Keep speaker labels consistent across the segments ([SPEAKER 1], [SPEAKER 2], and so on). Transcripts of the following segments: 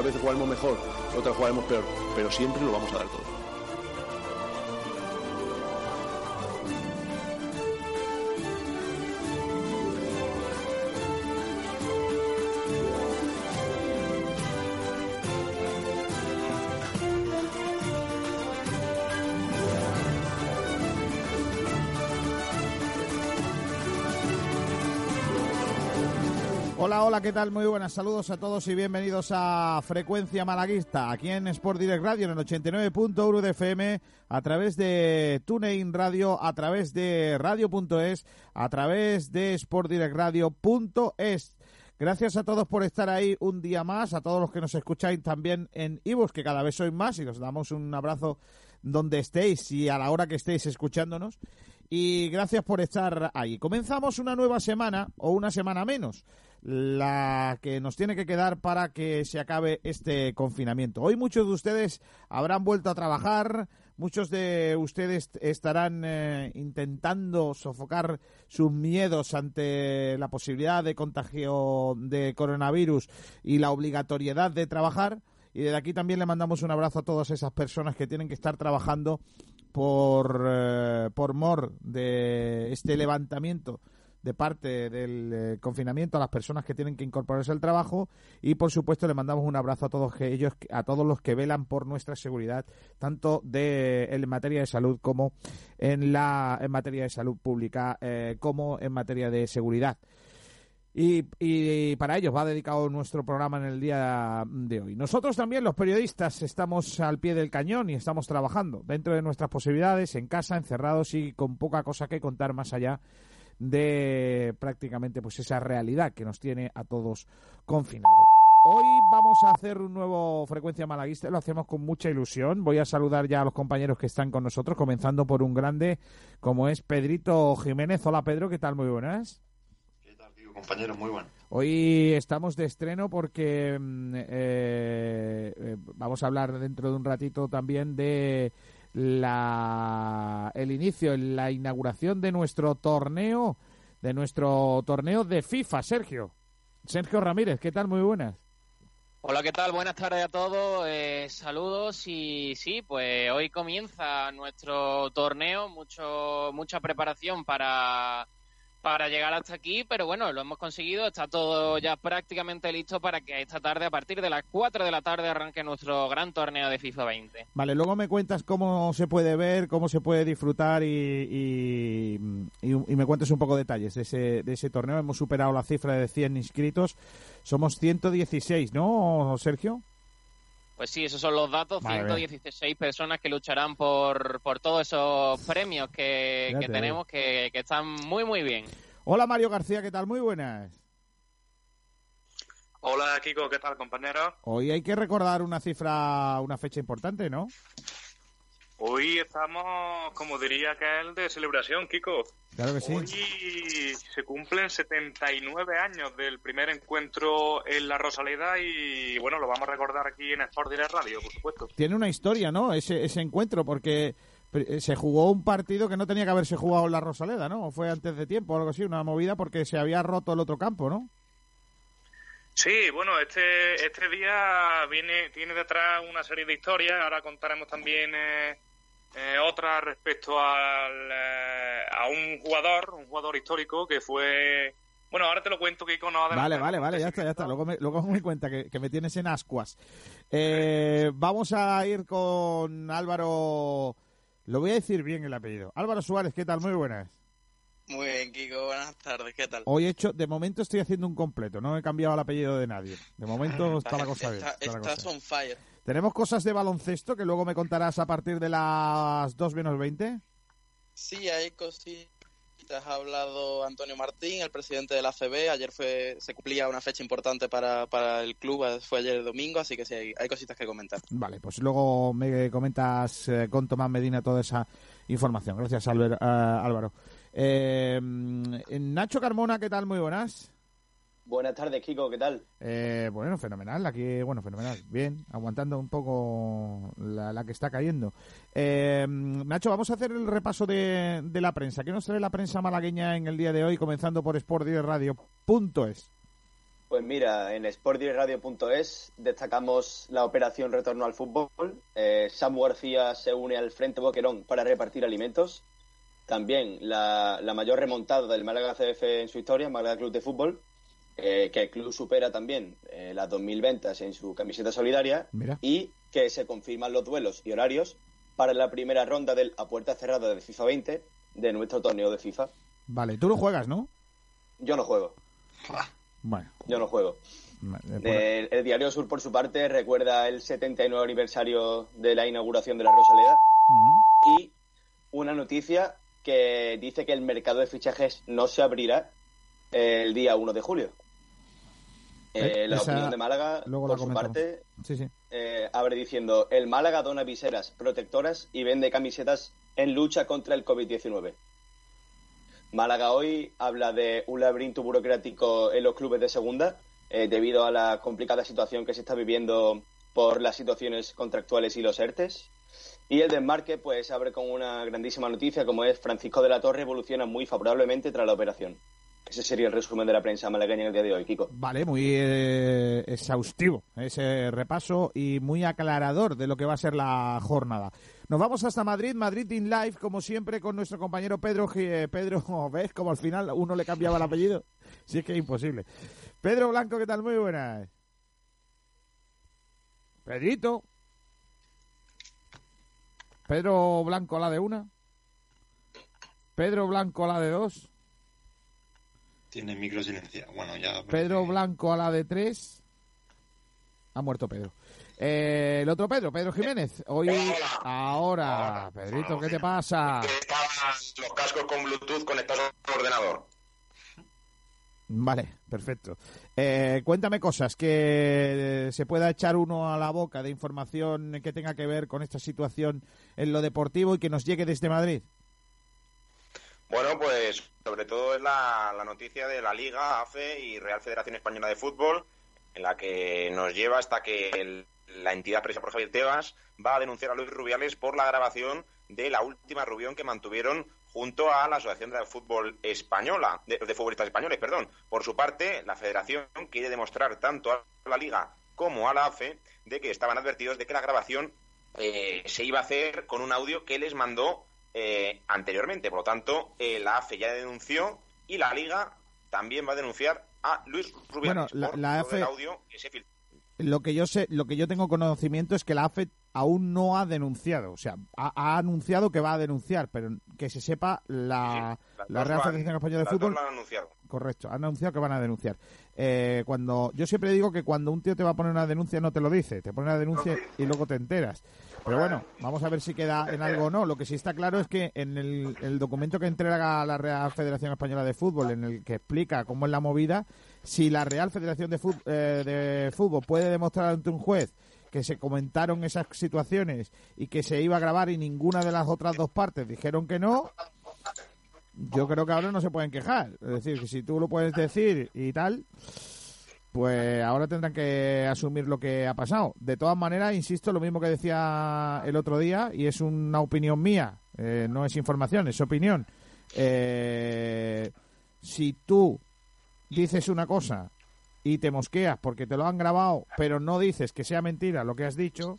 [SPEAKER 1] unas veces jugaremos mejor, otras jugaremos peor, pero siempre lo vamos a dar todo.
[SPEAKER 2] Hola, ¿qué tal? Muy buenas saludos a todos y bienvenidos a Frecuencia Malaguista, aquí en Sport Direct Radio, en el 89.1 de FM, a través de TuneIn Radio, a través de Radio.es, a través de SportDirectRadio.es. Gracias a todos por estar ahí un día más, a todos los que nos escucháis también en Ivos, que cada vez sois más y os damos un abrazo donde estéis y a la hora que estéis escuchándonos. Y gracias por estar ahí. Comenzamos una nueva semana o una semana menos la que nos tiene que quedar para que se acabe este confinamiento. Hoy muchos de ustedes habrán vuelto a trabajar, muchos de ustedes estarán eh, intentando sofocar sus miedos ante la posibilidad de contagio de coronavirus y la obligatoriedad de trabajar. Y desde aquí también le mandamos un abrazo a todas esas personas que tienen que estar trabajando por, eh, por mor de este levantamiento de parte del eh, confinamiento a las personas que tienen que incorporarse al trabajo y por supuesto le mandamos un abrazo a todos ellos a todos los que velan por nuestra seguridad tanto de en materia de salud como en la en materia de salud pública eh, como en materia de seguridad y, y, para ellos va dedicado nuestro programa en el día de hoy. Nosotros también, los periodistas, estamos al pie del cañón y estamos trabajando dentro de nuestras posibilidades, en casa, encerrados y con poca cosa que contar más allá de prácticamente pues esa realidad que nos tiene a todos confinados. Hoy vamos a hacer un nuevo Frecuencia Malaguista, lo hacemos con mucha ilusión. Voy a saludar ya a los compañeros que están con nosotros, comenzando por un grande como es Pedrito Jiménez. Hola Pedro, ¿qué tal? Muy buenas.
[SPEAKER 3] ¿Qué tal, tío? Compañero, muy bueno.
[SPEAKER 2] Hoy estamos de estreno porque mm, eh, eh, vamos a hablar dentro de un ratito también de la, el inicio, la inauguración de nuestro torneo, de nuestro torneo de FIFA, Sergio. Sergio Ramírez, ¿qué tal? Muy buenas.
[SPEAKER 4] Hola, ¿qué tal? Buenas tardes a todos. Eh, saludos y sí, pues hoy comienza nuestro torneo, mucho mucha preparación para para llegar hasta aquí, pero bueno, lo hemos conseguido, está todo ya prácticamente listo para que esta tarde, a partir de las 4 de la tarde, arranque nuestro gran torneo de FIFA 20.
[SPEAKER 2] Vale, luego me cuentas cómo se puede ver, cómo se puede disfrutar y, y, me cuentes un poco detalles de ese, de ese torneo. Hemos superado la cifra de 100 inscritos, somos 116, ¿no, Sergio?
[SPEAKER 4] Pues sí, esos son los datos, 116 personas que lucharán por, por todos esos premios que, tenemos que, que, están muy, muy bien.
[SPEAKER 2] Hola Mario García, ¿qué tal? Muy buenas.
[SPEAKER 3] Hola Kiko, ¿qué tal compañero?
[SPEAKER 2] Hoy hay que recordar una cifra, una fecha importante, ¿no?
[SPEAKER 3] Hoy estamos, como diría que el de celebración, Kiko.
[SPEAKER 2] Claro que sí.
[SPEAKER 3] Hoy se cumplen 79 años del primer encuentro en la Rosaleda y bueno, lo vamos a recordar aquí en Sport Direct Radio, por supuesto.
[SPEAKER 2] Tiene una historia, ¿no? Ese, ese encuentro, porque se jugó un partido que no tenía que haberse jugado en la Rosaleda, ¿no? fue antes de tiempo o algo así, una movida porque se había roto el otro campo, ¿no?
[SPEAKER 3] Sí, bueno, este, este día viene, tiene detrás una serie de historias, ahora contaremos también... Eh, eh, otra respecto al, eh, a un jugador, un jugador histórico que fue... Bueno, ahora te lo cuento, que No
[SPEAKER 2] vale, vale, vale, ya está, ya está. Luego me, luego me cuenta que, me tienes en ascuas. Eh, vamos a ir con Álvaro... Lo voy a decir bien el apellido. Álvaro Suárez, ¿qué tal? Muy buenas.
[SPEAKER 5] Muy bien, Kiko, buenas tardes, ¿qué tal?
[SPEAKER 2] Hoy he hecho, de momento estoy haciendo un completo, no he cambiado el apellido de nadie. De momento está, la cosa bien.
[SPEAKER 5] estás on fire.
[SPEAKER 2] ¿Tenemos cosas de baloncesto que luego me contarás a partir de las 2 menos 20?
[SPEAKER 5] Sí, hay cositas. Ha hablado Antonio Martín, el presidente de la CB. Ayer fue, se cumplía una fecha importante para, para el club, fue ayer el domingo, así que sí, hay, cositas que comentar.
[SPEAKER 2] Vale, pues luego me comentas eh, con Tomás Medina toda esa información. Gracias, eh, Álvaro. Eh, Nacho Carmona, ¿qué tal? Muy buenas.
[SPEAKER 6] Buenas tardes, Kiko, ¿qué tal?
[SPEAKER 2] Eh, bueno, fenomenal, aquí, bueno, fenomenal, bien, aguantando un poco la, que está cayendo. Eh, Nacho, vamos a hacer el repaso de, la prensa. ¿Qué nos trae la prensa malagueña en el día de hoy, comenzando por Sport?
[SPEAKER 6] Pues mira, en sportdirectradio.es destacamos la operación Retorno al Fútbol. Eh, Samu García se une al Frente Boquerón para repartir alimentos. También la, mayor remontada del Málaga CF en su historia, Málaga Club de Fútbol, eh, que el club supera también eh, las 2.000 ventas en su camiseta solidaria y que se confirman los duelos y horarios para la primera ronda del a puerta cerrada de FIFA 20 de nuestro torneo de FIFA.
[SPEAKER 2] Vale, tú no juegas, ¿no?
[SPEAKER 6] Yo no juego.
[SPEAKER 2] Bueno.
[SPEAKER 6] Yo no juego. El, Diario Sur, por su parte, recuerda el 79 aniversario de la inauguración de la Rosaleda y una noticia que dice que el mercado de fichajes no se abrirá el día 1 de julio. Eh, la opinión de Málaga, por su parte, eh, abre diciendo: el Málaga dona viseras protectoras y vende camisetas en lucha contra el COVID-19. Málaga hoy habla de un laberinto burocrático en los clubes de segunda eh, debido a la complicada situación que se está viviendo por las situaciones contractuales y los ERTES. Y el desmarque pues abre con una grandísima noticia como es Francisco de la Torre evoluciona muy favorablemente tras la operación. Ese sería el resumen de la prensa malagueña en el día de hoy, Kiko.
[SPEAKER 2] Vale, muy eh, exhaustivo ese repaso y muy aclarador de lo que va a ser la jornada. Nos vamos hasta Madrid, Madrid in live, como siempre, con nuestro compañero Pedro. Eh, Pedro, ¿ves? Como al final uno le cambiaba el apellido. Sí, es que es imposible. Pedro Blanco, ¿qué tal? Muy buenas. Pedrito. Pedro Blanco, la de una. Pedro Blanco, la de dos.
[SPEAKER 7] Tiene micro silenciado. Bueno, ya.
[SPEAKER 2] Pedro Blanco a la de tres. Ha muerto Pedro. Eh, el otro Pedro, Pedro Jiménez. Hoy, ahora, Pedrito, ¿qué te pasa?
[SPEAKER 8] Estaban los cascos con Bluetooth conectados al ordenador.
[SPEAKER 2] Vale, perfecto. Eh, cuéntame cosas que se pueda echar uno a la boca de información que tenga que ver con esta situación en lo deportivo y que nos llegue desde Madrid.
[SPEAKER 8] Bueno, pues sobre todo es la, noticia de la Liga, AFE y Real Federación Española de Fútbol, en la que nos lleva hasta que la entidad presa por Javier Tebas va a denunciar a Luis Rubiales por la grabación de la última reunión que mantuvieron junto a la Asociación de Fútbol Española, de, futbolistas españoles, perdón. Por su parte, la Federación quiere demostrar tanto a la Liga como a la AFE de que estaban advertidos de que la grabación eh, se iba a hacer con un audio que les mandó eh, anteriormente. Por lo tanto, eh, la AFE ya denunció y la Liga también va a denunciar a Luis Rubiales
[SPEAKER 2] bueno, la,
[SPEAKER 8] AFE, audio que se
[SPEAKER 2] Lo que yo sé, lo que yo tengo conocimiento es que la AFE aún no ha denunciado, o sea, ha, anunciado que va a denunciar, pero que se sepa la, la Real Federación Española de Fútbol. Correcto, han anunciado que van a denunciar. Eh, cuando yo siempre digo que cuando un tío te va a poner una denuncia no te lo dice, te pone una denuncia y luego te enteras. Pero bueno, vamos a ver si queda en algo o no. Lo que sí está claro es que en el, documento que entrega la Real Federación Española de Fútbol, en el que explica cómo es la movida, si la Real Federación de Fútbol, eh, de Fútbol puede demostrar ante un juez que se comentaron esas situaciones y que se iba a grabar y ninguna de las otras dos partes dijeron que no, yo creo que ahora no se pueden quejar. Es decir, que si tú lo puedes decir y tal, pues ahora tendrán que asumir lo que ha pasado. De todas maneras, insisto, lo mismo que decía el otro día, y es una opinión mía, eh, no es información, es opinión. Eh, si tú dices una cosa y te mosqueas porque te lo han grabado, pero no dices que sea mentira lo que has dicho,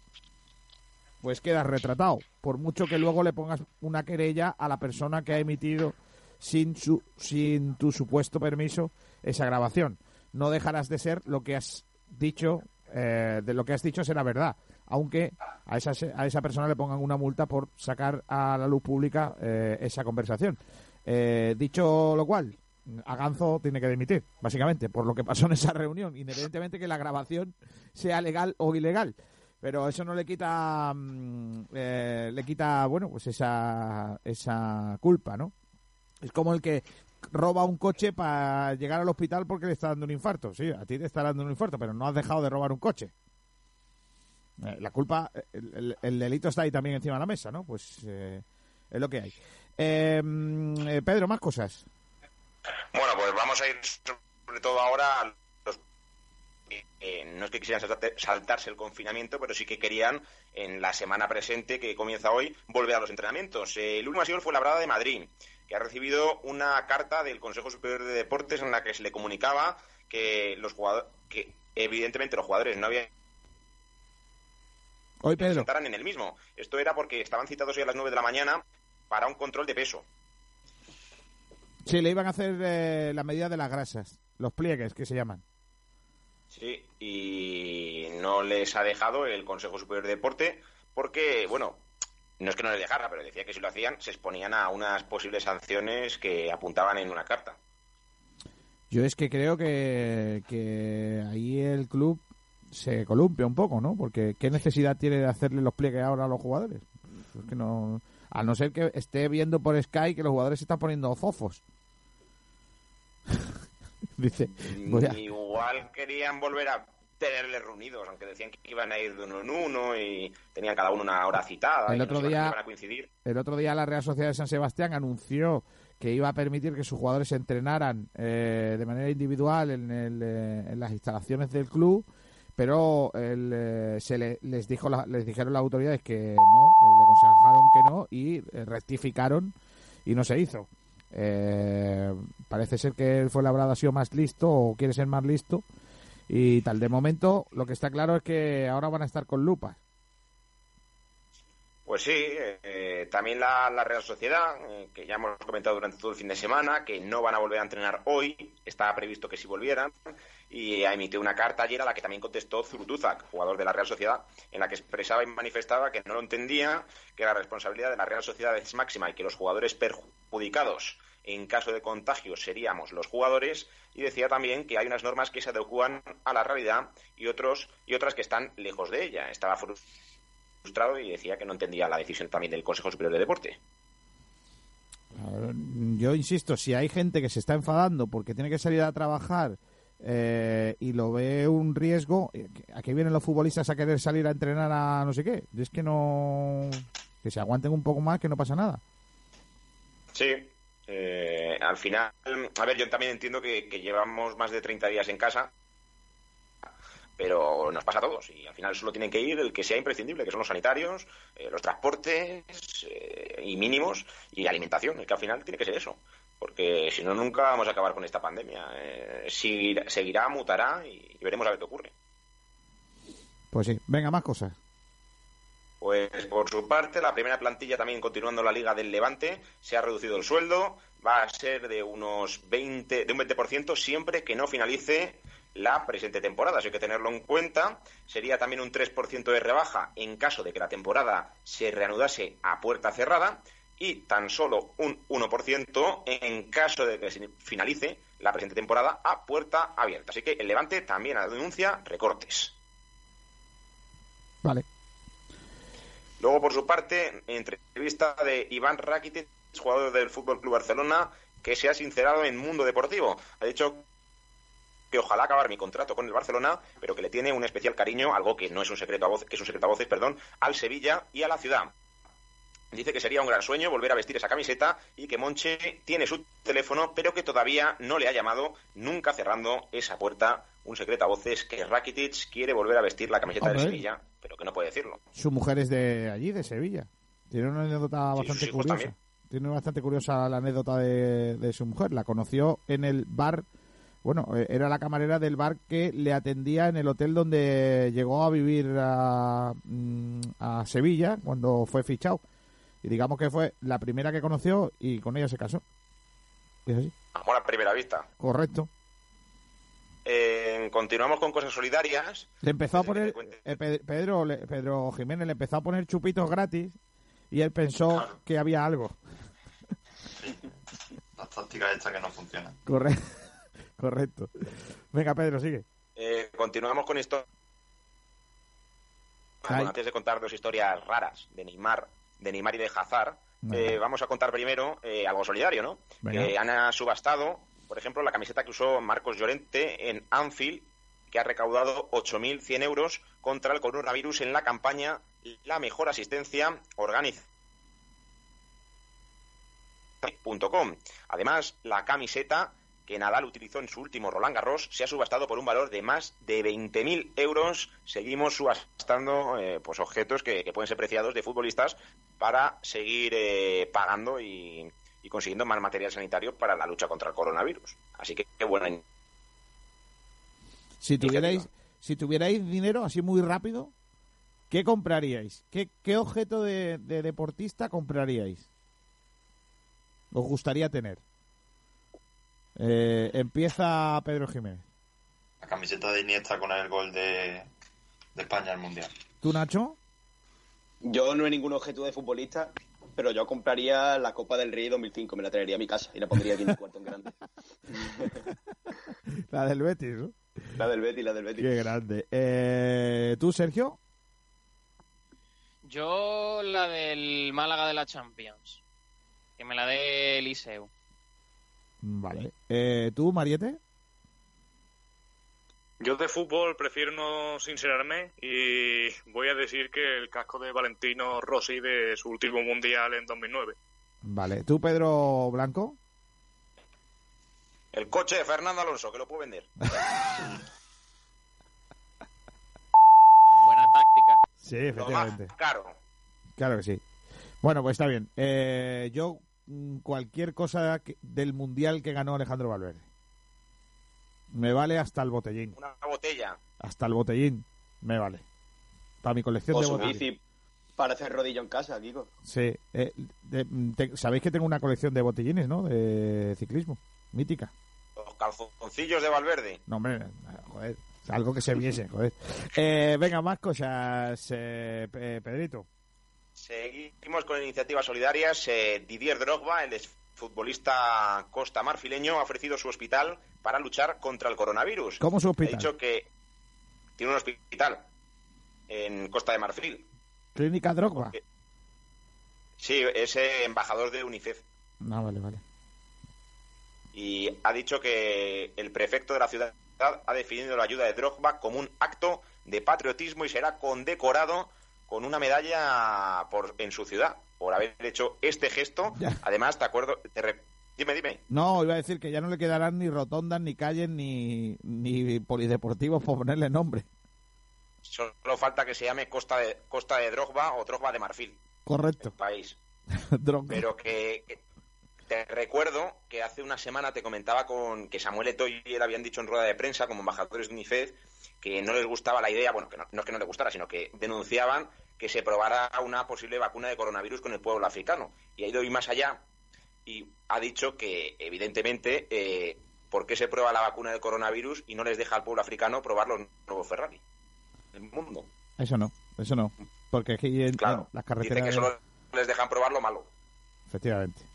[SPEAKER 2] pues quedas retratado. Por mucho que luego le pongas una querella a la persona que ha emitido sin, su, sin tu supuesto permiso esa grabación. No dejarás de ser lo que has dicho, eh, de lo que has dicho será verdad, aunque a esa, a esa persona le pongan una multa por sacar a la luz pública eh, esa conversación. Eh, dicho lo cual, Aganzo tiene que dimitir, básicamente, por lo que pasó en esa reunión, independientemente que la grabación sea legal o ilegal. Pero eso no le quita, mm, le quita, bueno, pues esa, esa culpa, ¿no? Es como el que roba un coche para llegar al hospital porque le está dando un infarto. Sí, a ti te está dando un infarto, pero no has dejado de robar un coche. Eh, la culpa, el, delito está ahí también encima de la mesa, ¿no? Pues eh, es lo que hay. Em, eh, Pedro, más cosas.
[SPEAKER 8] Bueno, pues vamos a ir sobre todo ahora a los no es que quisieran saltarse el confinamiento, pero sí que querían, en la semana presente que comienza hoy, volver a los entrenamientos. el último sido fue la Brada de Madrid que ha recibido una carta del Consejo Superior de Deportes en la que se le comunicaba que los jugadores, que evidentemente los jugadores no habían
[SPEAKER 2] Hoy, Pedro.
[SPEAKER 8] se en el mismo. Esto era porque estaban citados hoy a las 9 de la mañana para un control de peso.
[SPEAKER 2] Sí, le iban a hacer eh, la medida de las grasas, los pliegues que se llaman.
[SPEAKER 8] Sí, y no les ha dejado el Consejo Superior de Deporte porque, bueno, no es que no les dejara, pero decía que si lo hacían se exponían a unas posibles sanciones que apuntaban en una carta.
[SPEAKER 2] Yo es que creo que, que ahí el club se columpia un poco, ¿no? Porque ¿qué necesidad tiene de hacerle los pliegues ahora a los jugadores? Es que no, a no ser que esté viendo por Sky que los jugadores se están poniendo fofos. Dice,
[SPEAKER 8] igual querían volver a tenerles reunidos, aunque decían que iban a ir de uno en uno y tenían cada uno una hora citada.
[SPEAKER 2] El otro día, el otro día la Real Sociedad de San Sebastián anunció que iba a permitir que sus jugadores se entrenaran eh, de manera individual en, eh, en las instalaciones del club pero eh, se les dijo les dijeron las autoridades que no, le aconsejaron que no y eh, rectificaron y no se hizo. Eh, parece ser que el fue labrado ha sido más listo o quiere ser más listo y tal. De momento, lo que está claro es que ahora van a estar con lupas.
[SPEAKER 8] Pues sí, eh, también la, Real Sociedad, eh, que ya hemos comentado durante todo el fin de semana, que no van a volver a entrenar hoy, estaba previsto que sí volvieran, y ha emitido una carta ayer a la que también contestó Zurutuzak, jugador de la Real Sociedad, en la que expresaba y manifestaba que no lo entendía, que la responsabilidad de la Real Sociedad es máxima y que los jugadores perjudicados en caso de contagio seríamos los jugadores y decía también que hay unas normas que se adecuan a la realidad y otros y otras que están lejos de ella. Estaba frustrado y decía que no entendía la decisión también del Consejo Superior de Deporte.
[SPEAKER 2] Yo insisto, si hay gente que se está enfadando porque tiene que salir a trabajar eh, y lo ve un riesgo, eh, ¿a qué vienen los futbolistas a querer salir a entrenar a no sé qué? Es que no. que se aguanten un poco más, que no pasa nada.
[SPEAKER 8] Sí, eh, al final, a ver, yo también entiendo que, llevamos más de 30 días en casa pero nos pasa a todos y al final solo tienen que ir el que sea imprescindible, que son los sanitarios, eh, los transportes eh, y mínimos y alimentación, que al final tiene que ser eso, porque si no nunca vamos a acabar con esta pandemia. Eh, seguirá, mutará y, veremos a ver qué ocurre.
[SPEAKER 2] Pues sí, venga, más cosas.
[SPEAKER 8] Pues por su parte, la primera plantilla también continuando la Liga del Levante, se ha reducido el sueldo, va a ser de unos 20, de un 20% siempre que no finalice la presente temporada. Así que tenerlo en cuenta. Sería también un 3% de rebaja en caso de que la temporada se reanudase a puerta cerrada y tan solo un 1% en caso de que se finalice la presente temporada a puerta abierta. Así que el Levante también denuncia recortes.
[SPEAKER 2] Vale.
[SPEAKER 8] Luego, por su parte, entrevista de Iván Rakitic, jugador del Fútbol Club Barcelona, que se ha sincerado en Mundo Deportivo. Ha dicho que ojalá acabar mi contrato con el Barcelona, pero que le tiene un especial cariño, algo que no es un secreto a voces, que es un secreto a voces, perdón, al Sevilla y a la ciudad. Dice que sería un gran sueño volver a vestir esa camiseta y que Monche tiene su teléfono, pero que todavía no le ha llamado, nunca cerrando esa puerta. Un secreto a voces que Rakitic quiere volver a vestir la camiseta de Sevilla, pero que no puede decirlo.
[SPEAKER 2] Su mujer es de allí, de Sevilla. Tiene una anécdota bastante curiosa. Tiene bastante curiosa la anécdota de, de su mujer. La conoció en el bar bueno, eh, era la camarera del bar que le atendía en el hotel donde llegó a vivir a, mm, Sevilla cuando fue fichado. Y digamos que fue la primera que conoció y con ella se casó.
[SPEAKER 8] ¿Es así? Amor a primera vista.
[SPEAKER 2] Correcto.
[SPEAKER 8] Eh, continuamos con cosas solidarias.
[SPEAKER 2] Le empezó a poner, eh, Pedro, Pedro Jiménez le empezó a poner chupitos gratis y él pensó que había algo.
[SPEAKER 7] La táctica esta que no funciona.
[SPEAKER 2] Correcto. Correcto. Venga, Pedro, sigue.
[SPEAKER 8] Eh, continuamos con esto. antes de contar dos historias raras de Neymar, de Neymar y de Hazard, eh, vamos a contar primero eh, algo solidario, ¿no? Que han subastado, por ejemplo, la camiseta que usó Marcos Llorente en Anfield, que ha recaudado 8.100 euros contra el coronavirus en la campaña La Mejor Asistencia Organizada. Además, la camiseta que Nadal utilizó en su último Roland Garros se ha subastado por un valor de más de 20.000 euros. Seguimos subastando eh, pues objetos que, pueden ser preciados de futbolistas para seguir eh, pagando y, consiguiendo más material sanitario para la lucha contra el coronavirus. Así que qué buena
[SPEAKER 2] Si tuvierais, si tuvierais dinero así muy rápido, ¿qué compraríais? ¿Qué, qué objeto de, de deportista compraríais? ¿Os gustaría tener? Eh, empieza Pedro Jiménez.
[SPEAKER 7] La camiseta de Iniesta con el gol de, de España al Mundial.
[SPEAKER 2] ¿Tú, Nacho?
[SPEAKER 6] Yo no he ningún objeto de futbolista, pero yo compraría la Copa del Rey 2005, me la traería a mi casa y la pondría aquí en mi cuarto en grande.
[SPEAKER 2] la del Betis, ¿no?
[SPEAKER 6] La del Betis, la del Betis.
[SPEAKER 2] Qué grande. Eh, ¿Tú, Sergio?
[SPEAKER 4] Yo la del Málaga de la Champions, que me la dé Eliseu.
[SPEAKER 2] Vale. Eh, ¿Tú, Mariette?
[SPEAKER 3] Yo de fútbol prefiero no sincerarme y voy a decir que el casco de Valentino Rossi de su último mundial en 2009.
[SPEAKER 2] Vale. ¿Tú, Pedro Blanco?
[SPEAKER 8] El coche de Fernando Alonso, que lo puedo vender.
[SPEAKER 4] Buena táctica.
[SPEAKER 2] Sí, efectivamente.
[SPEAKER 8] Claro.
[SPEAKER 2] Claro que sí. Bueno, pues está bien. Eh, yo mm, cualquier cosa del mundial que ganó Alejandro Valverde. Me vale hasta el botellín.
[SPEAKER 8] Una botella.
[SPEAKER 2] Hasta el botellín me vale. Para mi colección
[SPEAKER 6] o
[SPEAKER 2] de botellín.
[SPEAKER 6] para hacer rodillo en casa, Kiko.
[SPEAKER 2] Sí. Eh, de, te, Sabéis que tengo una colección de botellines, ¿no? De ciclismo. Mítica.
[SPEAKER 8] Los calzoncillos de Valverde.
[SPEAKER 2] No, hombre, joder. Algo que se viese, joder. Eh, venga, más cosas, eh, Pedrito.
[SPEAKER 8] Seguimos con iniciativas solidarias. Eh, Didier Drogba, el futbolista costa marfileño, ha ofrecido su hospital para luchar contra el coronavirus.
[SPEAKER 2] ¿Cómo su hospital?
[SPEAKER 8] Ha dicho que tiene un hospital en Costa de Marfil.
[SPEAKER 2] ¿Clínica Drogba?
[SPEAKER 8] Porque... Sí, es embajador de UNICEF.
[SPEAKER 2] Ah, vale, vale.
[SPEAKER 8] Y ha dicho que el prefecto de la ciudad ha definido la ayuda de Drogba como un acto de patriotismo y será condecorado con una medalla por, en su ciudad por haber hecho este gesto.
[SPEAKER 2] Ya.
[SPEAKER 8] Además, te acuerdo, te re... dime, dime.
[SPEAKER 2] No, iba a decir que ya no le quedarán ni rotondas, ni calles, ni, ni polideportivos por ponerle nombre.
[SPEAKER 8] Solo falta que se llame Costa de, Costa de Drogba o Drogba de Marfil.
[SPEAKER 2] Correcto.
[SPEAKER 8] El país.
[SPEAKER 2] Drogba.
[SPEAKER 8] Pero que, que, te recuerdo que hace una semana te comentaba con que Samuel Eto'o y él habían dicho en rueda de prensa como embajadores de UNICEF que no les gustaba la idea, bueno, que no, no es que no les gustara, sino que denunciaban que se probara una posible vacuna de coronavirus con el pueblo africano. Y ha ido más allá y ha dicho que, evidentemente, eh, ¿por qué se prueba la vacuna del coronavirus y no les deja al pueblo africano probar los nuevos Ferrari? El mundo.
[SPEAKER 2] Eso no, eso no. Porque aquí en,
[SPEAKER 8] claro,
[SPEAKER 2] en las carreteras...
[SPEAKER 8] Dice que solo les dejan probar lo malo.
[SPEAKER 2] Efectivamente.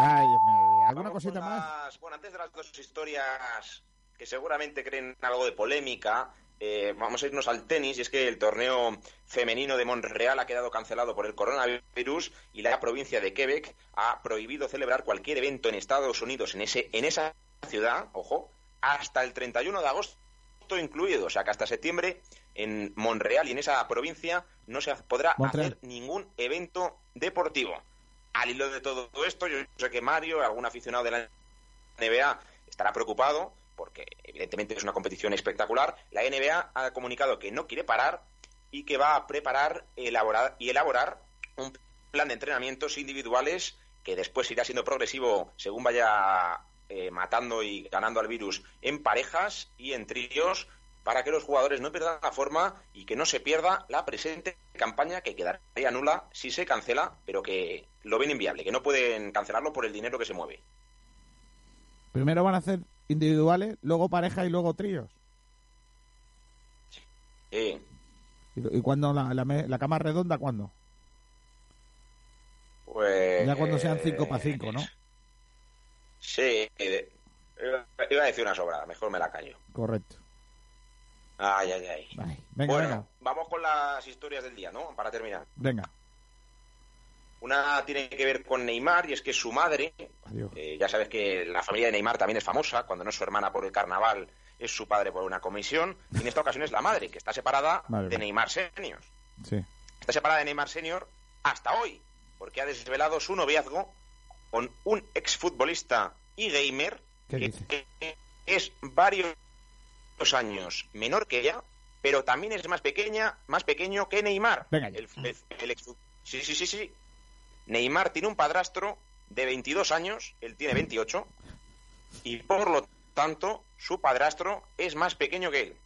[SPEAKER 2] Ay, Dios mío. ¿Alguna
[SPEAKER 8] Vamos
[SPEAKER 2] cosita más?
[SPEAKER 8] Bueno, antes de las dos historias que seguramente creen algo de polémica, eh, vamos a irnos al tenis y es que el torneo femenino de Montreal ha quedado cancelado por el coronavirus y la provincia de Quebec ha prohibido celebrar cualquier evento en Estados Unidos en ese en esa ciudad, ojo, hasta el 31 de agosto incluido, o sea que hasta septiembre en Montreal y en esa provincia no se podrá
[SPEAKER 2] Montreal.
[SPEAKER 8] hacer ningún evento deportivo. Al hilo de todo esto, yo sé que Mario, algún aficionado de la NBA, estará preocupado porque evidentemente es una competición espectacular. La NBA ha comunicado que no quiere parar y que va a preparar elaborar, y elaborar un plan de entrenamientos individuales que después irá siendo progresivo según vaya eh, matando y ganando al virus en parejas y en tríos para que los jugadores no pierdan la forma y que no se pierda la presente campaña que quedaría nula si se cancela, pero que lo ven inviable, que no pueden cancelarlo por el dinero que se mueve.
[SPEAKER 2] Primero van a hacer individuales, luego pareja y luego tríos.
[SPEAKER 8] Eh,
[SPEAKER 2] ¿Y, y cuándo la, la, la cama redonda, cuándo?
[SPEAKER 8] pues,
[SPEAKER 2] Ya cuando sean 5 para 5, ¿no?
[SPEAKER 8] Sí, eh, iba a decir una sobrada, mejor me la callo.
[SPEAKER 2] Correcto.
[SPEAKER 8] Ay, ay, ay.
[SPEAKER 2] Ay, venga,
[SPEAKER 8] bueno,
[SPEAKER 2] venga,
[SPEAKER 8] vamos con las historias del día, ¿no? Para terminar.
[SPEAKER 2] venga.
[SPEAKER 8] Una tiene que ver con Neymar y es que su madre, eh, ya sabes que la familia de Neymar también es famosa, cuando no es su hermana por el carnaval, es su padre por una comisión, y en esta ocasión es la madre, que está separada
[SPEAKER 2] Madre
[SPEAKER 8] de. Neymar Senior.
[SPEAKER 2] Sí.
[SPEAKER 8] Está separada de Neymar Senior hasta hoy, porque ha desvelado su noviazgo con un exfutbolista y gamer
[SPEAKER 2] ¿Qué
[SPEAKER 8] que, que es varios años menor que ella, pero también es más pequeña, más pequeño que Neymar.
[SPEAKER 2] Venga ya.
[SPEAKER 8] El, el- el exfu- sí, sí, sí, sí. Neymar tiene un padrastro de 22 años, él tiene 28, y por lo tanto, su padrastro es más pequeño que él.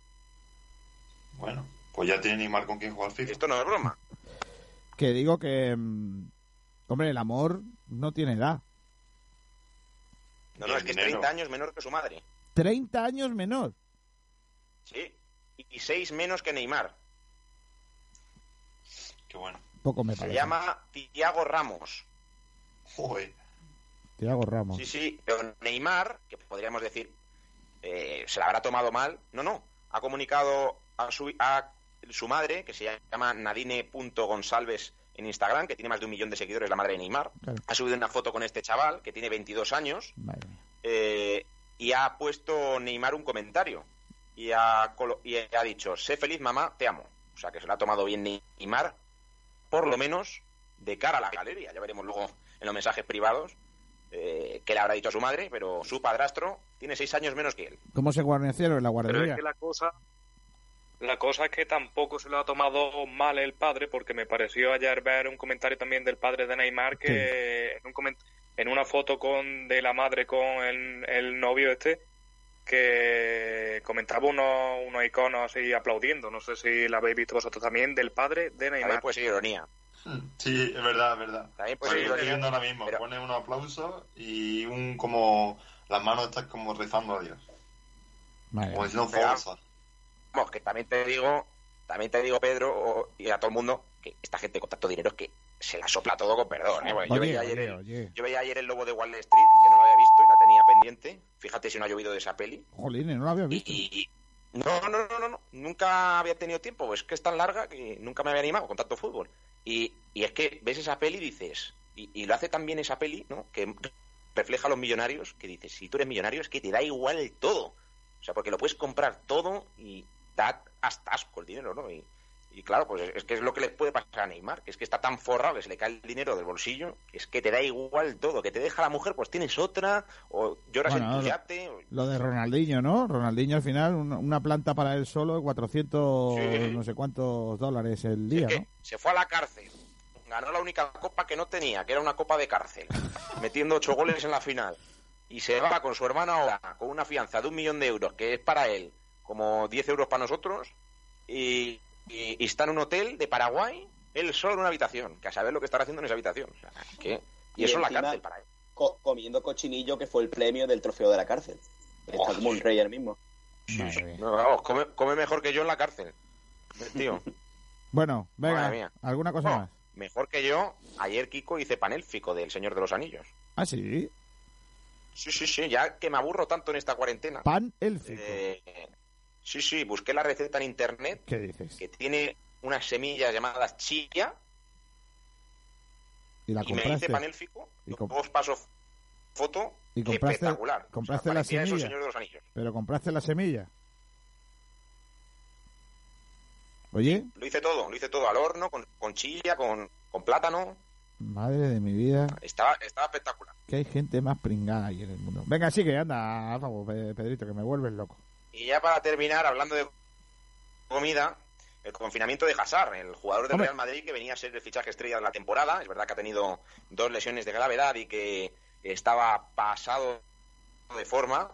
[SPEAKER 7] Bueno, pues ya tiene Neymar con quien jugar FIFA.
[SPEAKER 8] Esto no es broma.
[SPEAKER 2] Que digo que, mm, hombre, el amor no tiene edad.
[SPEAKER 8] No, no, es que es 30 años menor que su madre.
[SPEAKER 2] 30 años menor.
[SPEAKER 8] Sí, y 6 menos que Neymar.
[SPEAKER 7] Qué bueno.
[SPEAKER 2] Poco me
[SPEAKER 8] Se
[SPEAKER 2] parece.
[SPEAKER 8] llama Tiago Ramos.
[SPEAKER 7] Joder.
[SPEAKER 2] Tiago Ramos.
[SPEAKER 8] Sí, sí, pero Neymar, que podríamos decir, eh, se la habrá tomado mal. No, no. Ha comunicado a su, a su madre, que se llama nadine.gonsalves en Instagram, que tiene más de un millón de seguidores, la madre de Neymar.
[SPEAKER 2] Claro.
[SPEAKER 8] Ha subido una foto con este chaval, que tiene 22 años,
[SPEAKER 2] Madre mía.
[SPEAKER 8] eh, y ha puesto Neymar un comentario. Y ha, colo- y ha dicho, sé feliz mamá, te amo. O sea, que se lo ha tomado bien Neymar, por lo menos de cara a la galería. Ya veremos luego en los mensajes privados eh, qué le habrá dicho a su madre, pero su padrastro tiene seis años menos que él.
[SPEAKER 2] ¿Cómo se guarnecieron en la
[SPEAKER 3] Pero es
[SPEAKER 2] guardería?
[SPEAKER 3] que la cosa, la cosa es que tampoco se lo ha tomado mal el padre, porque me pareció ayer ver un comentario también del padre de Neymar que en, un coment- en una foto con de la madre con el, el novio este que comentaba unos, unos iconos así aplaudiendo, no sé si la habéis visto vosotros también, del padre de
[SPEAKER 8] También
[SPEAKER 3] Neymar.
[SPEAKER 8] puede ser ironía.
[SPEAKER 7] Sí, es verdad, es verdad.
[SPEAKER 8] También puede ser
[SPEAKER 7] lo estoy
[SPEAKER 8] ironía.
[SPEAKER 7] viendo ahora mismo.
[SPEAKER 8] pero-
[SPEAKER 7] Pone unos aplausos y un como las manos están como rezando a Dios.
[SPEAKER 2] Mía.
[SPEAKER 7] diciendo
[SPEAKER 8] Pero-
[SPEAKER 7] forza.
[SPEAKER 8] Vamos, que también te digo, también te digo, Pedro, o- y a todo el mundo, que esta gente con tanto dinero es que se la sopla todo con perdón. ¿eh? Porque yo,
[SPEAKER 2] Oye,
[SPEAKER 8] veía ayer
[SPEAKER 2] oye,
[SPEAKER 8] el,
[SPEAKER 2] oye.
[SPEAKER 8] yo veía ayer el lobo de Wall Street, que no lo había visto y la tenía pendiente. Fíjate si no ha llovido de esa peli.
[SPEAKER 2] Jolines, no lo había visto.
[SPEAKER 8] y- y- no, no, no, no, no, nunca había tenido tiempo, es que es tan larga que nunca me había animado con tanto fútbol. Y, y es que ves esa peli y dices, y, y lo hace tan bien esa peli, ¿no? Que refleja a los millonarios, que dices, si tú eres millonario es que te da igual todo. O sea, porque lo puedes comprar todo y da hasta asco el dinero, ¿no? Y, y claro, pues es, es que es lo que le puede pasar a Neymar, que es que está tan forrado que se le cae el dinero del bolsillo, es que te da igual todo, que te deja la mujer, pues tienes otra, o lloras
[SPEAKER 2] Bueno,
[SPEAKER 8] en tu
[SPEAKER 2] lo-
[SPEAKER 8] yate, o-
[SPEAKER 2] Lo de Ronaldinho, ¿no? Ronaldinho al final, una, una planta para él solo, 400
[SPEAKER 8] Sí.
[SPEAKER 2] no sé cuántos dólares el día,
[SPEAKER 8] Es que
[SPEAKER 2] ¿no?
[SPEAKER 8] se fue a la cárcel. Ganó la única copa que no tenía, que era una copa de cárcel, metiendo ocho goles en la final. Y se va con su hermana ahora, con una fianza de un millón de euros, que es para él como 10 euros para nosotros, y, y- y está en un hotel de Paraguay, él solo en una habitación, que a saber lo que estará haciendo en esa habitación. O sea, que- y,
[SPEAKER 6] Y
[SPEAKER 8] eso en la cárcel para él.
[SPEAKER 6] Co- comiendo cochinillo que fue el premio del trofeo de la cárcel. Está como un rey ahora mismo.
[SPEAKER 8] No, vamos, come, come mejor que yo en la cárcel. Tío.
[SPEAKER 2] Bueno, venga,
[SPEAKER 8] Madre mía.
[SPEAKER 2] ¿alguna cosa
[SPEAKER 8] No,
[SPEAKER 2] más?
[SPEAKER 8] mejor que yo, ayer Kiko hice panélfico del Señor de los Anillos.
[SPEAKER 2] Ah, sí,
[SPEAKER 8] Sí, sí, sí, ya que me aburro tanto en esta cuarentena.
[SPEAKER 2] pan élfico.
[SPEAKER 8] eh, sí, sí, busqué la receta en internet
[SPEAKER 2] ¿Qué dices?
[SPEAKER 8] que tiene unas semillas llamadas chía
[SPEAKER 2] ¿Y la
[SPEAKER 8] y me hice panélfico.
[SPEAKER 2] Y com-
[SPEAKER 8] Luego os paso foto.
[SPEAKER 2] ¿Y compraste-
[SPEAKER 8] espectacular.
[SPEAKER 2] compraste
[SPEAKER 8] O sea,
[SPEAKER 2] la semilla?
[SPEAKER 8] De los Anillos.
[SPEAKER 2] ¿Pero compraste la semilla? Oye,
[SPEAKER 8] Lo hice todo, lo hice todo al horno, con, con chilla, con, con plátano.
[SPEAKER 2] madre de mi vida,
[SPEAKER 8] Estaba, estaba espectacular.
[SPEAKER 2] que hay gente más pringada ahí en el mundo. Venga, sigue, anda, vamos, Pe- Pedrito, que me vuelves loco.
[SPEAKER 8] Y ya para terminar, hablando de comida, el confinamiento de Hazard, el jugador del. Real Madrid que venía a ser el fichaje estrella de la temporada. Es verdad que ha tenido dos lesiones de gravedad y que estaba pasado de forma.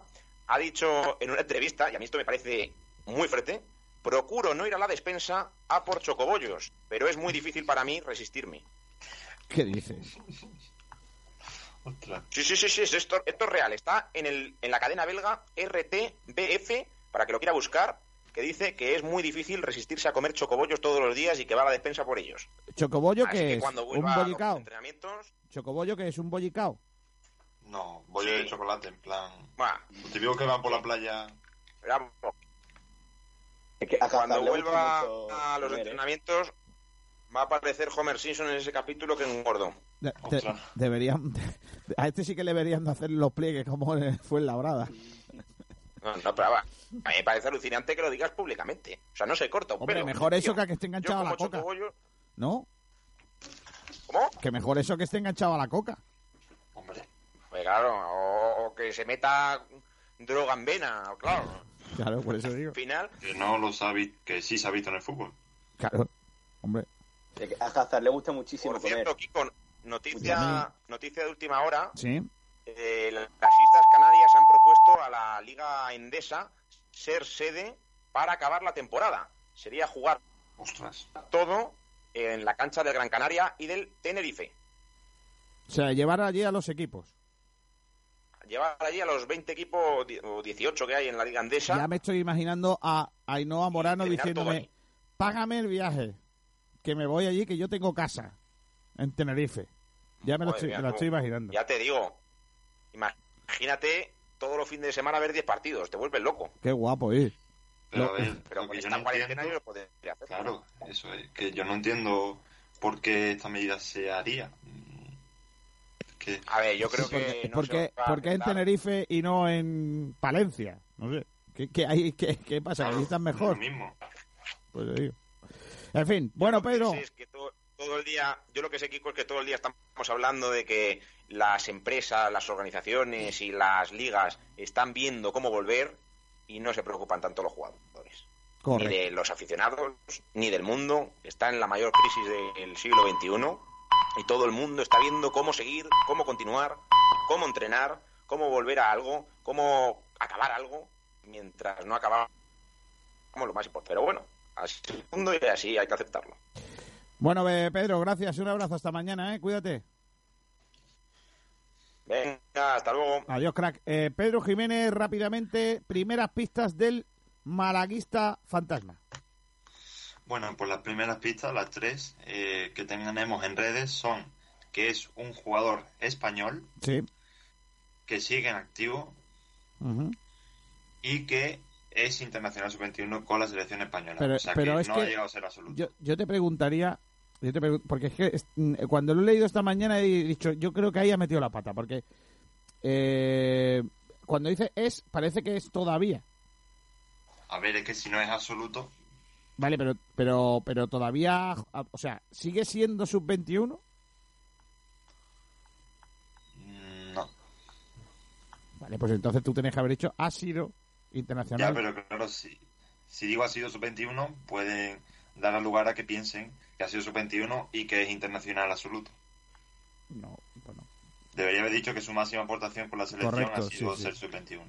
[SPEAKER 8] Ha dicho en una entrevista, y a mí esto me parece muy fuerte, procuro no ir a la despensa a por chocobollos, pero es muy difícil para mí resistirme.
[SPEAKER 2] ¿Qué dices?
[SPEAKER 7] Ostras.
[SPEAKER 8] Sí, sí, sí, sí, esto, esto es real. Está en, el, en la cadena belga RTBF, para que lo quiera buscar, que dice que es muy difícil resistirse a comer chocobollos todos los días y que va a la despensa por ellos.
[SPEAKER 2] ¿Chocobollo
[SPEAKER 8] Así que
[SPEAKER 2] es?
[SPEAKER 8] cuando
[SPEAKER 2] ¿Un bollicao?
[SPEAKER 8] entrenamientos,
[SPEAKER 2] ¿Chocobollo qué es? ¿Un bollicao?
[SPEAKER 7] No, bollo
[SPEAKER 8] Sí.
[SPEAKER 7] de chocolate, en plan.
[SPEAKER 8] bueno,
[SPEAKER 7] Te digo que van por la playa.
[SPEAKER 8] vamos,
[SPEAKER 6] Es que
[SPEAKER 8] cuando vuelva a los
[SPEAKER 6] comer, ¿eh?
[SPEAKER 8] entrenamientos, va a aparecer Homer Simpson en ese capítulo que engordo.
[SPEAKER 2] De- de- deberían, a este sí que le deberían de hacer los pliegues como fue en la brada.
[SPEAKER 8] No, no, pero va, a mí me parece alucinante que lo digas públicamente. O sea, no se corta un
[SPEAKER 2] Hombre,
[SPEAKER 8] pelo.
[SPEAKER 2] mejor eso
[SPEAKER 8] tío.
[SPEAKER 2] que a que esté enganchado a la coca. ¿No?
[SPEAKER 8] ¿Cómo?
[SPEAKER 2] Que mejor eso que esté enganchado a la coca.
[SPEAKER 7] Hombre.
[SPEAKER 8] Pues claro, o, o que se meta droga en vena, claro.
[SPEAKER 2] Claro, por eso digo.
[SPEAKER 8] Al final,
[SPEAKER 7] Que no lo sabe, que sí se ha visto en el fútbol.
[SPEAKER 2] Claro, hombre.
[SPEAKER 6] A Hazard le gusta muchísimo
[SPEAKER 8] por
[SPEAKER 6] comer.
[SPEAKER 8] cierto, Kiko, noticia, noticia de última hora.
[SPEAKER 2] Sí.
[SPEAKER 8] eh, las Islas Canarias han propuesto a la Liga Endesa ser sede para acabar la temporada. Sería jugar todo en la cancha del Gran Canaria y del Tenerife.
[SPEAKER 2] O sea, llevar allí a los equipos.
[SPEAKER 8] Llevar allí a los 20 equipos o 18 que hay en la Liga Andesa.
[SPEAKER 2] Ya me estoy imaginando a Ainhoa Morano diciéndome, págame el viaje, que me voy allí, que yo tengo casa en Tenerife. Ya me lo, estoy, imaginando.
[SPEAKER 8] Ya te digo, imagínate todos los fines de semana ver 10 partidos, te vuelves loco.
[SPEAKER 2] Qué guapo, ¿eh?
[SPEAKER 7] Pero, pero con esta cuarentena yo lo podría hacer. Claro, eso es, que yo no entiendo por qué esta medida se haría.
[SPEAKER 8] A ver, yo creo que...
[SPEAKER 2] ¿Por qué, en Tenerife y no en Palencia? No sé. ¿Qué, hay, qué, pasa? ¿Que están mejor?
[SPEAKER 7] Lo mismo.
[SPEAKER 2] Pues digo. En fin, bueno, Pedro...
[SPEAKER 8] Es que todo, todo, el día, yo lo que sé, Kiko, es que todo el día estamos hablando de que las empresas, las organizaciones y las ligas están viendo cómo volver y no se preocupan tanto los jugadores. Ni de los aficionados, ni del mundo. Está en la mayor crisis del siglo XXI y todo el mundo está viendo cómo seguir, cómo continuar, cómo entrenar, cómo volver a algo, cómo acabar algo, mientras no acabamos lo más importante. Pero bueno, así es el mundo y así hay que aceptarlo.
[SPEAKER 2] Bueno, Pedro, gracias. Un abrazo hasta mañana, ¿eh? Cuídate.
[SPEAKER 8] Venga, hasta luego.
[SPEAKER 2] Adiós, crack. Eh, Pedro Jiménez, rápidamente, primeras pistas del malaguista fantasma.
[SPEAKER 7] Bueno, pues las primeras pistas, las tres eh, que tenemos en redes son que es un jugador español
[SPEAKER 2] sí.
[SPEAKER 7] que sigue en activo y que es internacional sub-21 con la selección española.
[SPEAKER 2] Pero,
[SPEAKER 7] o sea
[SPEAKER 2] que
[SPEAKER 7] no ha llegado a ser absoluto.
[SPEAKER 2] Yo, te preguntaría, yo te porque es que mm, cuando lo he leído esta mañana he dicho, yo creo que ahí ha metido la pata, porque eh, cuando dice es, parece que es todavía.
[SPEAKER 7] A ver, es que si no es absoluto.
[SPEAKER 2] Vale, pero, pero, pero todavía, o sea, ¿sigue siendo sub-21?
[SPEAKER 7] Mm, no.
[SPEAKER 2] Vale, pues entonces tú tenés que haber dicho ha sido internacional.
[SPEAKER 7] Ya, pero claro, si, si digo ha sido sub-21, pueden dar lugar a que piensen que ha sido sub-21 y que es internacional absoluto.
[SPEAKER 2] No, bueno.
[SPEAKER 7] Debería haber dicho que su máxima aportación por la selección ha sido ser sub-21.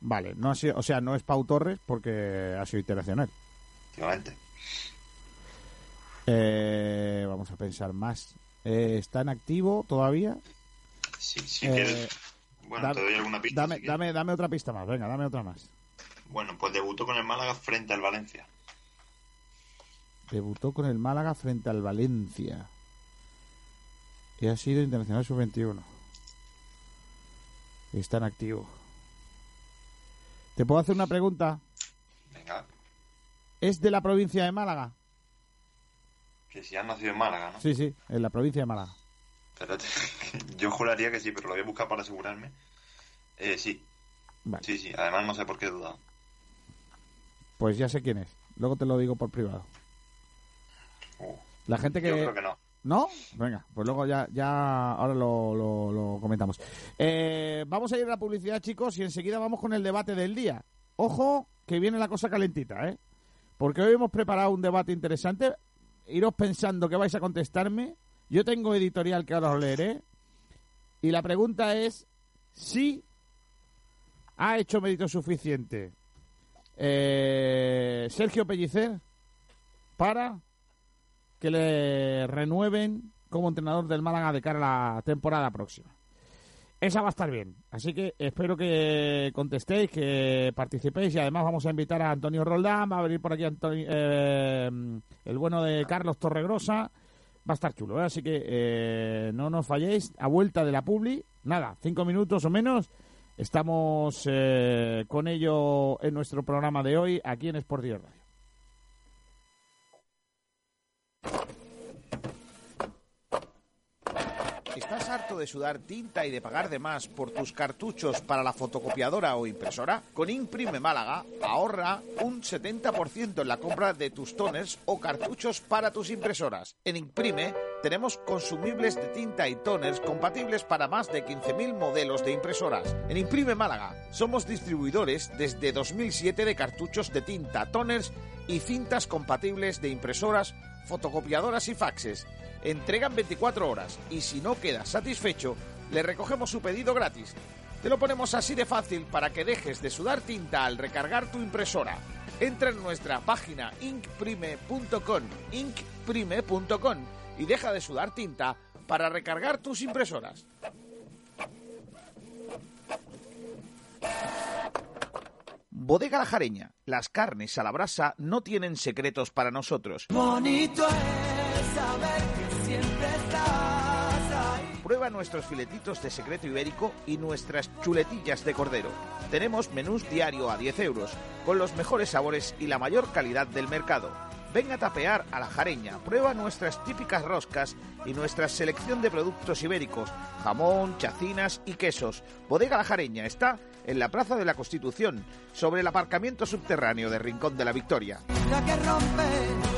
[SPEAKER 2] Vale, no ha sido, o sea, no es Pau Torres porque ha sido internacional. Eh, vamos a pensar más. Eh, ¿Está en activo todavía?
[SPEAKER 7] Sí, sí eh, Bueno, te doy alguna pista.
[SPEAKER 2] Dame, dame, otra pista más, venga, dame otra más.
[SPEAKER 7] Bueno, pues debutó con el Málaga frente al Valencia.
[SPEAKER 2] Debutó con el Málaga frente al Valencia. Y ha sido internacional sub-21. Está en activo. ¿Te puedo hacer una pregunta?
[SPEAKER 7] Venga
[SPEAKER 2] es de la provincia de Málaga.
[SPEAKER 7] Que si has nacido en Málaga, ¿no?
[SPEAKER 2] Sí, sí, en la provincia de Málaga.
[SPEAKER 7] Espérate, yo juraría que sí, pero lo voy a buscar para asegurarme. Eh, sí. Sí, sí, además no sé por qué he dudado.
[SPEAKER 2] Pues ya sé quién es. Luego te lo digo por privado. La gente que...
[SPEAKER 7] Yo creo que no.
[SPEAKER 2] ¿No? Venga, pues luego ya, ya ahora lo, lo, comentamos. Eh, vamos a ir a la publicidad, chicos, y enseguida vamos con el debate del día. Ojo, que viene la cosa calentita, ¿eh? porque hoy hemos preparado un debate interesante. Iros pensando que vais a contestarme. Yo tengo editorial que ahora os leeré. Y la pregunta es si ha hecho mérito suficiente eh, Sergio Pellicer para que le renueven como entrenador del Málaga de cara a la temporada próxima. Esa va a estar bien. Así que espero que contestéis, que participéis y además vamos a invitar a Antonio Roldán, va a venir por aquí eh, el bueno de Carlos Torregrosa. Va a estar chulo, ¿eh? así que eh, no nos falléis. A vuelta de la Publi, nada, cinco minutos o menos. Estamos con ello en nuestro programa de hoy aquí en Sport Radio. ¿Estás harto de sudar tinta y de pagar de más por tus cartuchos para la fotocopiadora o impresora? Con Imprime Málaga ahorra un 70% en la compra de tus toners o cartuchos para tus impresoras. En Imprime tenemos consumibles de tinta y toners compatibles para más de 15.000 modelos de impresoras. En Imprime Málaga somos distribuidores desde 2007 de cartuchos de tinta, toners y cintas compatibles de impresoras, fotocopiadoras y faxes entregan 24 horas y si no queda satisfecho, le recogemos su pedido gratis. Te lo ponemos así de fácil para que dejes de sudar tinta al recargar tu impresora. Entra en nuestra página inkprime.com, inkprime.com y deja de sudar tinta para recargar tus impresoras. Bodega La Jareña. Las carnes a la brasa no tienen secretos para nosotros.
[SPEAKER 9] Bonito es saber que siempre estás ahí.
[SPEAKER 2] Prueba nuestros filetitos de secreto ibérico y nuestras chuletillas de cordero. Tenemos menús diario a 10 euros, con los mejores sabores y la mayor calidad del mercado. Ven a tapear a la jareña, prueba nuestras típicas roscas y nuestra selección de productos ibéricos, jamón, chacinas y quesos. Bodega La Jareña está en la Plaza de la Constitución, sobre el aparcamiento subterráneo de Rincón de la Victoria.
[SPEAKER 9] La que rompe.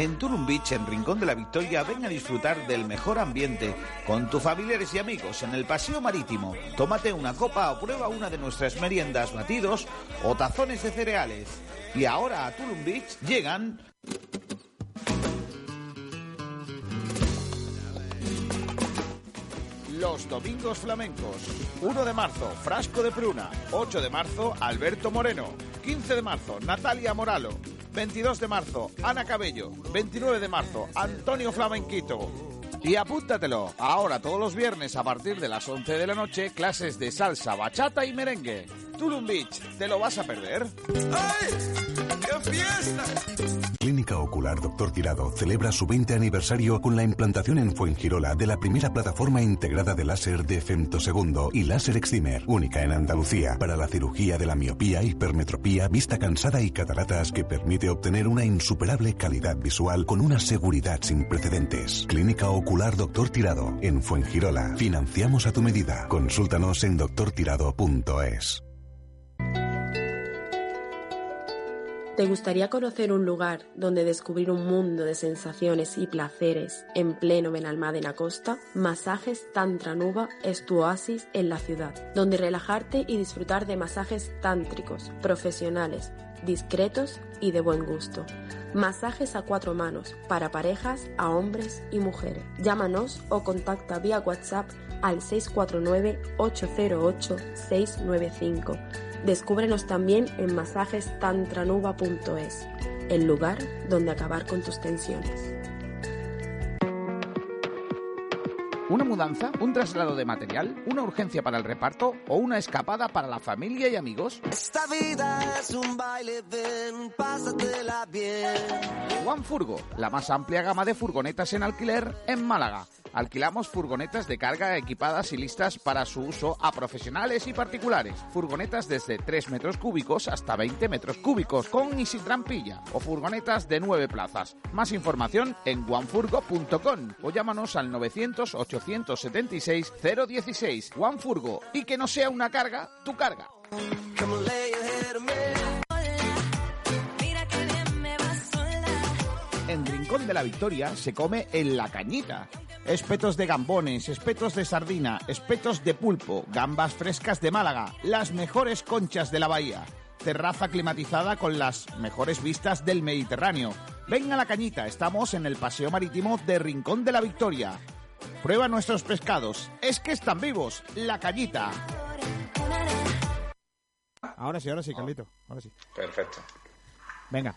[SPEAKER 2] En Turum Beach, en Rincón de la Victoria, ven a disfrutar del mejor ambiente con tus familiares y amigos en el paseo marítimo. Tómate una copa o prueba una de nuestras meriendas, batidos o tazones de cereales. Y ahora a Turum Beach llegan Los Domingos Flamencos. 1 de marzo, Frasco de Pruna. 8 de marzo, Alberto Moreno. 15 de marzo, Natalia Moralo. 22 de marzo, Ana Cabello. 29 de marzo, Antonio Flamenquito. Y apúntatelo, ahora todos los viernes a partir de las 11 de la noche, clases de salsa, bachata y merengue. Tulum Beach, ¿te lo vas a perder?
[SPEAKER 9] ¡Ay! ¡Qué fiesta!
[SPEAKER 10] Clínica Ocular Dr. Tirado celebra su 20 aniversario con la implantación en Fuengirola de la primera plataforma integrada de láser de femtosegundo y láser excimer, única en Andalucía, para la cirugía de la miopía, hipermetropía, vista cansada y cataratas que permite obtener una insuperable calidad visual con una seguridad sin precedentes. Clínica Ocular Dr. Tirado, en Fuengirola. Financiamos a tu medida. Consúltanos en doctortirado.es.
[SPEAKER 11] ¿Te gustaría conocer un lugar donde descubrir un mundo de sensaciones y placeres en pleno Benalmádena Costa? Masajes Tantra Nuba es tu oasis en la ciudad, donde relajarte y disfrutar de masajes tántricos, profesionales, discretos y de buen gusto. Masajes a cuatro manos para parejas, a hombres y mujeres. Llámanos o contacta vía WhatsApp al 649-808-695. Descúbrenos también en masajestantranuba.es, el lugar donde acabar con tus tensiones.
[SPEAKER 2] ¿Una mudanza? ¿Un traslado de material? ¿Una urgencia para el reparto? ¿O una escapada para la familia y amigos?
[SPEAKER 9] Esta vida es un baile, ven, pásatela bien.
[SPEAKER 2] One Furgo, la más amplia gama de furgonetas en alquiler en Málaga. Alquilamos furgonetas de carga equipadas y listas para su uso a profesionales y particulares. Furgonetas desde 3 metros cúbicos hasta 20 metros cúbicos, con y sin trampilla. O furgonetas de 9 plazas. Más información en onefurgo.com o llámanos al 900-876-016. OneFurgo. Y que no sea una carga, tu carga. En Rincón de la Victoria se come en la cañita. Espetos de gambones, espetos de sardina, espetos de pulpo, gambas frescas de Málaga, las mejores conchas de la bahía. Terraza climatizada con las mejores vistas del Mediterráneo. Ven a la cañita, estamos en el Paseo Marítimo de Rincón de la Victoria. Prueba nuestros pescados, es que están vivos, la cañita. Ahora sí, ahora sí, Carlito, ahora sí.
[SPEAKER 8] Perfecto.
[SPEAKER 2] Venga.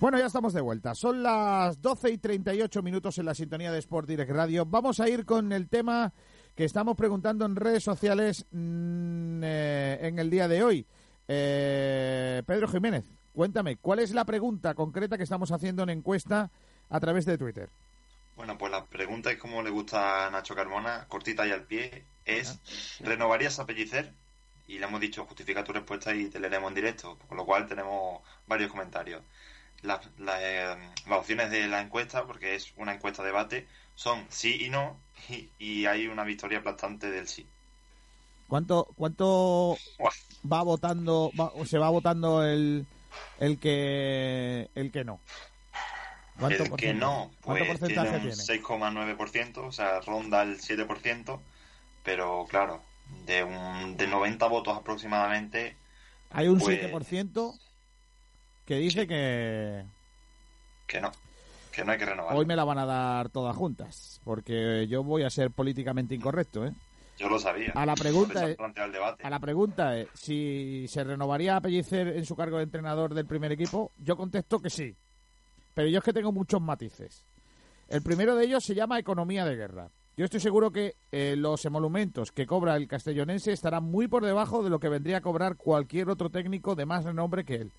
[SPEAKER 2] Bueno, ya estamos de vuelta. Son las 12 y 38 minutos en la sintonía de Sport Direct Radio. Vamos a ir con el tema que estamos preguntando en redes sociales mm, eh, en el día de hoy. Eh, Pedro Jiménez, cuéntame, ¿cuál es la pregunta concreta que estamos haciendo en encuesta a través de Twitter.
[SPEAKER 7] Bueno, pues la pregunta es como le gusta a Nacho Carmona, cortita y al pie, es ¿renovarías a Pellicer? Y le hemos dicho, justifica tu respuesta y te leeremos en directo, con lo cual tenemos varios comentarios. Las, eh, las opciones de la encuesta, porque es una encuesta debate, son sí y no, y, hay una victoria aplastante del sí.
[SPEAKER 2] ¿Cuánto, cuánto va votando, o se va votando el, el que el que no?
[SPEAKER 7] el que no, pues tiene un 6,9%, o sea, ronda el 7%, pero claro, de, un, de 90 votos aproximadamente.
[SPEAKER 2] Hay un 7% pues que dice que.
[SPEAKER 7] Que no, que no hay que renovar.
[SPEAKER 2] Hoy me la van a dar todas juntas, porque yo voy a ser políticamente incorrecto, ¿eh?
[SPEAKER 7] Yo lo sabía.
[SPEAKER 2] A la pregunta es, a la pregunta es si se renovaría a Pellicer en su cargo de entrenador del primer equipo, yo contesto que sí. Pero yo es que tengo muchos matices. El primero de ellos se llama economía de guerra. Yo estoy seguro que eh, los emolumentos que cobra el castellonense estarán muy por debajo de lo que vendría a cobrar cualquier otro técnico de más renombre que él.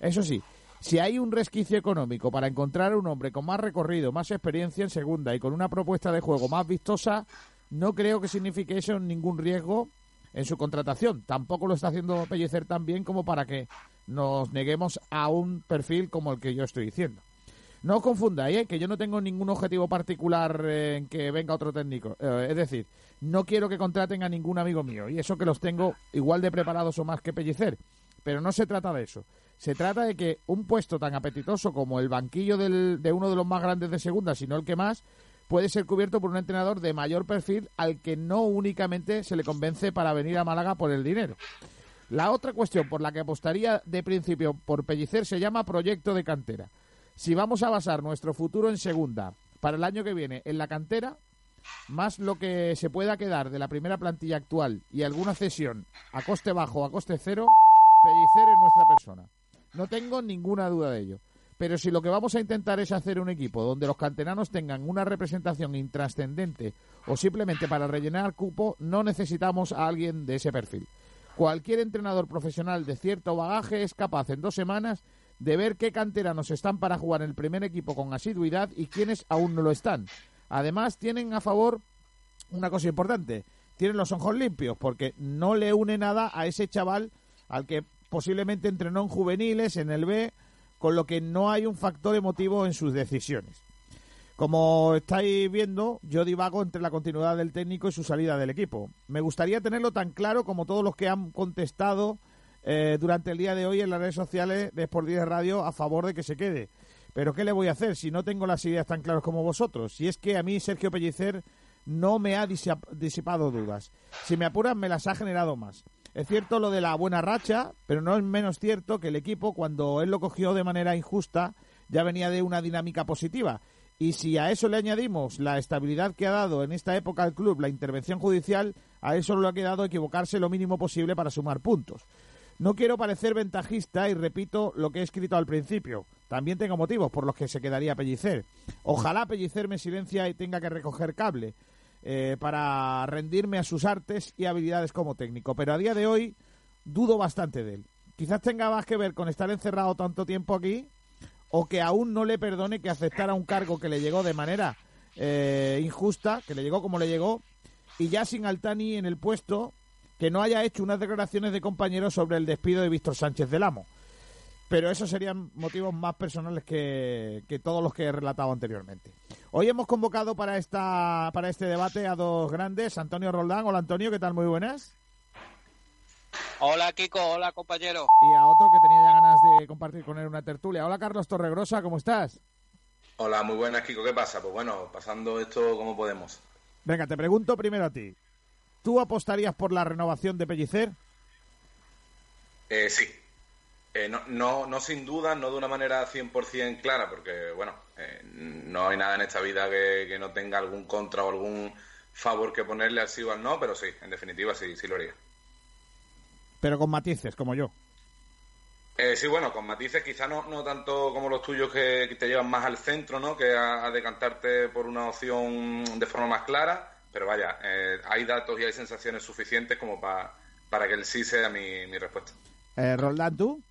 [SPEAKER 2] Eso sí, si hay un resquicio económico para encontrar a un hombre con más recorrido, más experiencia en segunda y con una propuesta de juego más vistosa, no creo que signifique eso ningún riesgo en su contratación. Tampoco lo está haciendo Pellecer tan bien como para que nos neguemos a un perfil como el que yo estoy diciendo. No os confundáis, ¿eh? que yo no tengo ningún objetivo particular en que venga otro técnico. Eh, es decir, no quiero que contraten a ningún amigo mío. Y eso que los tengo igual de preparados o más que Pellicer. Pero no se trata de eso. Se trata de que un puesto tan apetitoso como el banquillo de uno de los más grandes de segunda, sino el que más, puede ser cubierto por un entrenador de mayor perfil al que no únicamente se le convence para venir a Málaga por el dinero. La otra cuestión por la que apostaría de principio por Pellicer se llama proyecto de cantera. Si vamos a basar nuestro futuro en segunda para el año que viene en la cantera, más lo que se pueda quedar de la primera plantilla actual y alguna cesión a coste bajo a coste cero, Pellicer es nuestra persona. No tengo ninguna duda de ello. Pero si lo que vamos a intentar es hacer un equipo donde los canteranos tengan una representación intrascendente o simplemente para rellenar cupo, no necesitamos a alguien de ese perfil. Cualquier entrenador profesional de cierto bagaje es capaz en dos semanas de ver qué canteranos están para jugar en el primer equipo con asiduidad y quiénes aún no lo están. Además, tienen a favor una cosa importante, tienen los ojos limpios, porque no le une nada a ese chaval al que posiblemente entrenó en juveniles, en el B, con lo que no hay un factor emotivo en sus decisiones. Como estáis viendo, yo divago entre la continuidad del técnico y su salida del equipo. Me gustaría tenerlo tan claro como todos los que han contestado eh, durante el día de hoy en las redes sociales de Sport de Radio a favor de que se quede. Pero ¿qué le voy a hacer si no tengo las ideas tan claras como vosotros? Si es que a mí Sergio Pellicer no me ha disipado dudas. Si me apuran, me las ha generado más. Es cierto lo de la buena racha, pero no es menos cierto que el equipo, cuando él lo cogió de manera injusta, ya venía de una dinámica positiva. Y si a eso le añadimos la estabilidad que ha dado en esta época al club la intervención judicial, a eso le ha quedado equivocarse lo mínimo posible para sumar puntos. No quiero parecer ventajista y repito lo que he escrito al principio. También tengo motivos por los que se quedaría Pellicer. Ojalá Pellicer me silencia y tenga que recoger cable. Eh, para rendirme a sus artes y habilidades como técnico. Pero a día de hoy dudo bastante de él. Quizás tenga más que ver con estar encerrado tanto tiempo aquí o que aún no le perdone que aceptara un cargo que le llegó de manera eh, injusta, que le llegó como le llegó, y ya sin Altani en el puesto, que no haya hecho unas declaraciones de compañeros sobre el despido de Víctor Sánchez del Amo. Pero esos serían motivos más personales que, que todos los que he relatado anteriormente. Hoy hemos convocado para esta para este debate a dos grandes, Antonio Roldán. Hola Antonio, ¿qué tal? Muy buenas.
[SPEAKER 12] Hola Kiko, hola compañero.
[SPEAKER 2] Y a otro que tenía ya ganas de compartir con él una tertulia. Hola Carlos Torregrosa, ¿cómo estás?
[SPEAKER 13] Hola, muy buenas Kiko, ¿qué pasa? Pues bueno, pasando esto como podemos.
[SPEAKER 2] Venga, te pregunto primero a ti. ¿Tú apostarías por la renovación de Pellicer?
[SPEAKER 13] Eh, sí, eh, no, no, no, sin duda, no de una manera 100% clara, porque, bueno, eh, no hay nada en esta vida que, no tenga algún contra o algún favor que ponerle al sí o al no, pero sí, en definitiva sí, sí lo haría.
[SPEAKER 2] Pero con matices, como yo.
[SPEAKER 13] Eh, sí, bueno, con matices quizá no, no tanto como los tuyos que, te llevan más al centro, ¿no? Que a, decantarte por una opción de forma más clara, pero vaya, hay datos y hay sensaciones suficientes como para que el sí sea mi, mi respuesta.
[SPEAKER 2] Eh, Roldán, ¿tú?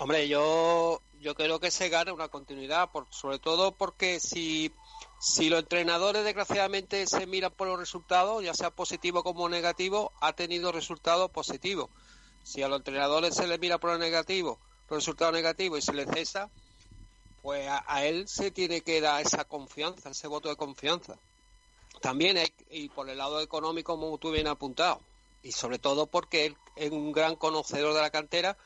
[SPEAKER 12] Hombre, yo, yo creo que se gana una continuidad, por, sobre todo porque si, si los entrenadores desgraciadamente se miran por los resultados, ya sea positivo como negativo, ha tenido resultados positivos. Si a los entrenadores se les mira por lo negativo, los resultados negativos y se les cesa, pues a, él se tiene que dar esa confianza, ese voto de confianza. También, y por el lado económico, como tú bien apuntado, y sobre todo porque él es un gran conocedor de la cantera,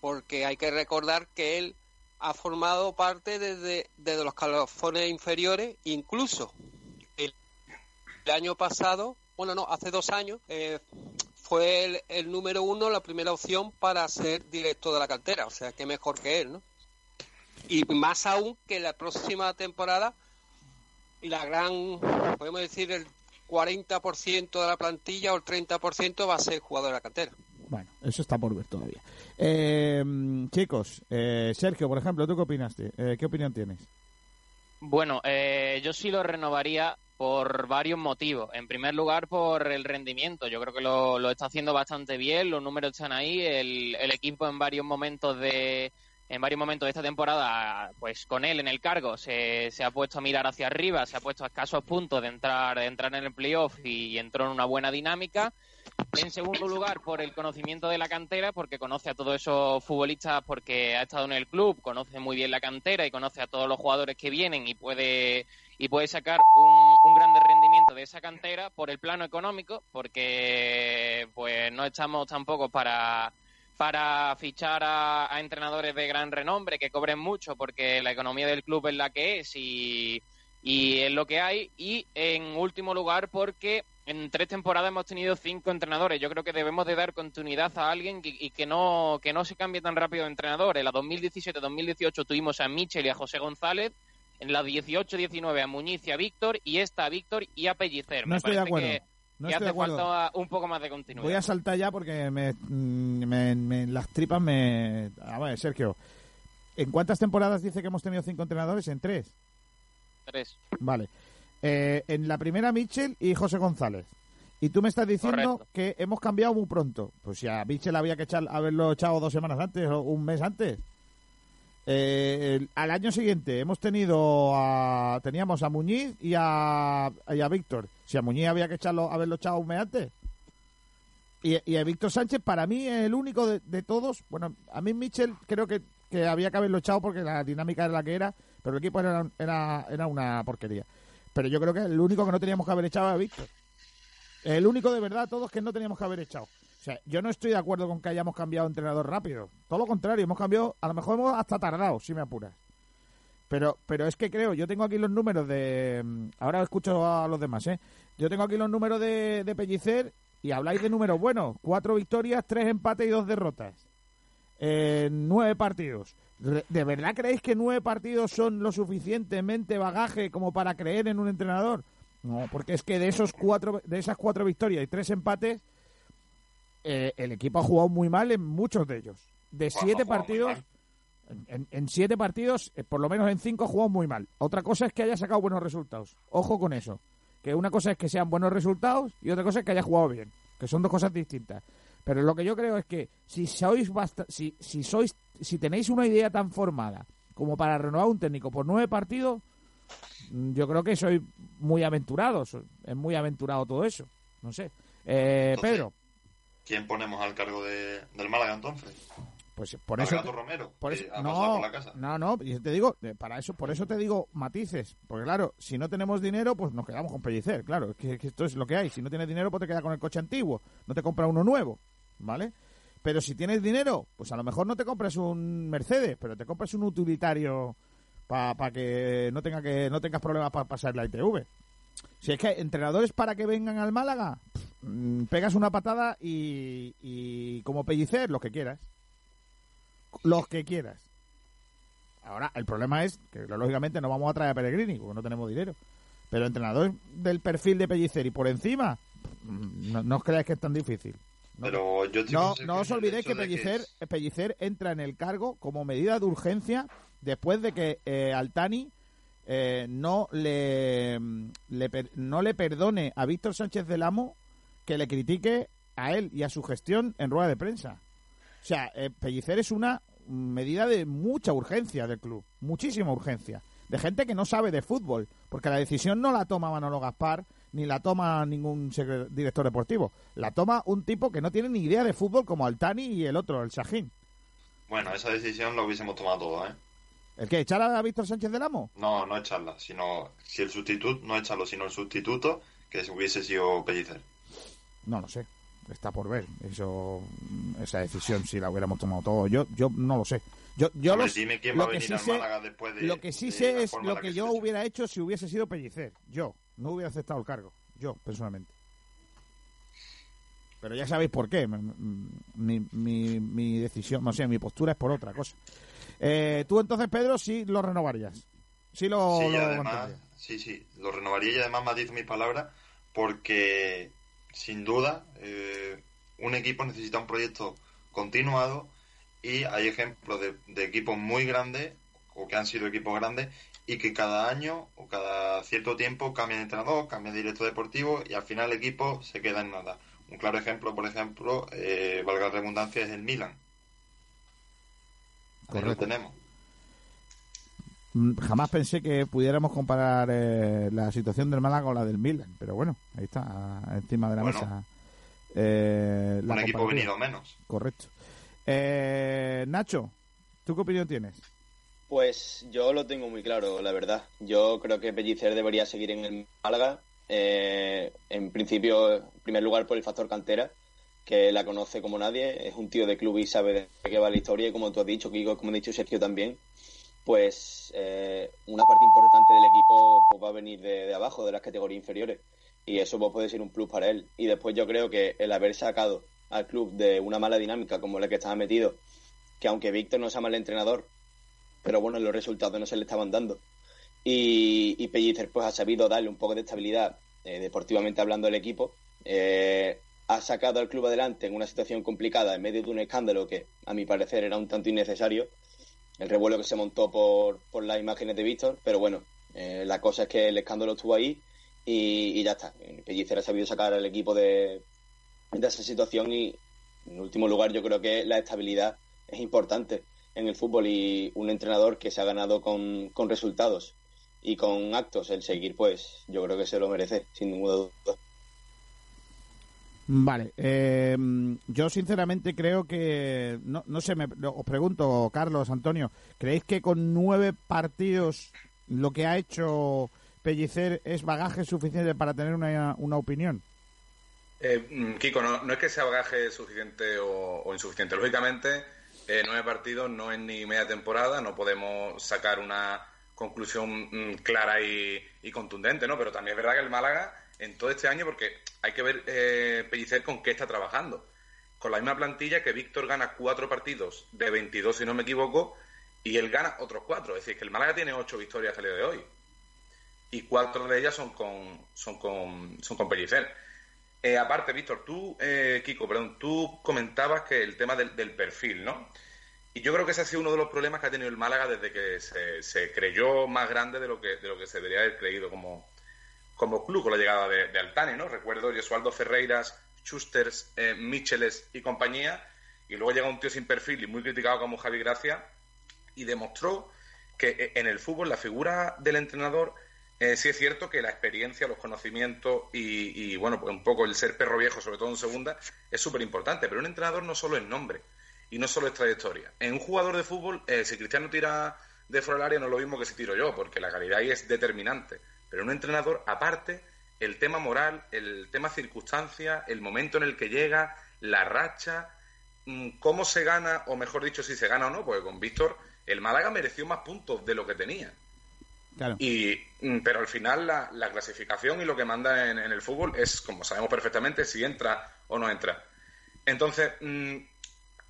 [SPEAKER 12] porque hay que recordar que él ha formado parte desde, los calafones inferiores, incluso el, año pasado, bueno, no, hace dos años, eh, fue el, número uno, la primera opción para ser directo de la cantera, o sea, que mejor que él, ¿no? Y más aún que la próxima temporada, la gran, podemos decir, el 40% de la plantilla o el 30% va a ser jugador de la cantera.
[SPEAKER 2] Bueno, eso está por ver todavía. Eh, chicos, eh, Sergio, por ejemplo, ¿tú qué opinaste? Eh, ¿Qué opinión tienes?
[SPEAKER 4] Bueno, yo sí lo renovaría por varios motivos. En primer lugar, por el rendimiento. Yo creo que lo, está haciendo bastante bien, los números están ahí, el, el equipo en varios momentos de, en varios momentos de esta temporada, pues con él en el cargo, se, se, ha puesto a mirar hacia arriba, se ha puesto a escasos puntos de entrar, de entrar en el playoff y entró en una buena dinámica. En segundo lugar, por el conocimiento de la cantera, porque conoce a todos esos futbolistas, porque ha estado en el club, conoce muy bien la cantera y conoce a todos los jugadores que vienen y puede, y puede sacar un, un grande rendimiento de esa cantera por el plano económico, porque pues no estamos tampoco para para fichar a, entrenadores de gran renombre que cobren mucho porque la economía del club es la que es y, es lo que hay. Y en último lugar porque en tres temporadas hemos tenido cinco entrenadores. Yo creo que debemos de dar continuidad a alguien y, que no que no se cambie tan rápido de entrenador. En la 2017-2018 tuvimos a Michel y a José González. En la 18-19 a Muñiz y a Víctor. Y esta a Víctor y a Pellicer.
[SPEAKER 2] No estoy de acuerdo.
[SPEAKER 4] No y hace falta un poco más de continuidad.
[SPEAKER 2] Voy a saltar ya porque me, me, las tripas me... A ver, Sergio, ¿en cuántas temporadas dice que hemos tenido cinco entrenadores? ¿En tres?
[SPEAKER 4] Tres.
[SPEAKER 2] Vale. Eh, en la primera, Mitchell y José González. Y tú me estás diciendo que hemos cambiado muy pronto. Pues si a Mitchell había que echar, haberlo echado dos semanas antes o un mes antes. Eh, al año siguiente hemos tenido a, teníamos a Muñiz y a, y a Víctor. Si a Muñiz había que echarlo, haberlo echado un mes antes. Y, a Víctor Sánchez, para mí, es el único de, todos. Bueno, a mí Michel creo que, que, había que haberlo echado porque la dinámica era la que era, pero el equipo era, era, era una porquería. Pero yo creo que el único que no teníamos que haber echado a Víctor. El único de verdad, todos que no teníamos que haber echado. O sea, yo no estoy de acuerdo con que hayamos cambiado de entrenador rápido. Todo lo contrario, hemos cambiado, a lo mejor hemos hasta tardado, si me apuras. Pero, pero es que creo, yo tengo aquí los números de. Mm, ahora escucho a los demás, ¿eh? Yo tengo aquí los números de, de Pellicer y habláis de números buenos: cuatro victorias, tres empates y dos derrotas. En nueve partidos. ¿De verdad creéis que nueve partidos son lo suficientemente bagaje como para creer en un entrenador? No, porque es que de esos cuatro, de esas cuatro victorias y tres empates, eh, el equipo ha jugado muy mal en muchos de ellos. De siete partidos, en, siete partidos, eh, por lo menos en cinco ha jugado muy mal. Otra cosa es que haya sacado buenos resultados. Ojo con eso. Que una cosa es que sean buenos resultados y otra cosa es que haya jugado bien. Que son dos cosas distintas. Pero lo que yo creo es que si sois si, si sois si tenéis una idea tan formada como para renovar un técnico por nueve partidos, mm, yo creo que sois muy aventurados. Es muy aventurado todo eso. No sé. Eh, Pedro.
[SPEAKER 7] ¿Quién ponemos al cargo de, del Málaga entonces?
[SPEAKER 2] Pues por eso.
[SPEAKER 7] Romero,
[SPEAKER 2] por eso no, no, no, y te digo, eh, para eso, por eso te digo matices. Porque claro, si no tenemos dinero, pues nos quedamos con pellicer, claro. Es que, esto es lo que hay. Si no tienes dinero, pues te quedas con el coche antiguo. No te compras uno nuevo, ¿vale? Pero si tienes dinero, pues a lo mejor no te compras un Mercedes, pero te compras un utilitario para que no tenga que no tengas problemas para pasar la ITV. Si es que entrenadores para que vengan al Málaga, Mm, pegas una patada y, como pellicer, lo que quieras. Los que quieras. Ahora, el problema es que lógicamente no vamos a traer a Pellegrini porque no tenemos dinero. Pero entrenador del perfil de Pellicer y por encima, mm, no, os creáis que es tan difícil.
[SPEAKER 7] No, Pero yo
[SPEAKER 2] no, no os olvidéis que Pellicer, Pellicer entra en el cargo como medida de urgencia después de que eh, Altani eh, no, le, le, no le perdone a Víctor Sánchez del Amo que le critique a él y a su gestión en rueda de prensa. O sea, eh, Pellicer es una medida de mucha urgencia del club, muchísima urgencia, de gente que no sabe de fútbol, porque la decisión no la toma Manolo Gaspar ni la toma ningún director deportivo, la toma un tipo que no tiene ni idea de fútbol como Altani y el otro, el Sajín.
[SPEAKER 7] Bueno, esa decisión la hubiésemos tomado todos, ¿eh?
[SPEAKER 2] ¿El qué? ¿Echar a Víctor Sánchez del Amo?
[SPEAKER 7] No, no echarla, sino si el sustituto, no echarlo, sino el sustituto que hubiese sido Pellicer.
[SPEAKER 2] No lo sé, está por ver eso, esa decisión si la hubiéramos tomado todos. Yo, yo no lo sé. Yo, yo
[SPEAKER 7] lo, dime quién va a venir sí Málaga después de.
[SPEAKER 2] Lo que sí sé es lo que, yo hubiera hecho si hubiese sido Pellicer. Yo no hubiera aceptado el cargo. Yo personalmente. Pero ya sabéis por qué. Mi, mi, mi decisión, no sé, mi postura es por otra cosa. Eh, tú entonces, Pedro, sí lo renovarías. Sí lo,
[SPEAKER 7] sí, además, sí, sí, lo renovaría y además me dicho mi palabra porque sin duda eh, un equipo necesita un proyecto continuado y hay ejemplos de, equipos muy grandes o que han sido equipos grandes y que cada año o cada cierto tiempo cambian de entrenador, cambian de director deportivo y al final el equipo se queda en nada. Un claro ejemplo, por ejemplo, eh, valga la redundancia, es el Milan Correcto. Lo tenemos.
[SPEAKER 2] Mm, jamás pensé que pudiéramos comparar eh, la situación del Málaga con la del Milan, pero bueno, ahí está, encima de la mesa.
[SPEAKER 7] Eh, un equipo venido menos.
[SPEAKER 2] Correcto. Eh, Nacho, ¿tú qué opinión tienes?
[SPEAKER 6] Pues yo lo tengo muy claro, la verdad. Yo creo que Pellicer debería seguir en el Málaga. Eh, en principio, en primer lugar, por el factor cantera que la conoce como nadie, es un tío de club y sabe de qué va la historia y como tú has dicho, Kiko, como ha dicho Sergio también, pues eh, una parte importante del equipo pues, va a venir de, abajo, de las categorías inferiores y eso pues, puede ser un plus para él. Y después yo creo que el haber sacado al club de una mala dinámica como la que estaba metido, que aunque Víctor no sea mal entrenador, pero bueno, los resultados no se le estaban dando. Y, y Pellicer pues ha sabido darle un poco de estabilidad eh, deportivamente hablando al equipo. Eh, ha sacado al club adelante en una situación complicada en medio de un escándalo que, a mi parecer, era un tanto innecesario. El revuelo que se montó por, por las imágenes de Víctor, pero bueno, eh, la cosa es que el escándalo estuvo ahí y, ya está. Pellicer ha sabido sacar al equipo de, de esa situación y, en último lugar, yo creo que la estabilidad es importante en el fútbol y un entrenador que se ha ganado con, con resultados y con actos el seguir, pues yo creo que se lo merece, sin ninguna duda.
[SPEAKER 2] Vale, eh, yo sinceramente creo que, no, no sé, me, os pregunto, Carlos, Antonio, ¿creéis que con nueve partidos lo que ha hecho Pellicer es bagaje suficiente para tener una, una opinión?
[SPEAKER 13] Eh, mm, Kiko, no, es que sea bagaje suficiente o, insuficiente. Lógicamente, eh, nueve partidos no es ni media temporada, no podemos sacar una conclusión mm, clara y, contundente, ¿no? Pero también es verdad que el Málaga en todo este año, porque hay que ver eh, Pellicer con qué está trabajando. Con la misma plantilla que Víctor gana cuatro partidos de 22, si no me equivoco, y él gana otros cuatro. Es decir, que el Málaga tiene ocho victorias el día de hoy. Y cuatro de ellas son con, son con, son con Pellicer. Eh, aparte, Víctor, tú, eh, Kiko, perdón, tú comentabas que el tema del, perfil, ¿no? Y yo creo que ese ha sido uno de los problemas que ha tenido el Málaga desde que se, se creyó más grande de lo que, de lo que se debería haber creído como, como club con la llegada de, Altani, ¿no? Recuerdo Jesualdo Ferreiras, Schusters, eh, Micheles y compañía, y luego llega un tío sin perfil y muy criticado como Javi Gracia, y demostró que eh, en el fútbol la figura del entrenador eh, sí es cierto que la experiencia, los conocimientos y, bueno, pues un poco el ser perro viejo, sobre todo en segunda, es súper importante. Pero un entrenador no solo es nombre y no solo es trayectoria. En un jugador de fútbol, si Cristiano tira de fuera del área, no es lo mismo que si tiro yo, porque la calidad ahí es determinante. Pero un entrenador, aparte, el tema moral, el tema circunstancia, el momento en el que llega, la racha, mm, cómo se gana, o mejor dicho, si se gana o no, porque con Víctor el Málaga mereció más puntos de lo que tenía. Y, mm, pero al final la, clasificación y lo que manda en, el fútbol es, como sabemos perfectamente, si entra o no entra. Entonces, mm,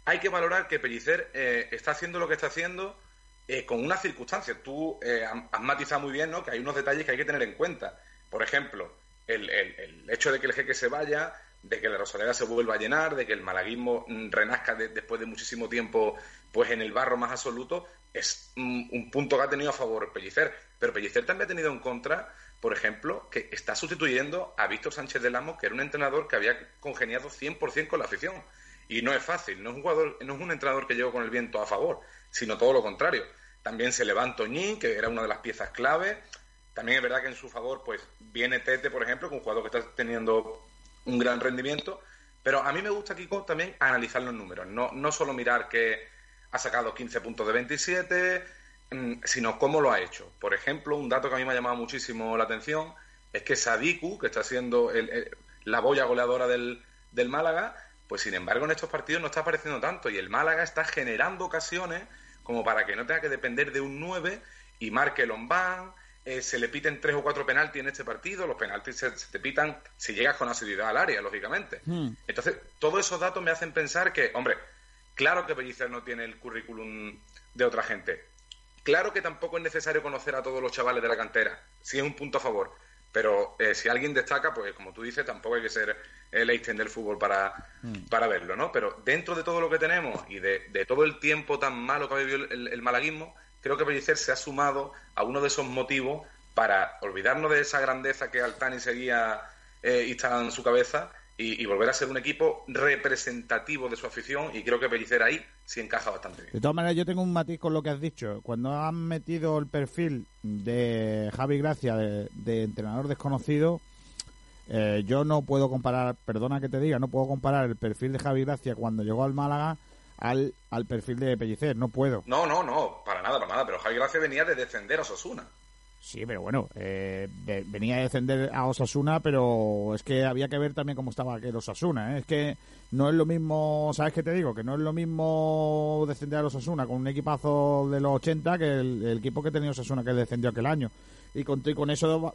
[SPEAKER 13] hay que valorar que Pellicer eh, está haciendo lo que está haciendo eh, con unas circunstancias. Tú eh, has matizado muy bien ¿no? que hay unos detalles que hay que tener en cuenta. Por ejemplo, el, hecho de que el jeque se vaya, de que la Rosaleda se vuelva a llenar, de que el malaguismo mm, renazca después de muchísimo tiempo pues en el barro más absoluto, es un, punto que ha tenido a favor Pellicer. Pero Pellicer también ha tenido en contra, por ejemplo, que está sustituyendo a Víctor Sánchez del Amo, que era un entrenador que había congeniado 100% con la afición. Y no es fácil, no es un jugador, no es un entrenador que llegó con el viento a favor, sino todo lo contrario. También se levanta Oñín, que era una de las piezas clave. También es verdad que en su favor, pues viene Tete, por ejemplo, que es un jugador que está teniendo un gran rendimiento. Pero a mí me gusta, Kiko, también analizar los números. No, solo mirar que ha sacado 15 puntos de 27, mm, sino cómo lo ha hecho. Por ejemplo, un dato que a mí me ha llamado muchísimo la atención es que Sadiku, que está siendo la boya goleadora del, del Málaga, pues sin embargo en estos partidos no está apareciendo tanto y el Málaga está generando ocasiones como para que no tenga que depender de un 9 y marque Lombán, eh, se le piten tres o cuatro penaltis en este partido, los penaltis se, te pitan si llegas con asiduidad al área, lógicamente. Hmm. Entonces, todos esos datos me hacen pensar que, hombre, claro que Pellicer no tiene el currículum de otra gente. Claro que tampoco es necesario conocer a todos los chavales de la cantera, sí es un punto a favor. Pero eh, si alguien destaca, pues como tú dices, tampoco hay que ser el Einstein del fútbol para, mm. para verlo, ¿no? Pero dentro de todo lo que tenemos y de, todo el tiempo tan malo que ha vivido el, malaguismo, creo que Pellicer se ha sumado a uno de esos motivos para olvidarnos de esa grandeza que Altani seguía eh, instalada en su cabeza y, volver a ser un equipo representativo de su afición y creo que Pellicer ahí sí encaja bastante bien.
[SPEAKER 2] De todas maneras, yo tengo un matiz con lo que has dicho. Cuando han metido el perfil de Javi Gracia de, entrenador desconocido, eh, yo no puedo comparar, perdona que te diga, no puedo comparar el perfil de Javi Gracia cuando llegó al Málaga al, al perfil de Pellicer, no puedo.
[SPEAKER 13] No, no, no, para nada, para nada, pero Javi Gracia venía de defender a Sosuna.
[SPEAKER 2] Sí, pero bueno, eh, venía a defender a Osasuna, pero es que había que ver también cómo estaba aquel Osasuna. ¿eh? Es que no es lo mismo, ¿sabes qué te digo? Que no es lo mismo defender a Osasuna con un equipazo de los 80 que el, equipo que tenía Osasuna que defendió aquel año. Y con, con eso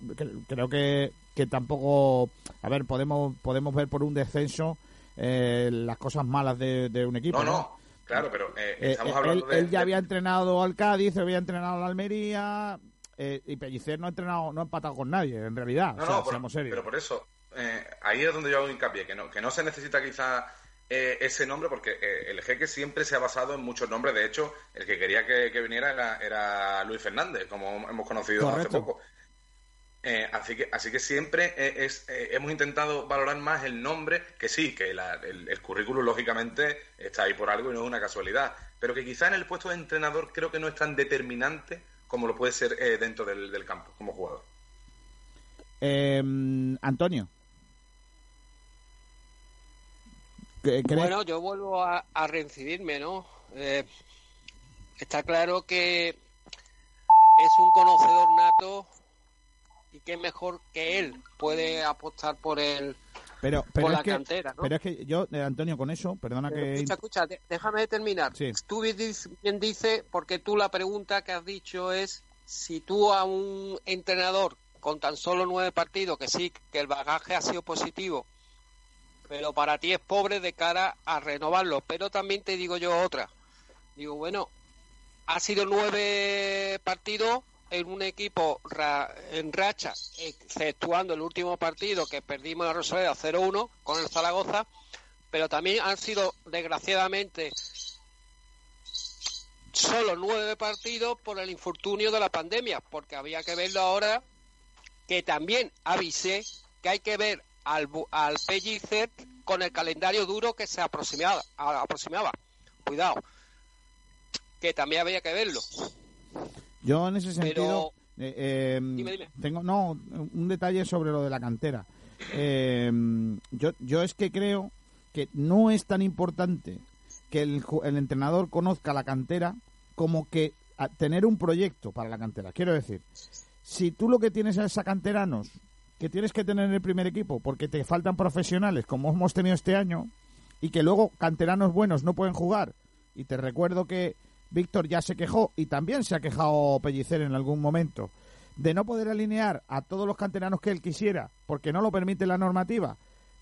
[SPEAKER 2] creo que, que tampoco, a ver, podemos podemos ver por un descenso eh, las cosas malas de, un equipo.
[SPEAKER 13] No, no, claro, pero estamos hablando
[SPEAKER 2] él, de, él ya había entrenado al Cádiz, había entrenado al Almería eh, y Pellicer no ha entrenado, no ha empatado con nadie, en realidad.
[SPEAKER 13] No, no, pero, por eso, eh, ahí es donde yo hago hincapié, que no, que no se necesita quizá eh, ese nombre, porque el jeque siempre se ha basado en muchos nombres. De hecho, el que quería que, viniera era, Luis Fernández, como hemos conocido hace poco. así que así que siempre es, hemos intentado valorar más el nombre, que sí, que el, el, currículum lógicamente está ahí por algo y no es una casualidad, pero que quizá en el puesto de entrenador creo que no es tan determinante como lo puede ser eh, dentro del, campo como jugador.
[SPEAKER 2] Em, Antonio.
[SPEAKER 12] Bueno, yo vuelvo a, reincidirme, ¿no? Eh, está claro que es un conocedor nato y que mejor que él puede apostar por el
[SPEAKER 2] pero, pero es que, Pero es que yo, eh, Antonio, con eso, perdona que...
[SPEAKER 12] Escucha, escucha, déjame terminar. Tú bien dices, porque tú la pregunta que has dicho es si tú a un entrenador con tan solo nueve partidos, que sí, que el bagaje ha sido positivo, pero para ti es pobre de cara a renovarlo. Pero también te digo yo otra. Digo, bueno, ha sido nueve partidos en un equipo en racha, exceptuando el último partido que perdimos la Rosaleda 0-1 con el Zaragoza, pero también han sido, desgraciadamente, solo nueve partidos por el infortunio de la pandemia, porque había que verlo ahora, que también avisé que hay que ver al, al Pellicer con el calendario duro que se aproximaba, aproximaba. Cuidado, que también había que verlo.
[SPEAKER 2] Yo en ese sentido eh, em, tengo no un detalle sobre lo de la cantera. Em, yo, yo es que creo que no es tan importante que el, el entrenador conozca la cantera como que tener un proyecto para la cantera. Quiero decir, si tú lo que tienes es a canteranos que tienes que tener en el primer equipo porque te faltan profesionales como hemos tenido este año y que luego canteranos buenos no pueden jugar y te recuerdo que Víctor ya se quejó y también se ha quejado Pellicer en algún momento de no poder alinear a todos los canteranos que él quisiera porque no lo permite la normativa.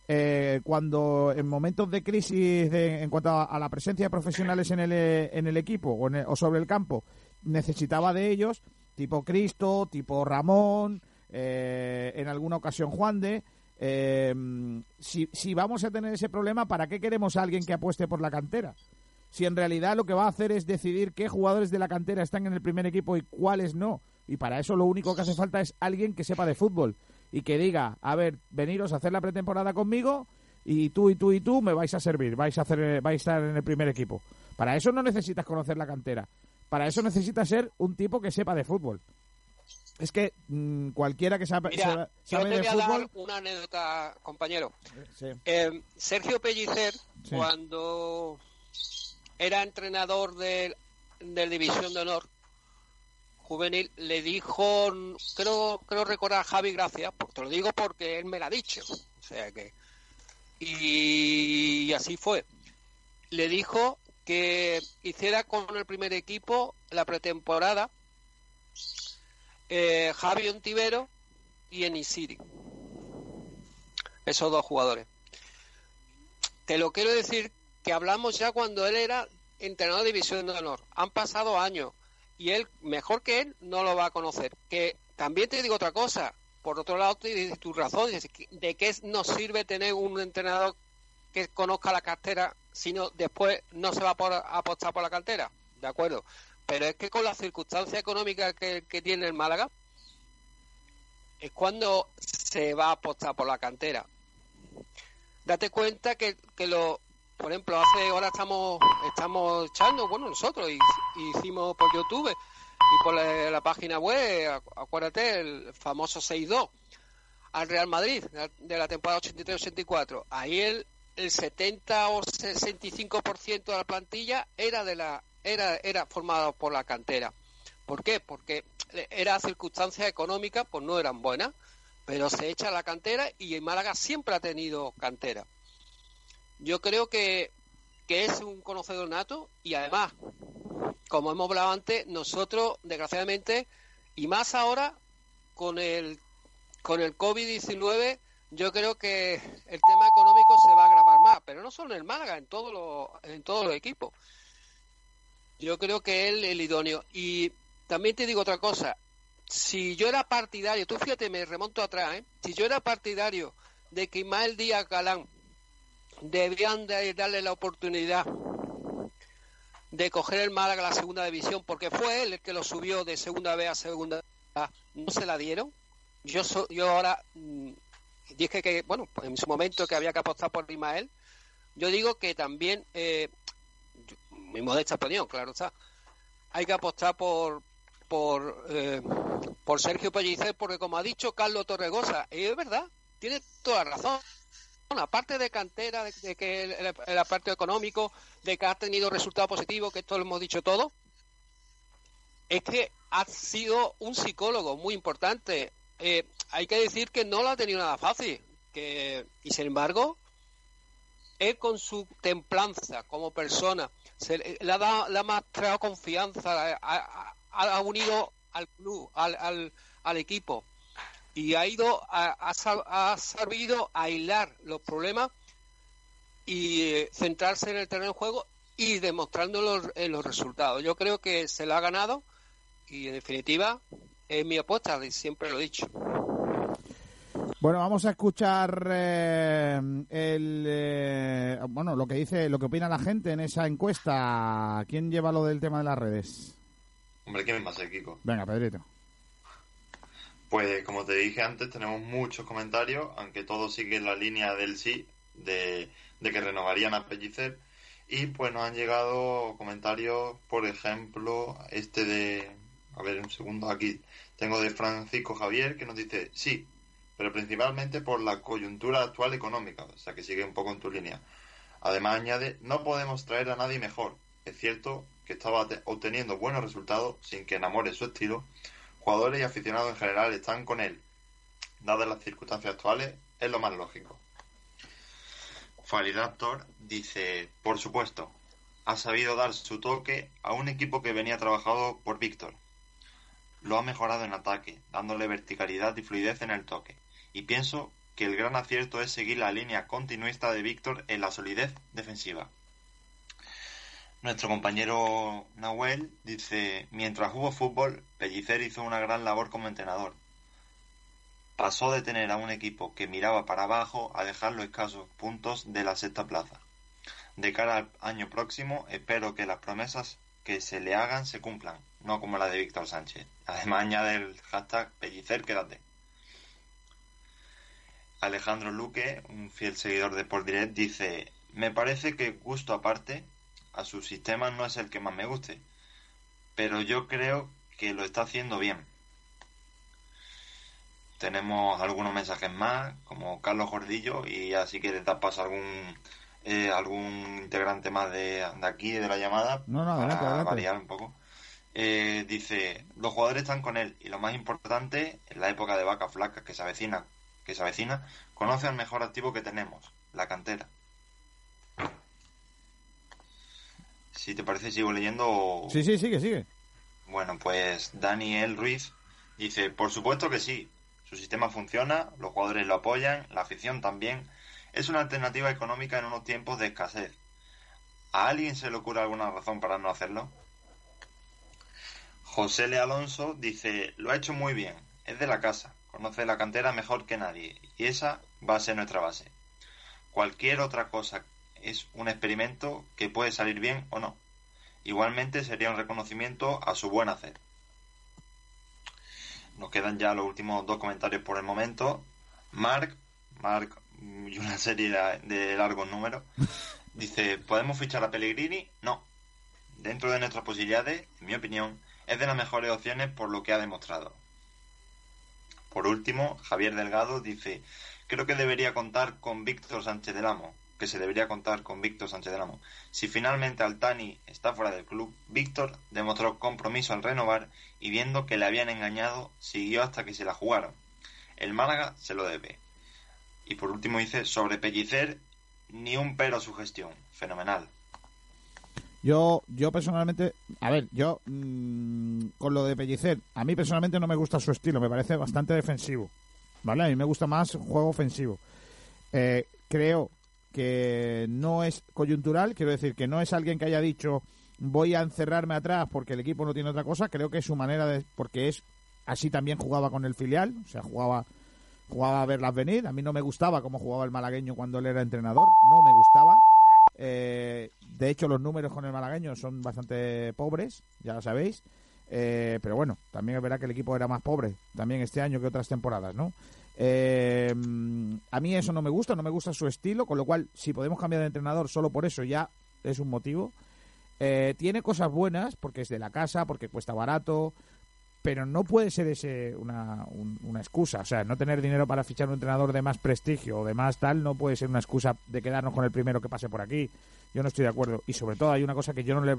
[SPEAKER 2] Eh, cuando en momentos de crisis en cuanto a, la presencia de profesionales en el, en el equipo o, sobre el campo necesitaba de ellos, tipo Cristo, tipo Ramón, eh, en alguna ocasión Juan de. Eh, si, si vamos a tener ese problema, ¿para qué queremos a alguien que apueste por la cantera? Si en realidad lo que va a hacer es decidir qué jugadores de la cantera están en el primer equipo y cuáles no. Y para eso lo único que hace falta es alguien que sepa de fútbol y que diga, a ver, veniros a hacer la pretemporada conmigo y tú y tú y tú me vais a servir, vais a hacer, vais a estar en el primer equipo. Para eso no necesitas conocer la cantera. Para eso necesitas ser un tipo que sepa de fútbol. Es que mm, cualquiera que sabe,
[SPEAKER 12] Mira,
[SPEAKER 2] sabe
[SPEAKER 12] yo te
[SPEAKER 2] de
[SPEAKER 12] voy a
[SPEAKER 2] fútbol.
[SPEAKER 12] dar una anécdota, compañero.
[SPEAKER 2] Sí.
[SPEAKER 12] Eh, Sergio Pellicer,
[SPEAKER 2] Sí.
[SPEAKER 12] cuando era entrenador del, del División de Honor juvenil, le dijo, creo, creo recordar a Javi Gracia, porque te lo digo porque él me lo ha dicho. O sea que. Y así fue. Le dijo que hiciera con el primer equipo la pretemporada eh, Javi Ontivero y Enisiri. Esos dos jugadores. Te lo quiero decir que hablamos ya cuando él era entrenador de división de honor. Han pasado años y él, mejor que él, no lo va a conocer. Que también te digo otra cosa. Por otro lado, tienes tu razón. ¿De qué nos sirve tener un entrenador que conozca la cartera si no, después no se va a apostar por la cartera? De acuerdo. Pero es que con las circunstancias económicas que, que tiene el Málaga, es cuando se va a apostar por la cantera. Date cuenta que, que lo, por ejemplo, hace ahora estamos estamos echando, bueno, nosotros y, hicimos por YouTube y por la, página web, acu- acuérdate, el famoso 6-2 al Real Madrid de la- temporada 83-84. Ahí el, el 70 o 65% de la plantilla era de la era era formado por la cantera. ¿Por qué? Porque era circunstancias económicas, pues no eran buenas, pero se echa la cantera y el Málaga siempre ha tenido cantera. Yo creo que, que es un conocedor nato y además, como hemos hablado antes, nosotros, desgraciadamente, y más ahora con el, con el COVID-19, yo creo que el tema económico se va a agravar más, pero no solo en el Málaga, en todos los, en todos los equipos. Yo creo que él el idóneo. Y también te digo otra cosa. Si yo era partidario, tú fíjate, me remonto atrás, ¿eh? si yo era partidario de que Ismael Díaz Galán debían de darle la oportunidad de coger el Málaga a la segunda división, porque fue él el que lo subió de segunda B a segunda no se la dieron. Yo so- yo ahora mm, dije que, bueno, pues en su momento que había que apostar por Ismael, yo digo que también, eh, mi modesta opinión, claro está, hay que apostar por por eh, por Sergio Pellicer, porque como ha dicho Carlos Torregosa, es verdad, tiene toda la razón. Aparte de cantera, de, de que el, el- económico, de que ha tenido resultados positivos, que esto lo hemos dicho todo, es que ha sido un psicólogo muy importante. Eh, hay que decir que no lo ha tenido nada fácil, que y sin embargo, él con su templanza como persona, se le, ha, dado- le ha mostrado confianza, ha, ha- ha unido al club, al, al, al equipo y ha ido a, ha sab- ha sabido aislar los problemas y eh, centrarse en el terreno de juego y demostrándolo en los resultados. Yo creo que se lo ha ganado y en definitiva es mi apuesta, de- siempre lo he dicho.
[SPEAKER 2] Bueno, vamos a escuchar eh, el eh, bueno lo que dice, lo que opina la gente en esa encuesta. ¿Quién lleva lo del tema de las redes?
[SPEAKER 7] Hombre, ¿quién va a ser, Kiko?
[SPEAKER 2] Venga, Pedrito.
[SPEAKER 7] Pues como te dije antes, tenemos muchos comentarios, aunque todos siguen la línea del sí, de, de que renovarían a Pellicer. Y pues nos han llegado comentarios, por ejemplo, este de... A ver, un segundo, aquí tengo de Francisco Javier que nos dice sí, pero principalmente por la coyuntura actual económica, o sea que sigue un poco en tu línea. Además añade, no podemos traer a nadie mejor. Es cierto que estaba te- obteniendo buenos resultados sin que enamore su estilo. Jugadores y aficionados en general están con él. Dadas las circunstancias actuales, es lo más lógico. Falidaptor dice, por supuesto, ha sabido dar su toque a un equipo que venía trabajado por Víctor. Lo ha mejorado en ataque, dándole verticalidad y fluidez en el toque. Y pienso que el gran acierto es seguir la línea continuista de Víctor en la solidez defensiva. Nuestro compañero Nahuel dice, mientras jugó fútbol, Pellicer hizo una gran labor como entrenador. Pasó de tener a un equipo que miraba para abajo a dejar los escasos puntos de la sexta plaza. De cara al año próximo, espero que las promesas que se le hagan se cumplan, no como la de Víctor Sánchez. Además añade el hashtag Pellicer, quédate. Alejandro Luque, un fiel seguidor de Sport Direct, dice, me parece que gusto aparte, a su sistema no es el que más me guste, pero yo creo que lo está haciendo bien. Tenemos algunos mensajes más, como Carlos Gordillo, y así que te paso algún eh, algún integrante más de, aquí, de la llamada,
[SPEAKER 2] no, no, para
[SPEAKER 7] variar un poco. Eh, dice, los jugadores están con él y lo más importante, en la época de vaca flaca que se avecina, que se avecina, conoce al mejor activo que tenemos, la cantera. Si te parece, sigo leyendo.
[SPEAKER 2] Sí, sí, sigue, sigue.
[SPEAKER 7] Bueno, pues Daniel Ruiz dice, por supuesto que sí, su sistema funciona, los jugadores lo apoyan, la afición también. Es una alternativa económica en unos tiempos de escasez. ¿A alguien se le ocurre alguna razón para no hacerlo? José Le Alonso dice, lo ha hecho muy bien, es de la casa, conoce la cantera mejor que nadie y esa va a ser nuestra base. Cualquier otra cosa es un experimento que puede salir bien o no. Igualmente sería un reconocimiento a su buen hacer. Nos quedan ya los últimos dos comentarios por el momento. Mark, Mark y una serie de largos números, dice, ¿podemos fichar a Pellegrini? No. Dentro de nuestras posibilidades, en mi opinión, es de las mejores opciones por lo que ha demostrado. Por último, Javier Delgado dice, creo que debería contar con Víctor Sánchez del Amo, que se debería contar con Víctor Sánchez del Amo. Si finalmente Altani está fuera del club, Víctor demostró compromiso al renovar y viendo que le habían engañado, siguió hasta que se la jugaron. El Málaga se lo debe. Y por último dice, sobre Pellicer, ni un pero a su gestión. Fenomenal.
[SPEAKER 2] Yo, yo personalmente, a ver, yo mm, con lo de Pellicer, a mí personalmente no me gusta su estilo, me parece bastante defensivo, ¿vale? A mí me gusta más juego ofensivo. Eh, creo que no es coyuntural, quiero decir que no es alguien que haya dicho voy a encerrarme atrás porque el equipo no tiene otra cosa, creo que es su manera de, porque es así también jugaba con el filial, o sea, jugaba jugaba a verlas venir, a mí no me gustaba cómo jugaba el malagueño cuando él era entrenador, no me gustaba eh, de hecho, los números con el malagueño son bastante pobres, ya lo sabéis. Eh, pero bueno, también es verdad que el equipo era más pobre también este año que otras temporadas, ¿no? Eh, a mí eso no me gusta, no me gusta su estilo, con lo cual, si podemos cambiar de entrenador solo por eso ya es un motivo. tiene cosas buenas, porque es de la casa, porque cuesta barato, pero no puede ser ese una, una excusa. O sea, no tener dinero para fichar un entrenador de más prestigio o de más tal no puede ser una excusa de quedarnos con el primero que pase por aquí. Yo no estoy de acuerdo. Y sobre todo hay una cosa que yo no le...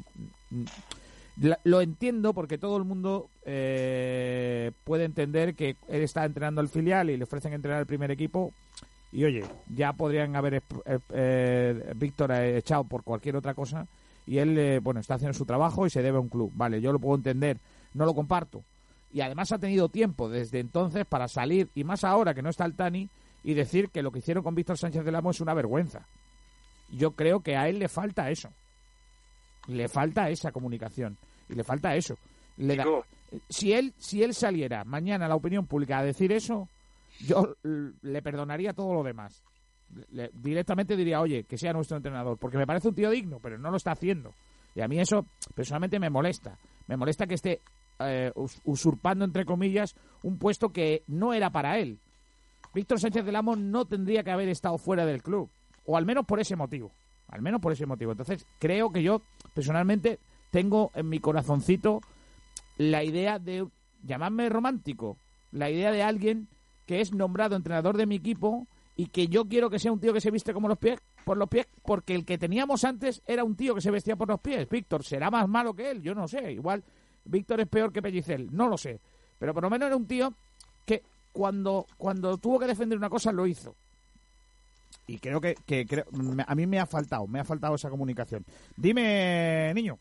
[SPEAKER 2] Lo entiendo porque todo el mundo eh, puede entender que él está entrenando al filial y le ofrecen entrenar al primer equipo. Y oye, ya podrían haber eh, eh, Víctor echado por cualquier otra cosa. Y él, bueno, está haciendo su trabajo y se debe a un club. Vale, yo lo puedo entender. No lo comparto y además ha tenido tiempo desde entonces para salir, y más ahora que no está el Tani, y decir que lo que hicieron con Víctor Sánchez del Amo es una vergüenza. Yo creo que a él le falta eso. Le falta esa comunicación. Y le falta eso. Le da... si, él, si él saliera mañana a la opinión pública a decir eso, yo le perdonaría todo lo demás. directamente diría, oye, que sea nuestro entrenador, porque me parece un tío digno, pero no lo está haciendo. Y a mí eso personalmente me molesta. Me molesta que esté eh, usurpando, entre comillas, un puesto que no era para él. Víctor Sánchez del Amo no tendría que haber estado fuera del club, o al menos por ese motivo. Al menos por ese motivo. Entonces, creo que yo, personalmente, tengo en mi corazoncito la idea de, llamarme romántico, la idea de alguien que es nombrado entrenador de mi equipo y que yo quiero que sea un tío que se viste como los pies por los pies porque el que teníamos antes era un tío que se vestía por los pies. Víctor será más malo que él, yo no sé, igual Víctor es peor que Pellicer, no lo sé. Pero por lo menos era un tío que cuando, cuando tuvo que defender una cosa lo hizo. Y creo que, que a mí me ha faltado, me ha faltado esa comunicación. Dime, niño.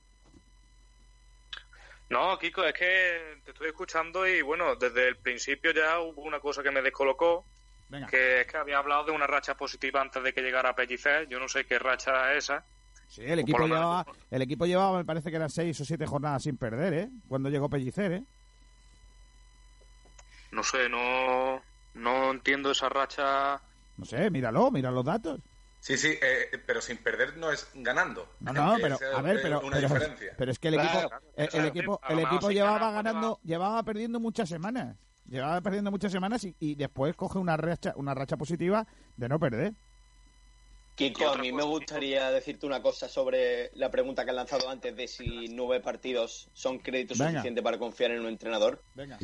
[SPEAKER 3] No, Kiko, es que te estoy escuchando y bueno, desde el principio ya hubo una cosa que me descolocó, que es que había hablado de una racha positiva antes de que llegara Pellicer, yo no sé qué racha es esa,
[SPEAKER 2] Sí, el equipo, llevaba, el equipo llevaba, me parece que eran seis o siete jornadas sin perder, ¿eh? Cuando llegó Pellicer, ¿eh?
[SPEAKER 3] No sé, no, no entiendo esa racha.
[SPEAKER 2] No sé, míralo, mira los datos.
[SPEAKER 13] Sí, sí, eh, pero sin perder no es ganando.
[SPEAKER 2] No, no, pero a ver, pero, pero, es que el equipo, el, equipo, el equipo llevaba ganando, llevaba perdiendo muchas semanas. llevaba perdiendo muchas semanas y, y después coge una racha, una racha positiva de no perder.
[SPEAKER 6] Kiko, a mí me gustaría decirte una cosa sobre la pregunta que han lanzado antes de si nueve partidos son crédito suficiente para confiar en un entrenador.
[SPEAKER 2] Venga.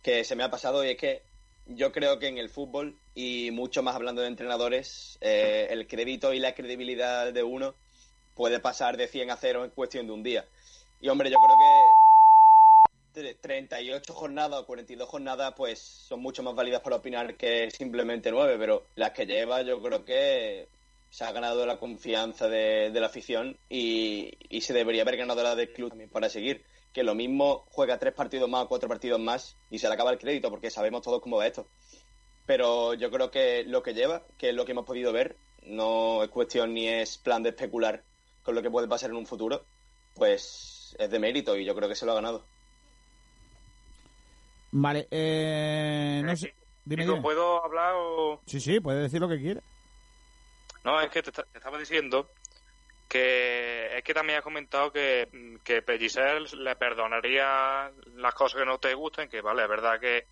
[SPEAKER 6] Que se me ha pasado y es que yo creo que en el fútbol, y mucho más hablando de entrenadores, eh, el crédito y la credibilidad de uno puede pasar de 100 a 0 en cuestión de un día. Y hombre, yo creo que 38 jornadas o 42 jornadas pues son mucho más válidas para opinar que simplemente 9, pero las que lleva yo creo que se ha ganado la confianza de, la afición y, se debería haber ganado la del club también para seguir. Que lo mismo juega tres partidos más o cuatro partidos más y se le acaba el crédito porque sabemos todos cómo va esto. Pero yo creo que lo que lleva, que es lo que hemos podido ver, no es cuestión ni es plan de especular con lo que puede pasar en un futuro, pues es de mérito y yo creo que se lo ha ganado.
[SPEAKER 2] Vale, eh, no sé. Dime,
[SPEAKER 3] ¿Puedo hablar o...?
[SPEAKER 2] Sí, sí, puede decir lo que quiera.
[SPEAKER 3] No, es que te, estaba diciendo que es que también has comentado que, que Pellicer le perdonaría las cosas que no te gusten, que vale, es verdad que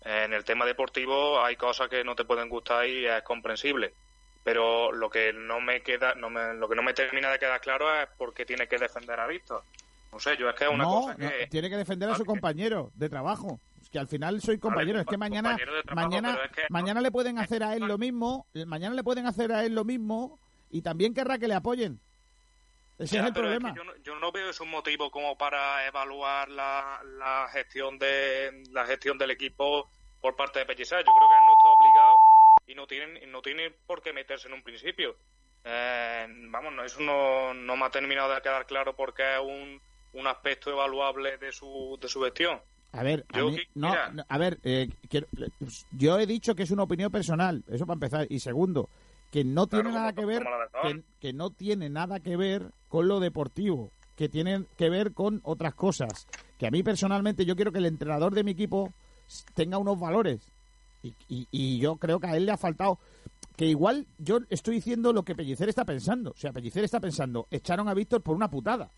[SPEAKER 3] en el tema deportivo hay cosas que no te pueden gustar y es comprensible. Pero lo que no me queda, no me, lo que no me termina de quedar claro es por qué tiene que defender a Víctor. No sé, yo es que es una cosa que...
[SPEAKER 2] tiene que defender a su compañero de trabajo que al final soy compañero. es que mañana, mañana, mañana le pueden hacer a él lo mismo, mañana le pueden hacer a él lo mismo y también querrá que le apoyen. Ese es el problema.
[SPEAKER 3] yo, no, veo eso un motivo como para evaluar la, la gestión de la gestión del equipo por parte de Pellicer. Yo creo que él no está obligado y no tienen no tiene por qué meterse en un principio. Eh, vamos, no, eso no, no me ha terminado de quedar claro porque es un, un aspecto evaluable de su, de su gestión.
[SPEAKER 2] A ver, no, a ver, eh, yo he dicho que es una opinión personal, eso para empezar. Y segundo, que no tiene nada que ver, que, no tiene nada que ver con lo deportivo, que tiene que ver con otras cosas. Que a mí personalmente yo quiero que el entrenador de mi equipo tenga unos valores. Y, y, yo creo que a él le ha faltado. Que igual yo estoy diciendo lo que Pellicer está pensando. O sea, Pellicer está pensando, echaron a Víctor por una putada.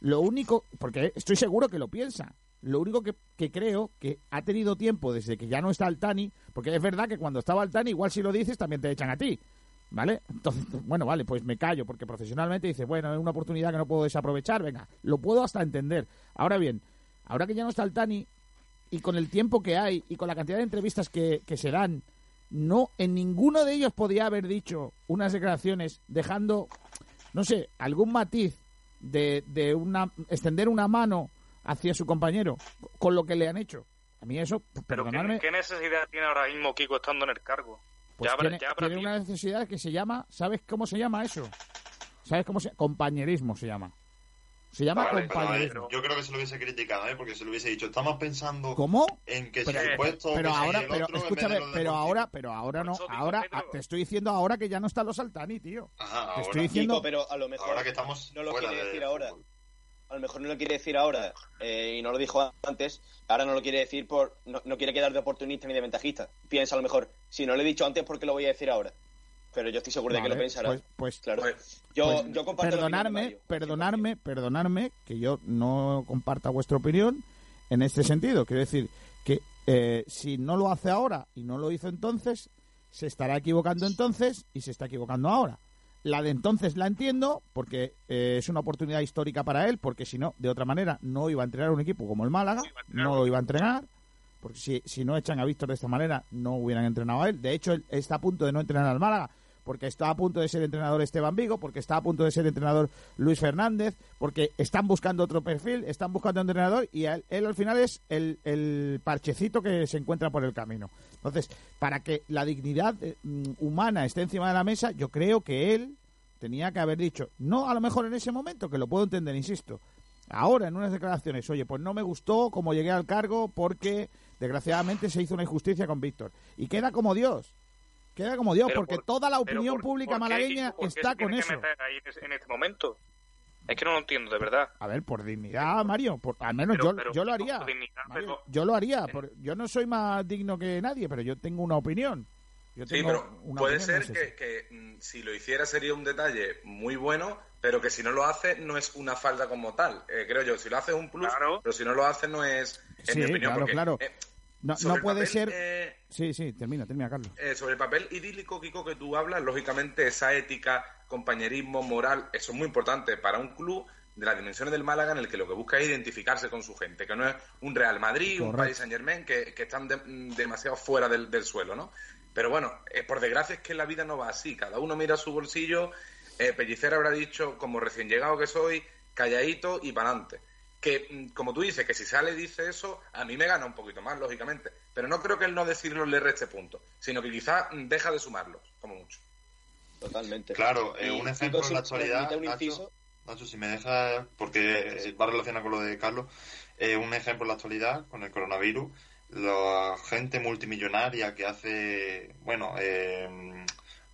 [SPEAKER 2] Lo único, porque estoy seguro que lo piensa. Lo único que, creo que ha tenido tiempo desde que ya no está Altani, porque es verdad que cuando estaba Altani, igual si lo dices, también te echan a ti. ¿Vale? Entonces, bueno, vale, pues me callo, porque profesionalmente dices, bueno, es una oportunidad que no puedo desaprovechar, venga, lo puedo hasta entender. Ahora bien, ahora que ya no está Altani, y con el tiempo que hay, y con la cantidad de entrevistas que, que se dan, no, en ninguno de ellos podía haber dicho unas declaraciones dejando, no sé, algún matiz de, de una, extender una mano hacia su compañero con lo que le han hecho. A mí eso,
[SPEAKER 3] Pero ¿qué, necesidad tiene ahora mismo Kiko estando en el cargo?
[SPEAKER 2] Pues tiene, una necesidad que se llama, ¿sabes cómo se llama eso? ¿Sabes cómo se Compañerismo se llama. Se llama compañerismo.
[SPEAKER 7] yo creo que se lo hubiese criticado, ¿eh? porque se lo hubiese dicho. Estamos pensando
[SPEAKER 2] ¿Cómo?
[SPEAKER 7] en que
[SPEAKER 2] pero,
[SPEAKER 7] si el puesto
[SPEAKER 2] pero ahora, pero escúchame, pero ahora, pero ahora no, ahora te estoy diciendo ahora que ya no está los Altani, tío. te estoy diciendo,
[SPEAKER 6] pero a lo mejor
[SPEAKER 7] ahora que estamos
[SPEAKER 6] no lo quiere decir ahora a lo mejor no lo quiere decir ahora eh, y no lo dijo antes, ahora no lo quiere decir por no, quiere quedar de oportunista ni de ventajista. Piensa a lo mejor, si no lo he dicho antes, ¿por qué lo voy a decir ahora? Pero yo estoy seguro de que lo pensará.
[SPEAKER 2] Pues, pues
[SPEAKER 6] claro.
[SPEAKER 2] Pues,
[SPEAKER 6] yo, yo comparto
[SPEAKER 2] perdonarme, perdonarme, perdonarme que yo no comparta vuestra opinión en este sentido. Quiero decir que eh, si no lo hace ahora y no lo hizo entonces, se estará equivocando entonces y se está equivocando ahora. La de entonces la entiendo porque eh, es una oportunidad histórica para él, porque si no, de otra manera, no iba a entrenar un equipo como el Málaga, no lo iba a entrenar, porque si, si no echan a Víctor de esta manera, no hubieran entrenado a él. De hecho, él está a punto de no entrenar al Málaga, porque está a punto de ser entrenador Esteban Vigo, porque está a punto de ser entrenador Luis Fernández, porque están buscando otro perfil, están buscando un entrenador y él, al final es el, el, parchecito que se encuentra por el camino. Entonces, para que la dignidad eh, mm, humana esté encima de la mesa, yo creo que él tenía que haber dicho, no a lo mejor en ese momento, que lo puedo entender, insisto, ahora en unas declaraciones, oye, pues no me gustó como llegué al cargo porque desgraciadamente se hizo una injusticia con Víctor. Y queda como Dios. Queda como Dios, porque toda la opinión pública malagueña está con eso.
[SPEAKER 3] ahí en este momento? Es que no lo entiendo, de verdad.
[SPEAKER 2] A ver, por dignidad, Mario. Por, al menos yo, yo, lo haría. yo lo haría. yo no soy más digno que nadie, pero yo tengo una opinión.
[SPEAKER 13] sí, pero puede ser que, mm, si lo hiciera sería un detalle muy bueno, pero que si no lo hace no es una falta como tal. Eh, creo yo, si lo hace es un plus, pero si no lo hace no es, en mi opinión.
[SPEAKER 2] Claro, claro.
[SPEAKER 13] Eh,
[SPEAKER 2] no, puede ser... Eh, sí, sí, termina, termina, Carlos.
[SPEAKER 13] Eh, sobre el papel idílico, Kiko, que tú hablas, lógicamente esa ética, compañerismo, moral, eso es muy importante para un club de las dimensiones del Málaga en el que lo que busca es identificarse con su gente, que no es un Real Madrid, un Paris Saint Germain, que, están demasiado fuera del, suelo, ¿no? Pero bueno, eh, por desgracia es que la vida no va así, cada uno mira su bolsillo, Pellicer habrá dicho, como recién llegado que soy, calladito y para adelante. Que, mm, como tú dices, que si sale y dice eso, a mí me gana un poquito más, lógicamente. Pero no creo que el no decirlo le reste punto, sino que quizás mm, deja de sumarlos, como mucho.
[SPEAKER 6] Totalmente.
[SPEAKER 7] Claro, eh, un ejemplo en la actualidad, Nacho, si me deja, porque va relacionado con lo de Carlos, eh, un ejemplo en la actualidad con el coronavirus, la gente multimillonaria que hace, bueno, eh,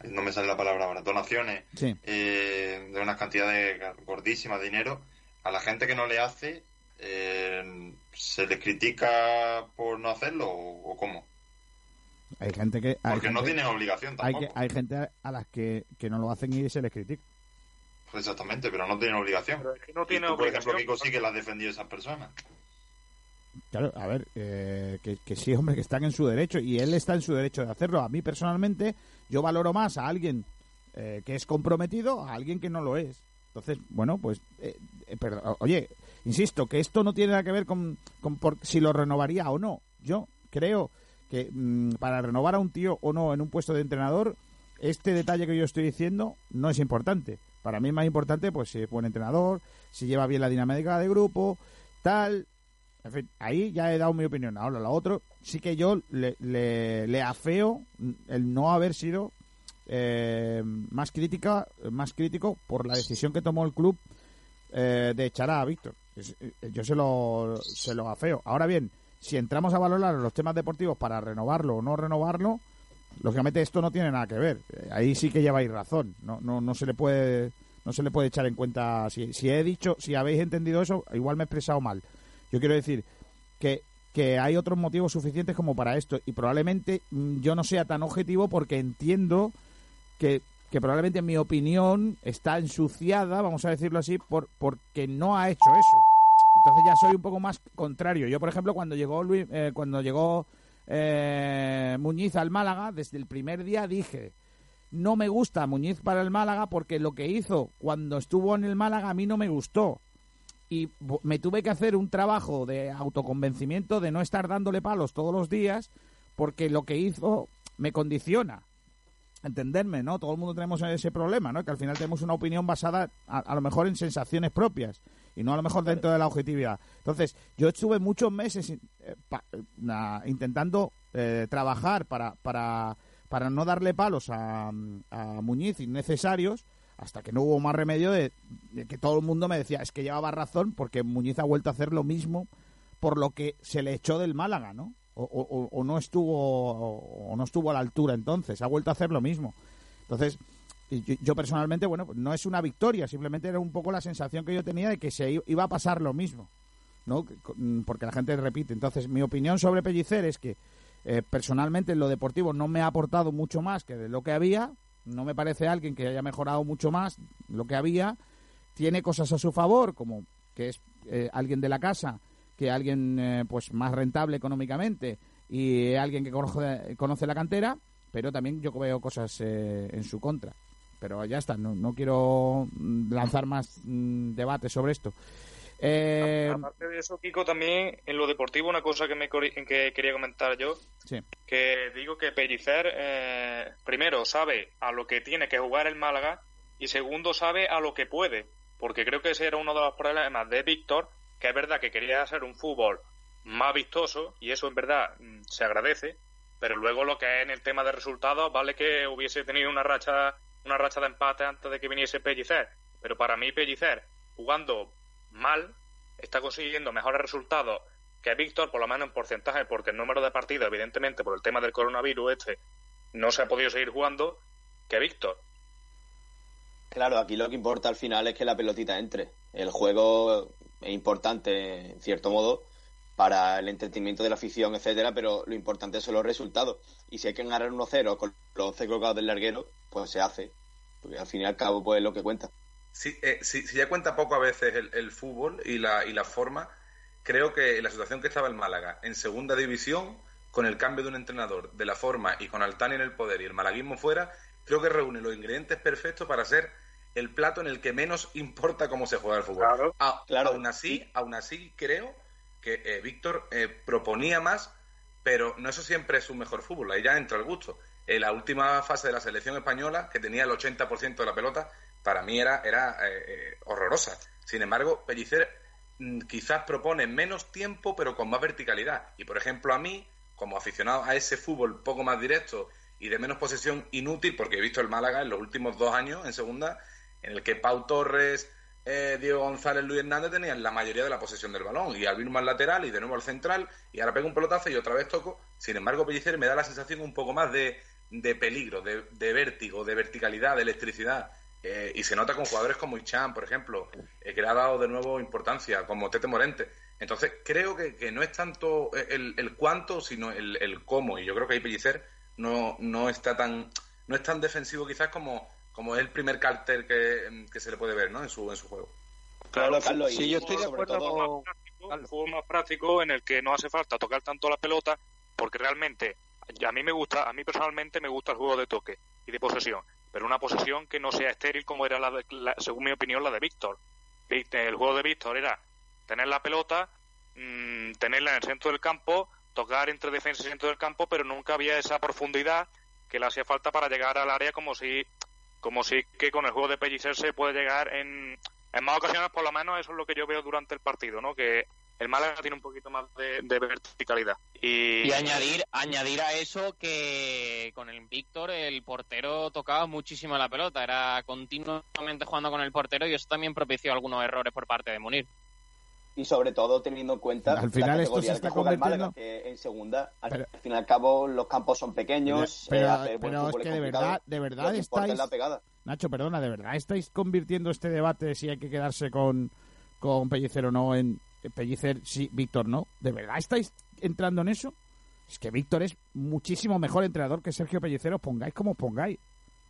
[SPEAKER 7] no me sale la palabra ahora, donaciones eh, de unas cantidades gordísimas de dinero, a la gente que no le hace, ¿se les critica por no hacerlo o, cómo?
[SPEAKER 2] Hay gente que...
[SPEAKER 7] Porque no tienen obligación tampoco.
[SPEAKER 2] Hay, hay gente a las que, que no lo hacen y se les critica.
[SPEAKER 7] Exactamente, pero no tienen obligación. Pero es que no tiene por ejemplo, Kiko sí que la ha defendido esas personas.
[SPEAKER 2] Claro, a ver, eh, que, sí, hombre, que están en su derecho y él está en su derecho de hacerlo. A mí personalmente, yo valoro más a alguien eh, que es comprometido a alguien que no lo es. Entonces, bueno, pues, eh, oye, insisto, que esto no tiene nada que ver con, con si lo renovaría o no. Yo creo que mm, para renovar a un tío o no en un puesto de entrenador, este detalle que yo estoy diciendo no es importante. Para mí es más importante, pues, si es buen entrenador, si lleva bien la dinámica de grupo, tal. En fin, ahí ya he dado mi opinión. Ahora, lo otro, sí que yo le, le, afeo el no haber sido eh, más crítica más crítico por la decisión que tomó el club eh, de echar a Víctor. Eh, yo se lo, se lo afeo. Ahora bien, si entramos a valorar los temas deportivos para renovarlo o no renovarlo, lógicamente esto no tiene nada que ver. Eh, ahí sí que lleváis razón. No, no, no se le puede no se le puede echar en cuenta si, si he dicho, si habéis entendido eso, igual me he expresado mal. Yo quiero decir que, que hay otros motivos suficientes como para esto y probablemente mm, yo no sea tan objetivo porque entiendo que, probablemente mi opinión está ensuciada, vamos a decirlo así, por porque no ha hecho eso. Entonces ya soy un poco más contrario. Yo, por ejemplo, cuando llegó Luis, eh, cuando llegó eh, Muñiz al Málaga, desde el primer día dije, no me gusta Muñiz para el Málaga porque lo que hizo cuando estuvo en el Málaga a mí no me gustó. Y me tuve que hacer un trabajo de autoconvencimiento de no estar dándole palos todos los días porque lo que hizo me condiciona. Entenderme, ¿no? Todo el mundo tenemos ese problema, ¿no? Que al final tenemos una opinión basada a lo mejor en sensaciones propias y no a lo mejor dentro de la objetividad. Entonces, yo estuve muchos meses eh, intentando eh, trabajar para, para, para no darle palos a, a Muñiz innecesarios hasta que no hubo más remedio de, que todo el mundo me decía, es que llevaba razón porque Muñiz ha vuelto a hacer lo mismo por lo que se le echó del Málaga, ¿no? O, no estuvo o no estuvo a la altura entonces, ha vuelto a hacer lo mismo. Entonces, yo, personalmente, bueno, no es una victoria, simplemente era un poco la sensación que yo tenía de que se iba a pasar lo mismo, ¿no? Mm, porque la gente repite. Entonces, mi opinión sobre Pellicer es que eh, personalmente en lo deportivo no me ha aportado mucho más que de lo que había, no me parece alguien que haya mejorado mucho más lo que había, tiene cosas a su favor, como que es eh, alguien de la casa, que alguien eh, pues más rentable económicamente y alguien que conoce, conoce la cantera, pero también yo veo cosas en su contra pero ya está, no, no quiero lanzar más mm, debate sobre esto.
[SPEAKER 3] Eh... Aparte de eso, Kiko, también en lo deportivo, una cosa que, me, que quería comentar yo, que digo que Pellicer, eh, primero, sabe a lo que tiene que jugar el Málaga y segundo, sabe a lo que puede, porque creo que ese era uno de los problemas de Víctor, que es verdad que quería hacer un fútbol más vistoso y eso en verdad mm, se agradece, pero luego lo que es en el tema de resultados, vale que hubiese tenido una racha una racha de empate antes de que viniese Pellicer. Pero para mí Pellicer, jugando mal, está consiguiendo mejores resultados que Víctor, por lo menos en porcentaje, porque el número de partidos, evidentemente, por el tema del coronavirus este, no se ha podido seguir jugando, que Víctor.
[SPEAKER 6] Claro, aquí lo que importa al final es que la pelotita entre. El juego es importante, en cierto modo, para el entretenimiento de la afición, etcétera, pero lo importante son los resultados. Y si hay que ganar 1-0 con los 11 colocados del larguero, pues se hace. Porque al fin y al cabo, pues es lo que cuenta.
[SPEAKER 13] Si, eh, si, ya cuenta poco a veces el, fútbol y la, y la forma, creo que la situación que estaba el Málaga en segunda división con el cambio de un entrenador, de la forma y con Altani en el poder y el malaguismo fuera, creo que reúne los ingredientes perfectos para ser el plato en el que menos importa cómo se juega el fútbol. Claro, claro. Aún así, aún así creo que eh, Víctor eh, proponía más, pero no eso siempre es su mejor fútbol, ahí ya entra el gusto. En la última fase de la selección española, que tenía el 80% de la pelota, para mí era, era eh, horrorosa. Sin embargo, Pellicer mm, quizás propone menos tiempo, pero con más verticalidad. Y, por ejemplo, a mí, como aficionado a ese fútbol poco más directo y de menos posesión inútil, porque he visto el Málaga en los últimos dos años en segunda, en el que Pau Torres, eh, Diego González, Luis Hernández tenían la mayoría de la posesión del balón. Y Albino más lateral y de nuevo al central. Y ahora pego un pelotazo y otra vez toco. Sin embargo, Pellicer me da la sensación un poco más de, peligro, de, vértigo, de verticalidad, de electricidad. Eh, y se nota con jugadores como Ichan, por ejemplo, eh, que le ha dado de nuevo importancia, como Tete Morente. Entonces, creo que, no es tanto el, el cuánto, sino el, el, cómo. Y yo creo que ahí Pellicer no, no está tan no es tan defensivo quizás como, como es el primer cartel que, que se le puede ver ¿no? en, su, en su juego.
[SPEAKER 3] Claro, Carlos. Sí, yo estoy de acuerdo con... Un juego más práctico en el que no hace falta tocar tanto la pelota porque realmente a mí me gusta, a mí personalmente me gusta el juego de toque y de posesión, pero una posesión que no sea estéril como era la, según mi opinión la de Víctor. El juego de Víctor era tener la pelota, mmm, tenerla en el centro del campo, tocar entre defensa y centro del campo, pero nunca había esa profundidad que le hacía falta para llegar al área como si como si que con el juego de Pellicer se puede llegar en, en más ocasiones, por lo menos eso es lo que yo veo durante el partido, ¿no? Que el Málaga tiene un poquito más de, verticalidad. Y...
[SPEAKER 4] añadir, añadir a eso que con el Víctor el portero tocaba muchísimo la pelota, era continuamente jugando con el portero y eso también propició algunos errores por parte de Munir
[SPEAKER 6] y sobre todo teniendo en cuenta
[SPEAKER 2] al final esto se está convirtiendo
[SPEAKER 6] en segunda. Al fin y al cabo los campos son pequeños
[SPEAKER 2] pero, eh, es que de verdad de verdad estáis Nacho perdona de verdad estáis convirtiendo este debate si hay que quedarse con con Pellicer o no en Pellicer sí Víctor no de verdad estáis entrando en eso es que Víctor es muchísimo mejor entrenador que Sergio Pellicer os pongáis como os pongáis.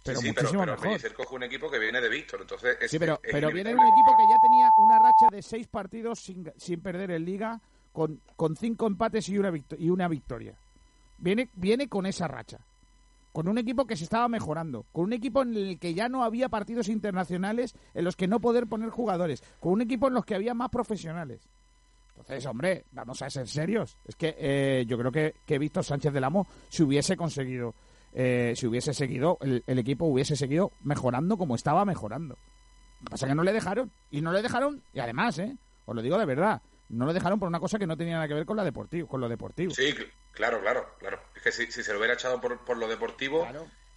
[SPEAKER 2] Pero sí, muchísimo pero, pero
[SPEAKER 13] mejor. coge un equipo que viene de Víctor, entonces...
[SPEAKER 2] sí, pero, pero viene un equipo que ya tenía una racha de seis partidos sin, sin perder en Liga, con, con cinco empates y una, y una victoria. Viene, viene con esa racha. Con un equipo que se estaba mejorando. Con un equipo en el que ya no había partidos internacionales en los que no poder poner jugadores. Con un equipo en los que había más profesionales. Entonces, hombre, vamos a ser serios. Es que eh, yo creo que, que Víctor Sánchez del Amo, si hubiese conseguido eh, si hubiese seguido, el, equipo hubiese seguido mejorando como estaba mejorando. Lo que pasa es que no le dejaron. Y no le dejaron, y además, ¿eh? Os lo digo de verdad, no lo dejaron por una cosa que no tenía nada que ver con, la deportivo, con lo deportivo.
[SPEAKER 13] Sí, claro, claro, claro. Es que si, se lo hubiera echado por, por lo deportivo,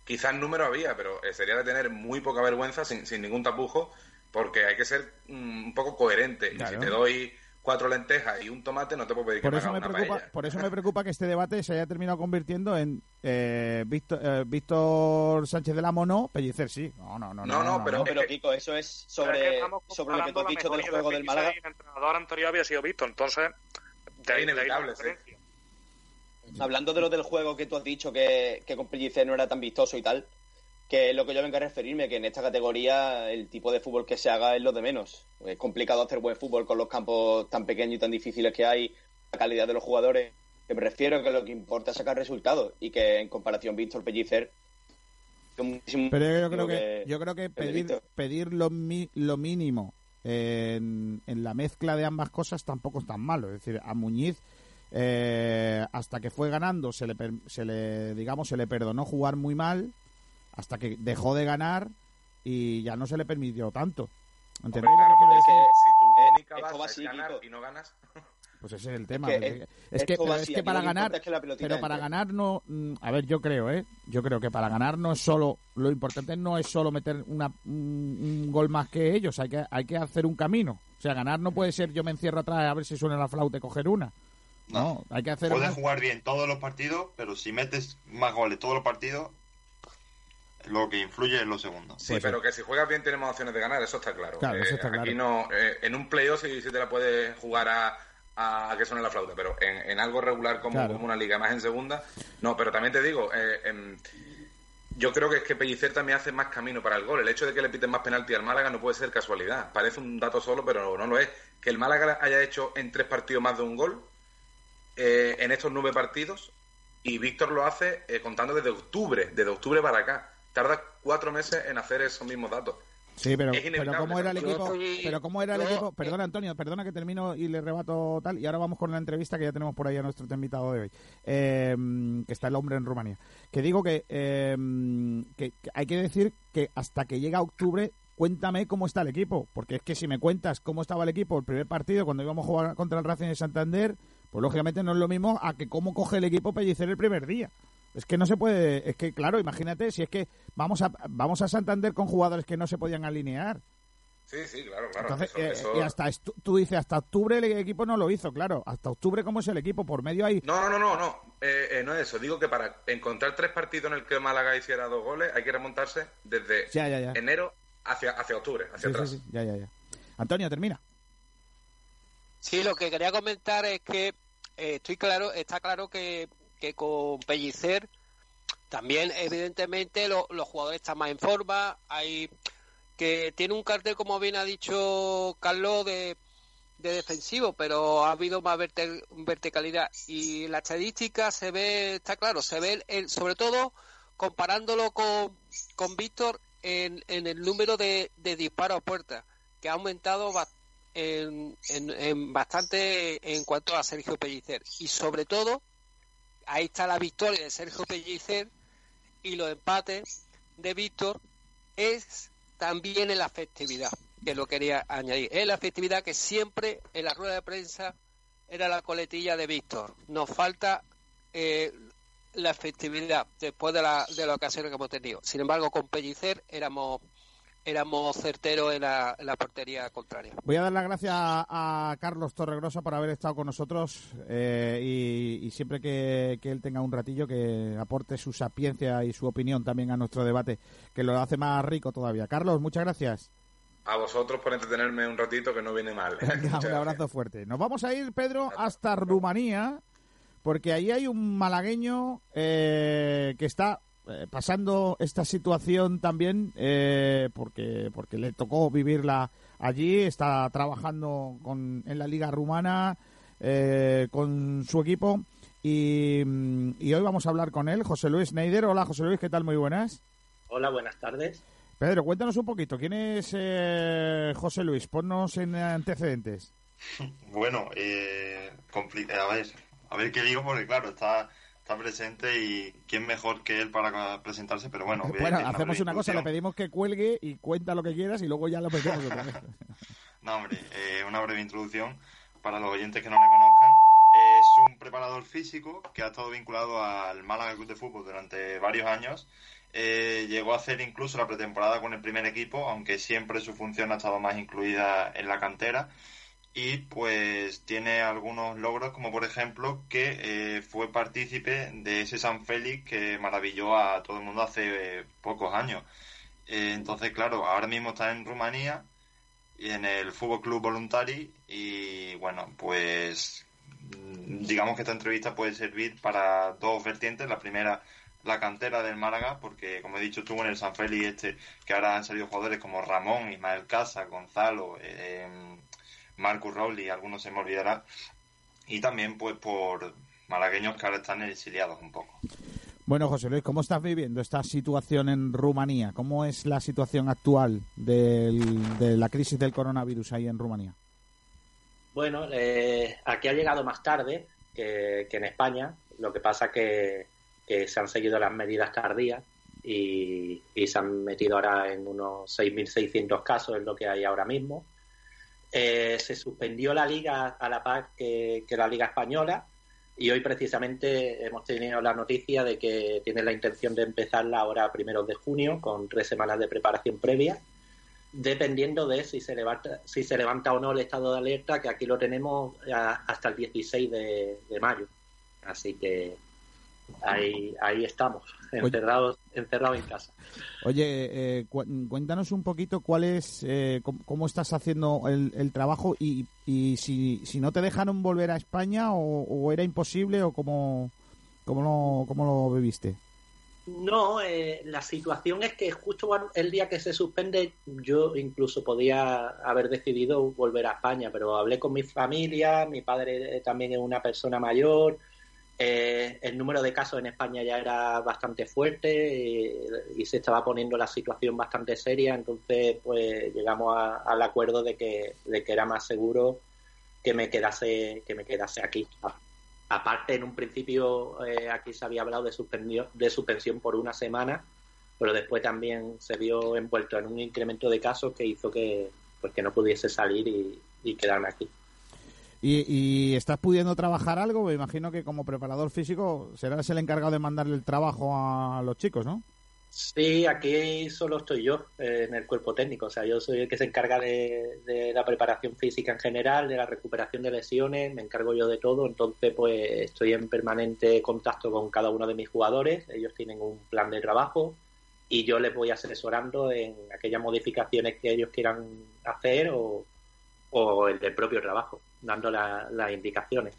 [SPEAKER 13] quizás número había, pero eh, sería de tener muy poca vergüenza, sin, sin ningún tapujo, porque hay que ser mm, un poco coherente. Y si te doy cuatro lentejas y un tomate, no te puedo pedir
[SPEAKER 2] por
[SPEAKER 13] que
[SPEAKER 2] eso
[SPEAKER 13] me,
[SPEAKER 2] preocupa, Por eso me preocupa que este debate se haya terminado convirtiendo en eh, eh, Víctor, Sánchez de la Mono, Pellicer sí. No, no, no.
[SPEAKER 6] No, no, pero, pero Kiko, eso es sobre, sobre lo que tú has dicho del juego del Málaga.
[SPEAKER 3] El entrenador anterior había sido Víctor, entonces...
[SPEAKER 13] De inevitable,
[SPEAKER 6] Hablando de lo del juego que tú has dicho, que, que con Pellicer no era tan vistoso y tal, que es lo que yo vengo a referirme, que en esta categoría el tipo de fútbol que se haga es lo de menos. Es complicado hacer buen fútbol con los campos tan pequeños y tan difíciles que hay, la calidad de los jugadores. Que me refiero que lo que importa es sacar resultados y que en comparación Víctor Pellicer
[SPEAKER 2] pero yo creo que, yo creo que pedir, pedir lo, lo mínimo en, en, la mezcla de ambas cosas tampoco es tan malo. Es decir, a Muñiz eh, hasta que fue ganando se le, se le digamos se le perdonó jugar muy mal hasta que dejó de ganar y ya no se le permitió tanto.
[SPEAKER 13] ¿Entendéis lo que quiero decir? Si tu única base es ganar y no ganas...
[SPEAKER 2] Pues ese es el tema. Es que, es que, es que para ganar, pero para ganar no, mm, a ver, yo creo, ¿eh? Yo creo que para ganar no es solo, lo importante no es solo meter una, un, gol más que ellos, hay que, hay que hacer un camino. O sea, ganar no puede ser yo me encierro atrás a ver si suena la flauta y coger una. No, hay que hacer.
[SPEAKER 7] Puedes jugar bien todos los partidos, pero si metes más goles todos los partidos, lo que influye en los segundos.
[SPEAKER 13] Sí, pero que si juegas bien tenemos opciones de ganar, eso está claro. Eh, aquí no, eh, en un playoff sí, sí, te la puedes jugar a, a, que suene la flauta, pero en, algo regular como, como, una liga más en segunda, no, pero también te digo, eh, yo creo que es que Pellicer también hace más camino para el gol. El hecho de que le piten más penalti al Málaga no puede ser casualidad. Parece un dato solo, pero no lo es. Que el Málaga haya hecho en tres partidos más de un gol en estos nueve partidos y Víctor lo hace eh, contando desde octubre, desde octubre para acá. Tarda cuatro meses en hacer esos mismos datos.
[SPEAKER 2] Sí, pero, pero ¿cómo era el equipo? Pero ¿cómo era el equipo? Perdona, Antonio, perdona que termino y le rebato tal. Y ahora vamos con la entrevista que ya tenemos por ahí a nuestro invitado de hoy, eh, que está el hombre en Rumanía. Que digo que, eh, que, hay que decir que hasta que llega octubre cuéntame cómo está el equipo, porque es que si me cuentas cómo estaba el equipo el primer partido cuando íbamos a jugar contra el Racing de Santander, pues lógicamente no es lo mismo a que cómo coge el equipo Pellicer el primer día. Es que no se puede, es que claro, imagínate si es que vamos a vamos a Santander con jugadores que no se podían alinear.
[SPEAKER 13] Sí, sí, claro, claro.
[SPEAKER 2] Entonces, eh, y hasta tú dices, hasta octubre el equipo no lo hizo, claro. Hasta octubre, ¿cómo es el equipo? Por medio ahí.
[SPEAKER 13] No, no, no, no, eh, eh, no es eso. Digo que para encontrar tres partidos en el que Málaga hiciera dos goles, hay que remontarse desde enero hacia, hacia octubre, hacia atrás. Sí,
[SPEAKER 2] ya, ya, ya. Antonio, termina.
[SPEAKER 12] Sí, lo que quería comentar es que estoy claro, está claro que que con Pellicer también evidentemente los jugadores están más en forma, hay que tiene un cartel como bien ha dicho Carlos de, defensivo, pero ha habido más verticalidad. Y la estadística se ve, está claro, se ve sobre todo comparándolo con, con Víctor en, en, el número de, de disparos a puerta, que ha aumentado en, en, bastante en cuanto a Sergio Pellicer. Y sobre todo ahí está la victoria de Sergio Pellicer y los empates de Víctor es también en la festividad, que lo quería añadir. Es la festividad que siempre en la rueda de prensa era la coletilla de Víctor. Nos falta eh, la festividad después de la, de la ocasión que hemos tenido. Sin embargo, con Pellicer éramos éramos certeros en la, portería contraria.
[SPEAKER 2] Voy a dar las gracias a, Carlos Torregrosa por haber estado con nosotros eh, y, siempre que, él tenga un ratillo que aporte su sapiencia y su opinión también a nuestro debate, que lo hace más rico todavía. Carlos, muchas gracias.
[SPEAKER 13] A vosotros por entretenerme un ratito que no viene mal.
[SPEAKER 2] un abrazo fuerte. Nos vamos a ir, Pedro, hasta Rumanía, porque ahí hay un malagueño eh, que está eh, pasando esta situación también eh, porque porque le tocó vivirla allí está trabajando con, en la liga rumana eh, con su equipo y, y, hoy vamos a hablar con él José Luis Neider. Hola José Luis qué tal muy buenas.
[SPEAKER 14] Hola buenas tardes.
[SPEAKER 2] Pedro cuéntanos un poquito quién es José Luis ponnos en antecedentes.
[SPEAKER 7] Bueno a ver a ver qué digo porque claro está está presente y quién mejor que él para presentarse, pero bueno.
[SPEAKER 2] Bueno, hacemos una cosa, le pedimos que cuelgue y cuenta lo que quieras y luego ya lo metemos otra vez.
[SPEAKER 7] no, hombre, eh, una breve introducción para los oyentes que no le conozcan. Es un preparador físico que ha estado vinculado al Málaga Club de Fútbol durante varios años. Eh, llegó a hacer incluso la pretemporada con el primer equipo, aunque siempre su función ha estado más incluida en la cantera y pues tiene algunos logros como por ejemplo que eh, fue partícipe de ese San Félix que maravilló a todo el mundo hace eh, pocos años. Eh, entonces, claro, ahora mismo está en Rumanía y en el Fútbol Club Voluntari y bueno, pues mm, digamos que esta entrevista puede servir para dos vertientes. La primera, la cantera del Málaga, porque como he dicho, estuvo en el San Félix este, que ahora han salido jugadores como Ramón, Ismael Casa, Gonzalo, Marcus Rowley, algunos se me olvidará, y también pues por malagueños que ahora están exiliados un poco.
[SPEAKER 2] Bueno, José Luis, ¿cómo estás viviendo esta situación en Rumanía? ¿Cómo es la situación actual de la crisis del coronavirus ahí en Rumanía?
[SPEAKER 14] Bueno, eh, aquí ha llegado más tarde que, en España. Lo que pasa que, que se han seguido las medidas tardías y, y se han metido ahora en unos 6.600 casos, es lo que hay ahora mismo. Eh, se suspendió la liga a la par que, la liga española. Y hoy precisamente hemos tenido la noticia de que tiene la intención de empezarla ahora primeros de junio con tres semanas de preparación previa dependiendo de si se levanta si se levanta o no el estado de alerta que aquí lo tenemos hasta el 16 de mayo. Así que ahí, ahí estamos, encerrados, encerrados en casa.
[SPEAKER 2] Oye, eh, cuéntanos un poquito cuál es, eh, cómo, estás haciendo el, trabajo y, y si, si, no te dejaron volver a España o, era imposible o cómo, cómo, lo, cómo lo viviste.
[SPEAKER 14] No, eh, la situación es que justo el día que se suspende yo incluso podía haber decidido volver a España, pero hablé con mi familia, mi padre también es una persona mayor, eh, el número de casos en España ya era bastante fuerte y, se estaba poniendo la situación bastante seria, entonces pues llegamos al acuerdo de que, de que era más seguro que me quedase que me quedase aquí. Aparte, en un principio eh, aquí se había hablado de de suspensión por una semana, pero después también se vio envuelto en un incremento de casos que hizo que pues que no pudiese salir y quedarme aquí.
[SPEAKER 2] ¿Y, estás pudiendo trabajar algo? Me imagino que como preparador físico serás el encargado de mandarle el trabajo a los chicos, ¿no?
[SPEAKER 14] Sí, aquí solo estoy yo eh, en el cuerpo técnico. O sea, yo soy el que se encarga de, la preparación física en general, de la recuperación de lesiones, me encargo yo de todo. Entonces, pues estoy en permanente contacto con cada uno de mis jugadores. Ellos tienen un plan de trabajo y yo les voy asesorando en aquellas modificaciones que ellos quieran hacer o, o el del propio trabajo dando las indicaciones.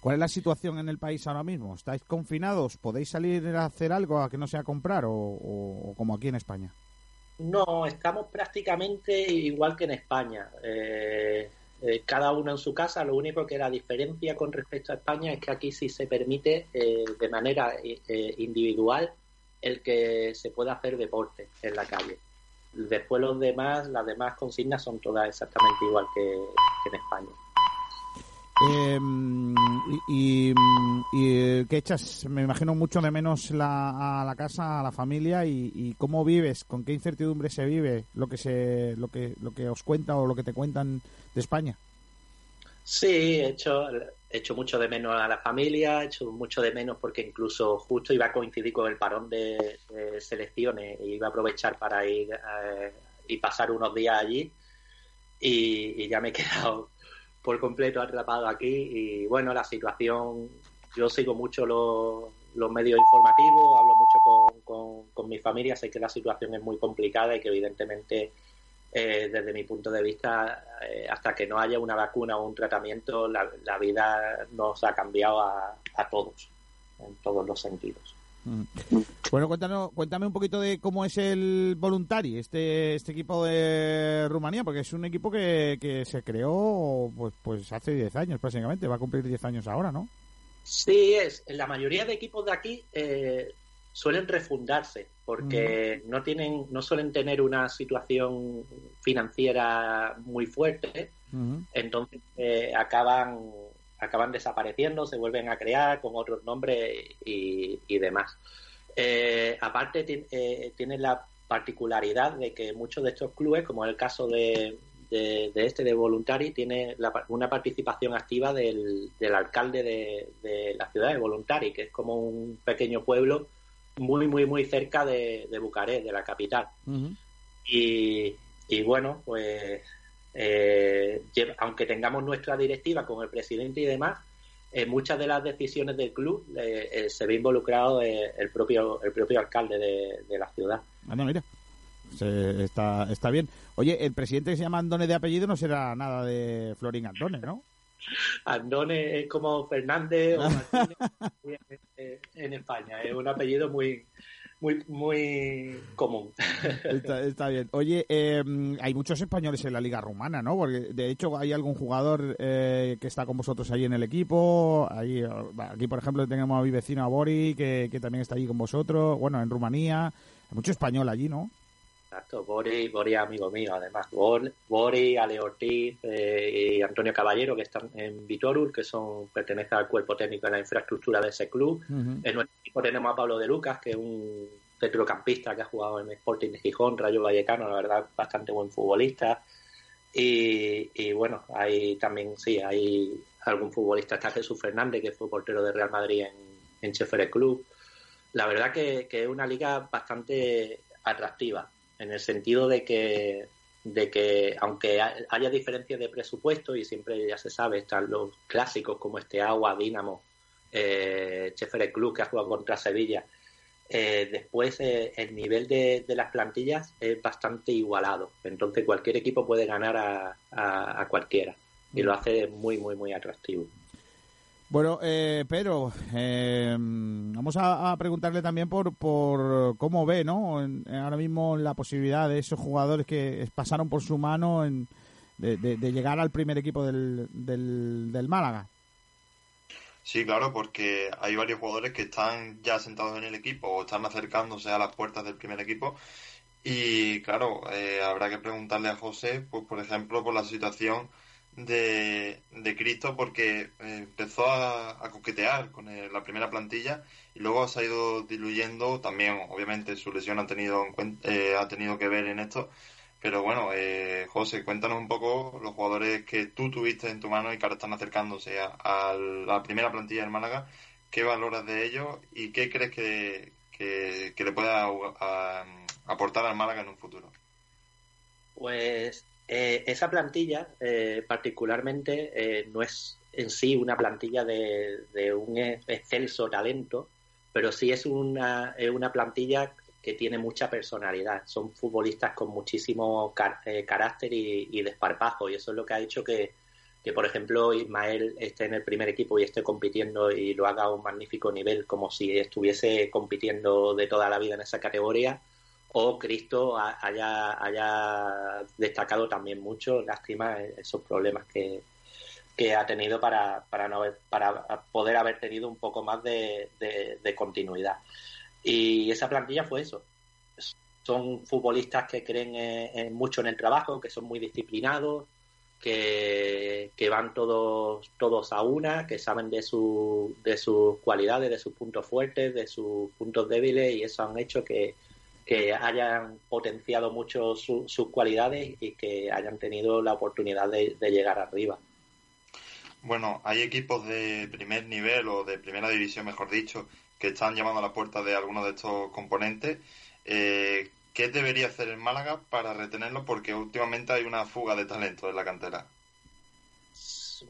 [SPEAKER 2] ¿Cuál es la situación en el país ahora mismo? ¿Estáis confinados? ¿Podéis salir a hacer algo a que no sea comprar o, como aquí en España?
[SPEAKER 14] No, estamos prácticamente igual que en España. Eh, eh, cada uno en su casa. Lo único que la diferencia con respecto a España es que aquí sí se permite eh, de manera individual el que se pueda hacer deporte en la calle. Después los demás, las demás consignas son todas exactamente igual que, en España.
[SPEAKER 2] Em, y, y, que echas, me imagino, mucho de menos la, a la casa, a la familia y, cómo vives, con qué incertidumbre se vive lo que se, lo que, lo que os cuenta o lo que te cuentan de España.
[SPEAKER 14] Sí, he hecho, he hecho mucho de menos a la familia, he hecho mucho de menos porque incluso justo iba a coincidir con el parón de, selecciones y iba a aprovechar para ir eh, y pasar unos días allí. Y, ya me he quedado por completo atrapado aquí. Y bueno, la situación, yo sigo mucho los, medios informativos, hablo mucho con, con, con mi familia, sé que la situación es muy complicada y que evidentemente eh, desde mi punto de vista, eh, hasta que no haya una vacuna o un tratamiento, la, vida nos ha cambiado a, todos, en todos los sentidos.
[SPEAKER 2] Mm. Bueno, cuéntanos, cuéntame un poquito de cómo es el Voluntari, este, este equipo de Rumanía, porque es un equipo que, que se creó pues, pues hace 10 años prácticamente, va a cumplir 10 años ahora, ¿no?
[SPEAKER 14] Sí, es. La mayoría de equipos de aquí eh, suelen refundarse porque no tienen no suelen tener una situación financiera muy fuerte. Entonces eh, acaban acaban desapareciendo se vuelven a crear con otros nombres y, demás. Eh, aparte eh, tienen la particularidad de que muchos de estos clubes como es el caso de, de, este de Voluntari tiene una participación activa del, del alcalde de, de, la ciudad de Voluntari que es como un pequeño pueblo muy, muy, muy cerca de, Bucarest, de la capital. y, bueno, pues eh, aunque tengamos nuestra directiva con el presidente y demás, en muchas de las decisiones del club eh, eh, se ve involucrado el propio el propio alcalde de, la ciudad.
[SPEAKER 2] Ah, no, mira. está, está bien. Oye, el presidente que se llama Andone de apellido no será nada de Florín Andone, ¿no?
[SPEAKER 14] Andone es como Fernández o Martínez en España. Es un apellido muy, muy, muy común.
[SPEAKER 2] Está, bien. Oye, em, hay muchos españoles en la Liga Rumana, ¿no? Porque de hecho hay algún jugador eh, que está con vosotros ahí en el equipo. Ahí, aquí, por ejemplo, tenemos a mi vecino a Bori, que, que también está ahí con vosotros. Bueno, en Rumanía. Hay mucho español allí, ¿no?
[SPEAKER 14] Exacto, Boris, Boris amigo mío, además. Boris, Ale Ortiz eh, y Antonio Caballero, que están en Vitorul, que son pertenecen al cuerpo técnico de la infraestructura de ese club. En nuestro equipo tenemos a Pablo de Lucas, que es un centrocampista que ha jugado en Sporting de Gijón, Rayo Vallecano, la verdad, bastante buen futbolista. Y, bueno, hay también, sí, hay algún futbolista, está Jesús Fernández, que fue portero de Real Madrid en, en Club. La verdad que, que es una liga bastante atractiva en el sentido de que, de que aunque haya diferencias de presupuesto, y siempre ya se sabe, están los clásicos como este Agua, Dinamo, eh, Club que ha jugado contra Sevilla, eh, después eh, el nivel de, las plantillas es bastante igualado. Entonces cualquier equipo puede ganar a, a cualquiera y lo hace muy, muy, muy atractivo.
[SPEAKER 2] Bueno, eh, pero eh, vamos a, preguntarle también por, por cómo ve, ¿no? ahora mismo la posibilidad de esos jugadores que pasaron por su mano de, llegar al primer equipo del, del, Málaga.
[SPEAKER 7] Sí, claro, porque hay varios jugadores que están ya sentados en el equipo o están acercándose a las puertas del primer equipo. Y claro, eh, habrá que preguntarle a José, pues por ejemplo, por la situación de, de Cristo, porque eh, empezó a, coquetear con la primera plantilla y luego se ha ido diluyendo. También, obviamente, su lesión ha tenido, eh, ha tenido que ver en esto. Pero bueno, eh, José, cuéntanos un poco los jugadores que tú tuviste en tu mano y que ahora están acercándose a, la primera plantilla del Málaga. ¿Qué valoras de ellos y qué crees que, que, le pueda aportar al Málaga en un futuro?
[SPEAKER 14] Pues eh, esa plantilla, eh, particularmente, no es en sí una plantilla de, de, un excelso talento, pero sí es una, una plantilla que tiene mucha personalidad. Son futbolistas con muchísimo eh, carácter y, desparpajo, y eso es lo que ha hecho que, que, por ejemplo, Ismael esté en el primer equipo y esté compitiendo y lo haga a un magnífico nivel, como si estuviese compitiendo de toda la vida en esa categoría, o Cristo haya, haya destacado también mucho, lástima esos problemas que, que ha tenido para, para, no, para poder haber tenido un poco más de, de continuidad. Y esa plantilla fue eso. Son futbolistas que creen mucho en el trabajo, que son muy disciplinados, que, van todos, todos a una, que saben de, su, de sus cualidades, de sus puntos fuertes, de sus puntos débiles, y eso han hecho que, hayan potenciado mucho sus cualidades y que hayan tenido la oportunidad de llegar arriba.
[SPEAKER 7] Bueno, hay equipos de primer nivel o de primera división, mejor dicho, que están llamando a la puerta de algunos de estos componentes. Eh, ¿Qué debería hacer el Málaga para retenerlo? Porque últimamente hay una fuga de talento en la cantera.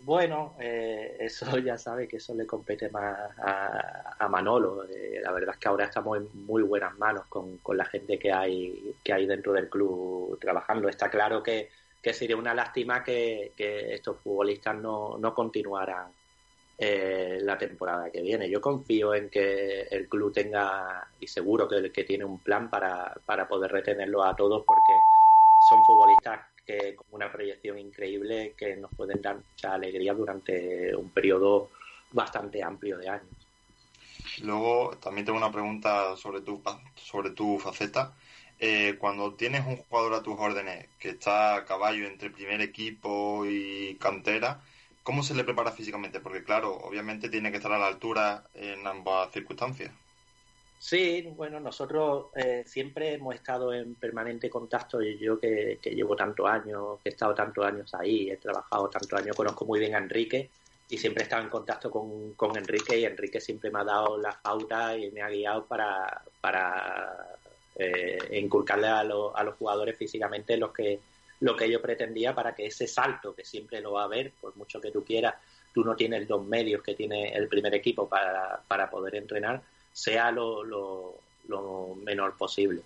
[SPEAKER 14] Bueno, eh, eso ya sabe que eso le compete más a, Manolo. Eh, la verdad es que ahora estamos en muy buenas manos con, la gente que hay, que hay dentro del club trabajando. Está claro que, sería una lástima que, que estos futbolistas no, no continuaran eh, la temporada que viene. Yo confío en que el club tenga, y seguro que, que tiene un plan para, para poder retenerlo a todos porque son futbolistas que con una proyección increíble que nos pueden dar mucha alegría durante un periodo bastante amplio de años.
[SPEAKER 7] Luego también tengo una pregunta sobre tu, sobre tu faceta. Eh, cuando tienes un jugador a tus órdenes que está a caballo entre primer equipo y cantera, ¿Cómo se le prepara físicamente? Porque claro, obviamente tiene que estar a la altura en ambas circunstancias.
[SPEAKER 14] Sí, bueno, nosotros eh, siempre hemos estado en permanente contacto. Yo que, llevo tantos años, que he estado tantos años ahí, he trabajado tantos años, conozco muy bien a Enrique y siempre he estado en contacto con, con Enrique y Enrique siempre me ha dado la pauta y me ha guiado para, para eh, inculcarle a, a los jugadores físicamente los que lo que yo pretendía para que ese salto, que siempre lo va a haber, por mucho que tú quieras, tú no tienes los medios que tiene el primer equipo para, para poder entrenar, sea lo, lo, menor posible.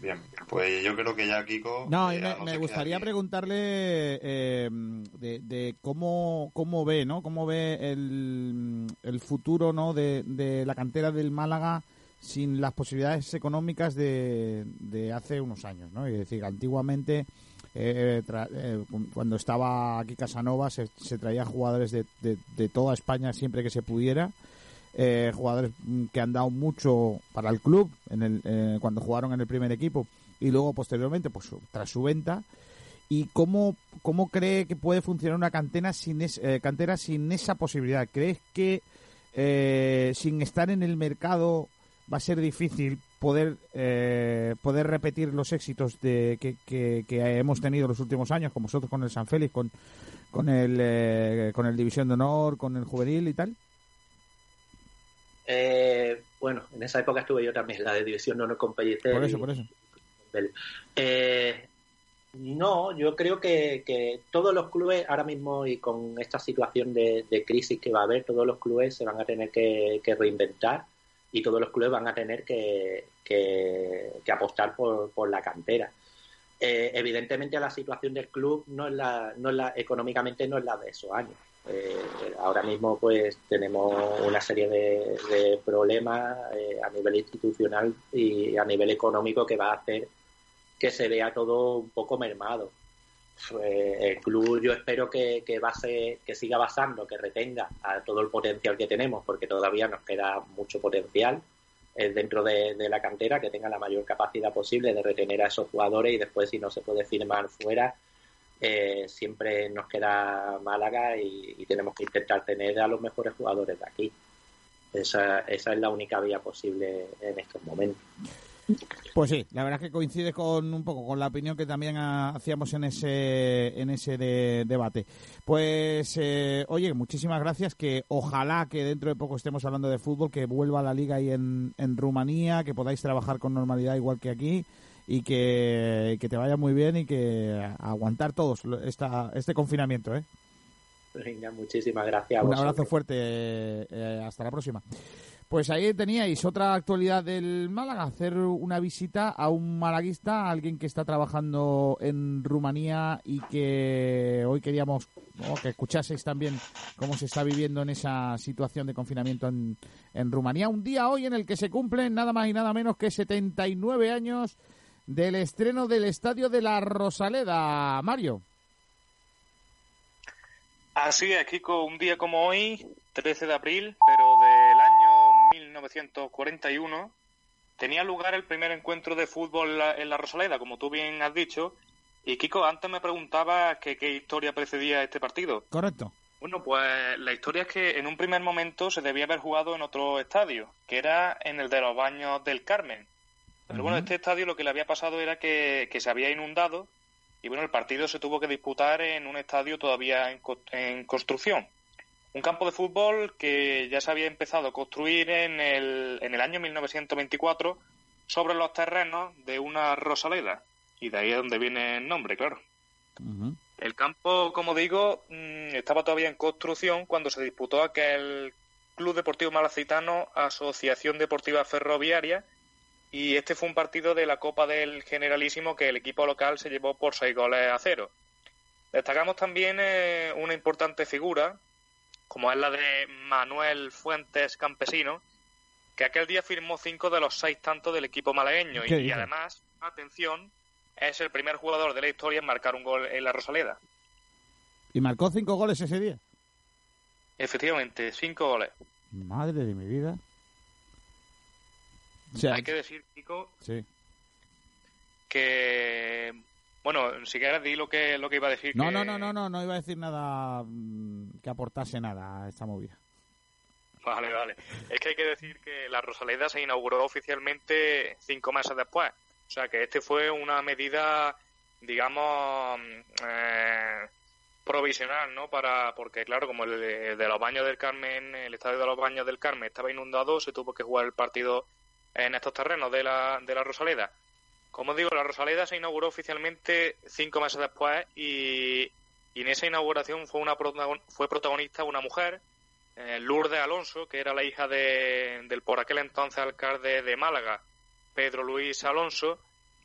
[SPEAKER 7] Bien, pues yo creo que ya Kiko...
[SPEAKER 2] No, eh, me, gustaría preguntarle eh, de, cómo, cómo ve, ¿no? Cómo ve el, el futuro, ¿no? De, de la cantera del Málaga sin las posibilidades económicas de, de hace unos años, ¿no? Es decir, antiguamente, eh, eh, cuando estaba aquí Casanova, se, traía jugadores de, de, toda España siempre que se pudiera, eh, jugadores que han dado mucho para el club en el, cuando jugaron en el primer equipo y luego posteriormente, pues tras su venta. ¿Y cómo, cómo cree que puede funcionar una cantera sin, cantera sin esa posibilidad? ¿Crees que sin estar en el mercado va a ser difícil poder eh, poder repetir los éxitos de, que, que, hemos tenido los últimos años, como nosotros con el San Félix, con, con, el, eh, con el División de Honor, con el Juvenil y tal?
[SPEAKER 14] Eh, bueno, en esa época estuve yo también, la de División Honor con Pellicer.
[SPEAKER 2] Por eso, por eso.
[SPEAKER 14] no, yo creo que, que, todos los clubes ahora mismo y con esta situación de, de, crisis que va a haber, todos los clubes se van a tener que, que reinventar y todos los clubes van a tener que, apostar por, la cantera. Eh, evidentemente la situación del club no es la, no es la, económicamente no es la de esos años. Eh, ahora mismo pues tenemos una serie de, problemas eh, a nivel institucional y a nivel económico que va a hacer que se vea todo un poco mermado. pues, el club yo espero que, que, base, que siga basando, que retenga a todo el potencial que tenemos, porque todavía nos queda mucho potencial eh, dentro de, la cantera, que tenga la mayor capacidad posible de retener a esos jugadores y después si no se puede firmar fuera, eh, siempre nos queda Málaga y, tenemos que intentar tener a los mejores jugadores de aquí. Esa, esa es la única vía posible en estos momentos.
[SPEAKER 2] Pues sí, la verdad es que coincide con un poco con la opinión que también hacíamos en ese en ese debate. Pues eh, oye, muchísimas gracias. Que ojalá que dentro de poco estemos hablando de fútbol, que vuelva la liga ahí en, en Rumanía, que podáis trabajar con normalidad igual que aquí y que, te vaya muy bien y que aguantar todos esta, este confinamiento. ¿eh?
[SPEAKER 14] Venga, muchísimas gracias.
[SPEAKER 2] Un abrazo fuerte. Eh, hasta la próxima. Pues ahí teníais otra actualidad del Málaga, hacer una visita a un malaguista, alguien que está trabajando en Rumanía y que hoy queríamos que escuchaseis también cómo se está viviendo en esa situación de confinamiento en, en Rumanía. Un día hoy en el que se cumplen nada más y nada menos que 79 años del estreno del Estadio de la Rosaleda. Mario.
[SPEAKER 3] Así es, Kiko, un día como hoy, 13 de abril, pero del año 1941 tenía lugar el primer encuentro de fútbol en la Rosaleda, como tú bien has dicho. Y Kiko, antes me preguntaba que, qué historia precedía este partido.
[SPEAKER 2] Correcto.
[SPEAKER 3] Bueno, pues la historia es que en un primer momento se debía haber jugado en otro estadio, que era en el de los Baños del Carmen. Pero bueno, este estadio lo que le había pasado era que, se había inundado y bueno, el partido se tuvo que disputar en un estadio todavía en construcción. Un campo de fútbol que ya se había empezado a construir en el, en el año 1924 sobre los terrenos de una rosaleda. Y de ahí es donde viene el nombre, claro. El campo, como digo, mm, estaba todavía en construcción cuando se disputó aquel Club Deportivo Malacitano Asociación Deportiva Ferroviaria y este fue un partido de la Copa del Generalísimo que el equipo local se llevó por seis goles a cero. Destacamos también eh, una importante figura como es la de Manuel Fuentes Campesino, que aquel día firmó cinco de los seis tantos del equipo malagueño y, además, atención, es el primer jugador de la historia en marcar un gol en la Rosaleda.
[SPEAKER 2] ¿Y marcó cinco goles ese día?
[SPEAKER 3] Efectivamente, cinco goles.
[SPEAKER 2] Madre de mi vida.
[SPEAKER 3] Hay que decir, sí. que bueno, si quieres di lo que, lo que iba a decir.
[SPEAKER 2] No, no, no, no, no, no iba a decir nada mm, que aportase nada a esta movida.
[SPEAKER 3] Vale, vale. Es que hay que decir que la Rosaleda se inauguró oficialmente cinco meses después. O sea que este fue una medida, digamos, eh, provisional, ¿no? Para, porque claro, como el de, de, los baños del Carmen, el estadio de los baños del Carmen estaba inundado, se tuvo que jugar el partido en estos terrenos de la, de la Rosaleda. Como digo, la Rosaleda se inauguró oficialmente cinco meses después y, en esa inauguración fue, una, fue protagonista una mujer, eh, Lourdes Alonso, que era la hija de, del por aquel entonces alcalde de Málaga, Pedro Luis Alonso,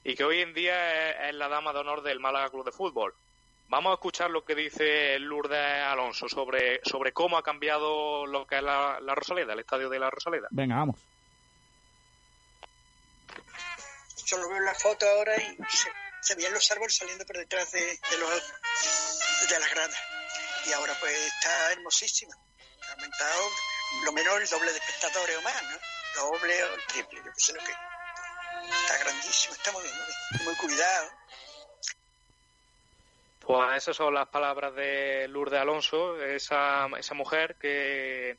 [SPEAKER 3] y que hoy en día es, la dama de honor del Málaga Club de Fútbol. Vamos a escuchar lo que dice Lourdes Alonso sobre, sobre cómo ha cambiado lo que es la, la Rosaleda, el estadio de la Rosaleda.
[SPEAKER 2] Venga, vamos
[SPEAKER 15] yo lo veo en la foto ahora y se, veían los árboles saliendo por detrás de, de, los, de las gradas. Y ahora pues está hermosísima. Ha aumentado lo menos el doble de espectadores o más, ¿no? Doble o triple, yo no sé lo que. Está grandísimo, está muy bien, muy, cuidado.
[SPEAKER 3] Pues esas son las palabras de Lourdes Alonso, esa, esa mujer que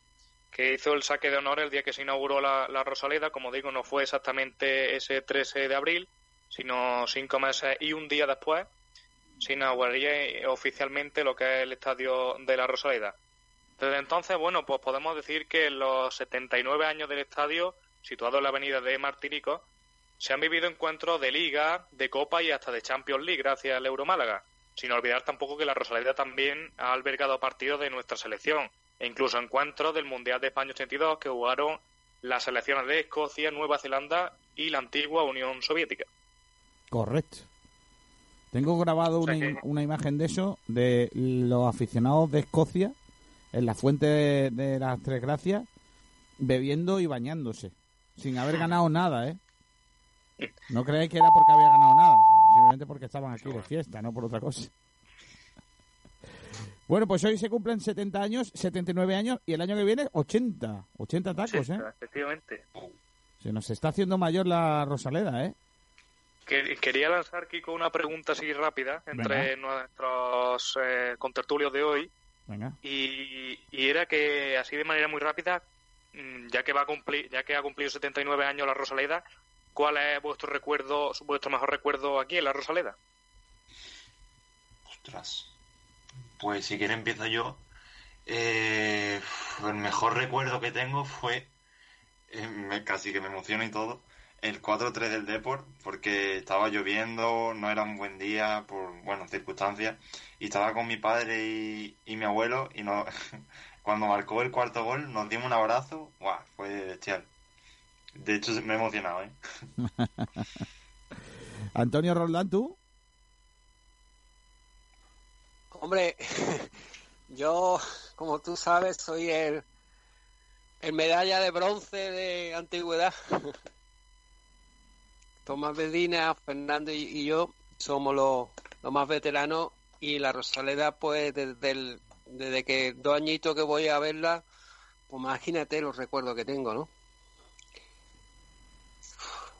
[SPEAKER 3] que hizo el saque de honor el día que se inauguró la, Rosaleda. Como digo, no fue exactamente ese 13 de abril, sino cinco meses y un día después se inauguraría oficialmente lo que es el estadio de la Rosaleda. Desde entonces, bueno, pues podemos decir que los 79 años del estadio, situado en la avenida de Martirico, se han vivido encuentros de Liga, de Copa y hasta de Champions League gracias al Euro Málaga. Sin olvidar tampoco que la Rosaleda también ha albergado partidos de nuestra selección, e incluso encuentros del Mundial de España 82 que jugaron las selecciones de Escocia, Nueva Zelanda y la antigua Unión Soviética.
[SPEAKER 2] Correcto. Tengo grabado una, imagen de eso, de los aficionados de Escocia, en la fuente de, las Tres Gracias, bebiendo y bañándose, sin haber ganado nada, ¿eh? No creéis que era porque había ganado nada, simplemente porque estaban aquí de fiesta, no por otra cosa. Bueno, pues hoy se cumplen 70 años, 79 años y el año que viene 80. 80 tacos, ¿eh?
[SPEAKER 3] Efectivamente.
[SPEAKER 2] Se nos está haciendo mayor la Rosaleda, ¿eh?
[SPEAKER 3] Quería lanzar, Kiko, una pregunta así rápida entre nuestros eh, contertulios de hoy.
[SPEAKER 2] Venga.
[SPEAKER 3] Y, y, era que, así de manera muy rápida, mm, ya que va a cumplir, ya que ha cumplido 79 años la Rosaleda, ¿cuál es vuestro recuerdo, vuestro mejor recuerdo aquí en la Rosaleda?
[SPEAKER 7] Ostras. Pues si quiere empiezo yo. Eh, el mejor recuerdo que tengo fue, eh, casi que me emociona y todo, el 4-3 del Deport, porque estaba lloviendo, no era un buen día por, bueno, circunstancias, y estaba con mi padre y, mi abuelo, y no, cuando marcó el cuarto gol nos dimos un abrazo, ¡guau! Fue bestial. De hecho, me he emocionado, ¿eh?
[SPEAKER 2] Antonio Roldán, ¿tú?
[SPEAKER 12] Hombre, yo, como tú sabes, soy el, el medalla de bronce de antigüedad. Tomás Medina, Fernando y, yo somos los, más veteranos y la Rosaleda, pues desde, desde que dos añitos que voy a verla, pues imagínate los recuerdos que tengo, ¿no?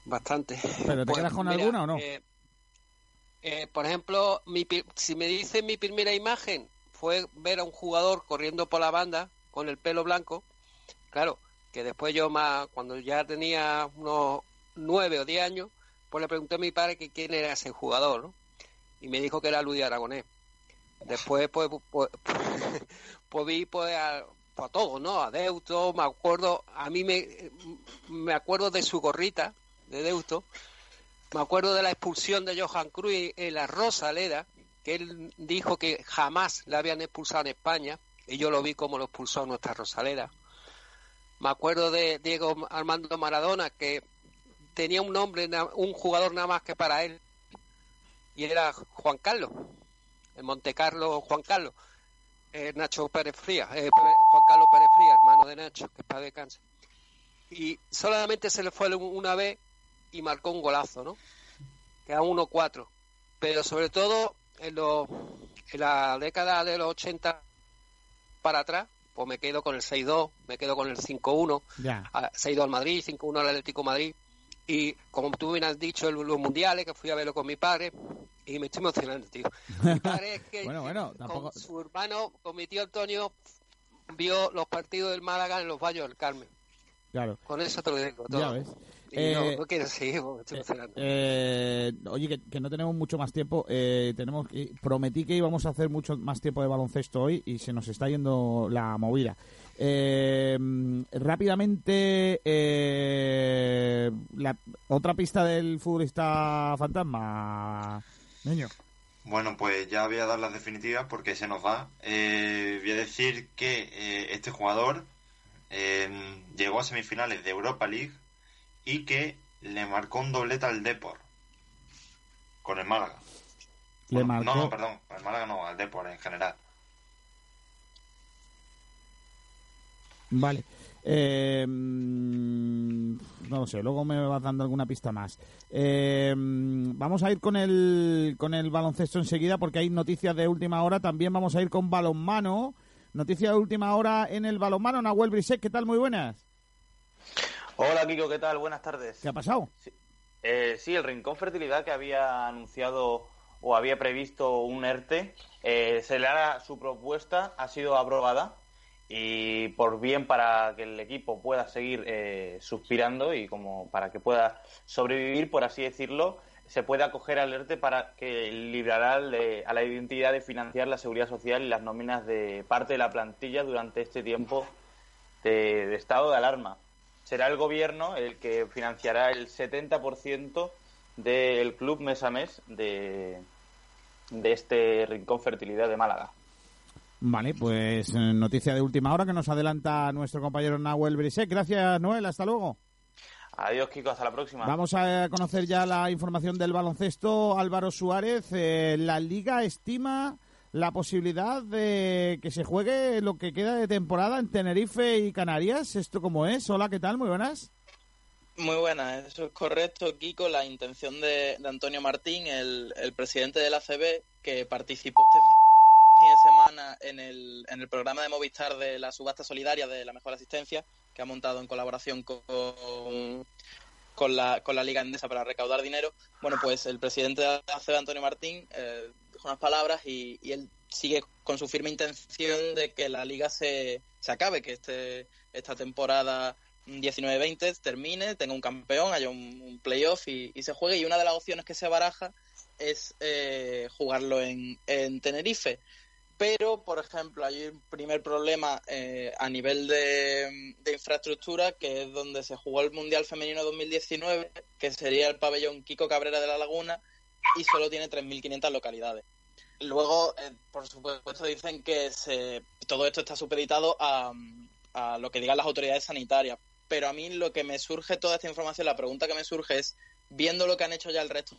[SPEAKER 12] Bastante.
[SPEAKER 2] ¿Pero te
[SPEAKER 12] pues,
[SPEAKER 2] quedas con alguna o no?
[SPEAKER 12] Eh, eh, por ejemplo, mi, si me dice mi primera imagen fue ver a un jugador corriendo por la banda con el pelo blanco, claro, que después yo más, cuando ya tenía unos nueve o diez años, pues le pregunté a mi padre que quién era ese jugador, ¿no? Y me dijo que era Luis Aragonés. Después, pues, pues, pues vi pues a, pues a todos, ¿no? A Deusto, me acuerdo, a mí me, me acuerdo de su gorrita, de Deusto, me acuerdo de la expulsión de Johan Cruyff en la Rosaleda, que él dijo que jamás la habían expulsado en España, y yo lo vi como lo expulsó nuestra Rosaleda. Me acuerdo de Diego Armando Maradona, que tenía un nombre, un jugador nada más que para él, y era Juan Carlos, el Monte Carlo Juan Carlos, eh, Nacho Pérez Frías, eh, Juan Carlos Pérez hermano de Nacho, que está de cáncer. Y solamente se le fue una vez y marcó un golazo, ¿no? Queda 1-4. Pero sobre todo en, en la década de los 80 para atrás, pues me quedo con el 6-2, me quedo con el 5-1, 6-2 al Madrid, 5-1 al Atlético Madrid. Y como tú bien has dicho, los mundiales, que fui a verlo con mi padre, y me estoy emocionando, tío. Mi padre es que con su hermano, con mi tío Antonio, vio los partidos del Málaga en los Valles del Carmen.
[SPEAKER 2] Claro.
[SPEAKER 12] Con eso te lo digo todo.
[SPEAKER 2] Ya ves.
[SPEAKER 12] Eh, no, quiero seguir,
[SPEAKER 2] eh, eh, oye, que, no tenemos mucho más tiempo. tenemos Prometí que íbamos a hacer mucho más tiempo de baloncesto hoy y se nos está yendo la movida. rápidamente, la otra pista del futbolista fantasma, niño.
[SPEAKER 7] Bueno, pues ya voy a dar las definitivas porque se nos va. voy a decir que este jugador llegó a semifinales de Europa League y que le marcó un doblete al Depor con el Málaga.
[SPEAKER 2] Le marcó...
[SPEAKER 7] No, no, perdón, el Málaga no, al Depor en general.
[SPEAKER 2] Vale. Eh, no lo sé, luego me vas dando alguna pista más. Eh, vamos a ir con el, con el baloncesto enseguida porque hay noticias de última hora. También vamos a ir con balonmano. Noticias de última hora en el balonmano. Nahuel Brisek, ¿qué tal? Muy buenas.
[SPEAKER 16] Hola Kiko, ¿qué tal? Buenas tardes.
[SPEAKER 2] ¿Qué ha pasado?
[SPEAKER 16] Eh, sí, el Rincón Fertilidad que había anunciado o había previsto un ERTE, eh, se le hará su propuesta, ha sido aprobada y por bien para que el equipo pueda seguir eh, suspirando y como para que pueda sobrevivir, por así decirlo, se puede acoger al ERTE para que librará a la identidad de financiar la seguridad social y las nóminas de parte de la plantilla durante este tiempo de estado de alarma será el gobierno el que financiará el 70% del club mes a mes de, de este Rincón Fertilidad de Málaga.
[SPEAKER 2] Vale, pues eh, noticia de última hora que nos adelanta nuestro compañero Nahuel Brisek. Gracias, Noel. Hasta luego.
[SPEAKER 16] Adiós, Kiko. Hasta la próxima.
[SPEAKER 2] Vamos a conocer ya la información del baloncesto. Álvaro Suárez, eh, la Liga estima la posibilidad de que se juegue lo que queda de temporada en Tenerife y Canarias. ¿Esto cómo es? Hola, ¿qué tal? Muy buenas.
[SPEAKER 5] Muy buenas, eso es correcto, Kiko. La intención de, Antonio Martín, el, presidente de la CB, que participó fin de semana en el, en el programa de Movistar de la subasta solidaria de la mejor asistencia, que ha montado en colaboración con, con, la, con la Liga Endesa para recaudar dinero. Bueno, pues el presidente de la ACB, Antonio Martín, eh, unas palabras y, él sigue con su firme intención de que la liga se, se acabe, que este, esta temporada 19-20 termine, tenga un campeón, haya un, un playoff y, y, se juegue. Y una de las opciones que se baraja es eh, jugarlo en, en, Tenerife. Pero, por ejemplo, hay un primer problema eh, a nivel de, de, infraestructura, que es donde se jugó el Mundial Femenino 2019, que sería el pabellón Kiko Cabrera de la Laguna, y solo tiene 3.500 localidades. Luego, eh, por supuesto, dicen que se, todo esto está supeditado a, a lo que digan las autoridades sanitarias. Pero a mí lo que me surge toda esta información, la pregunta que me surge es, viendo lo que han hecho ya el resto,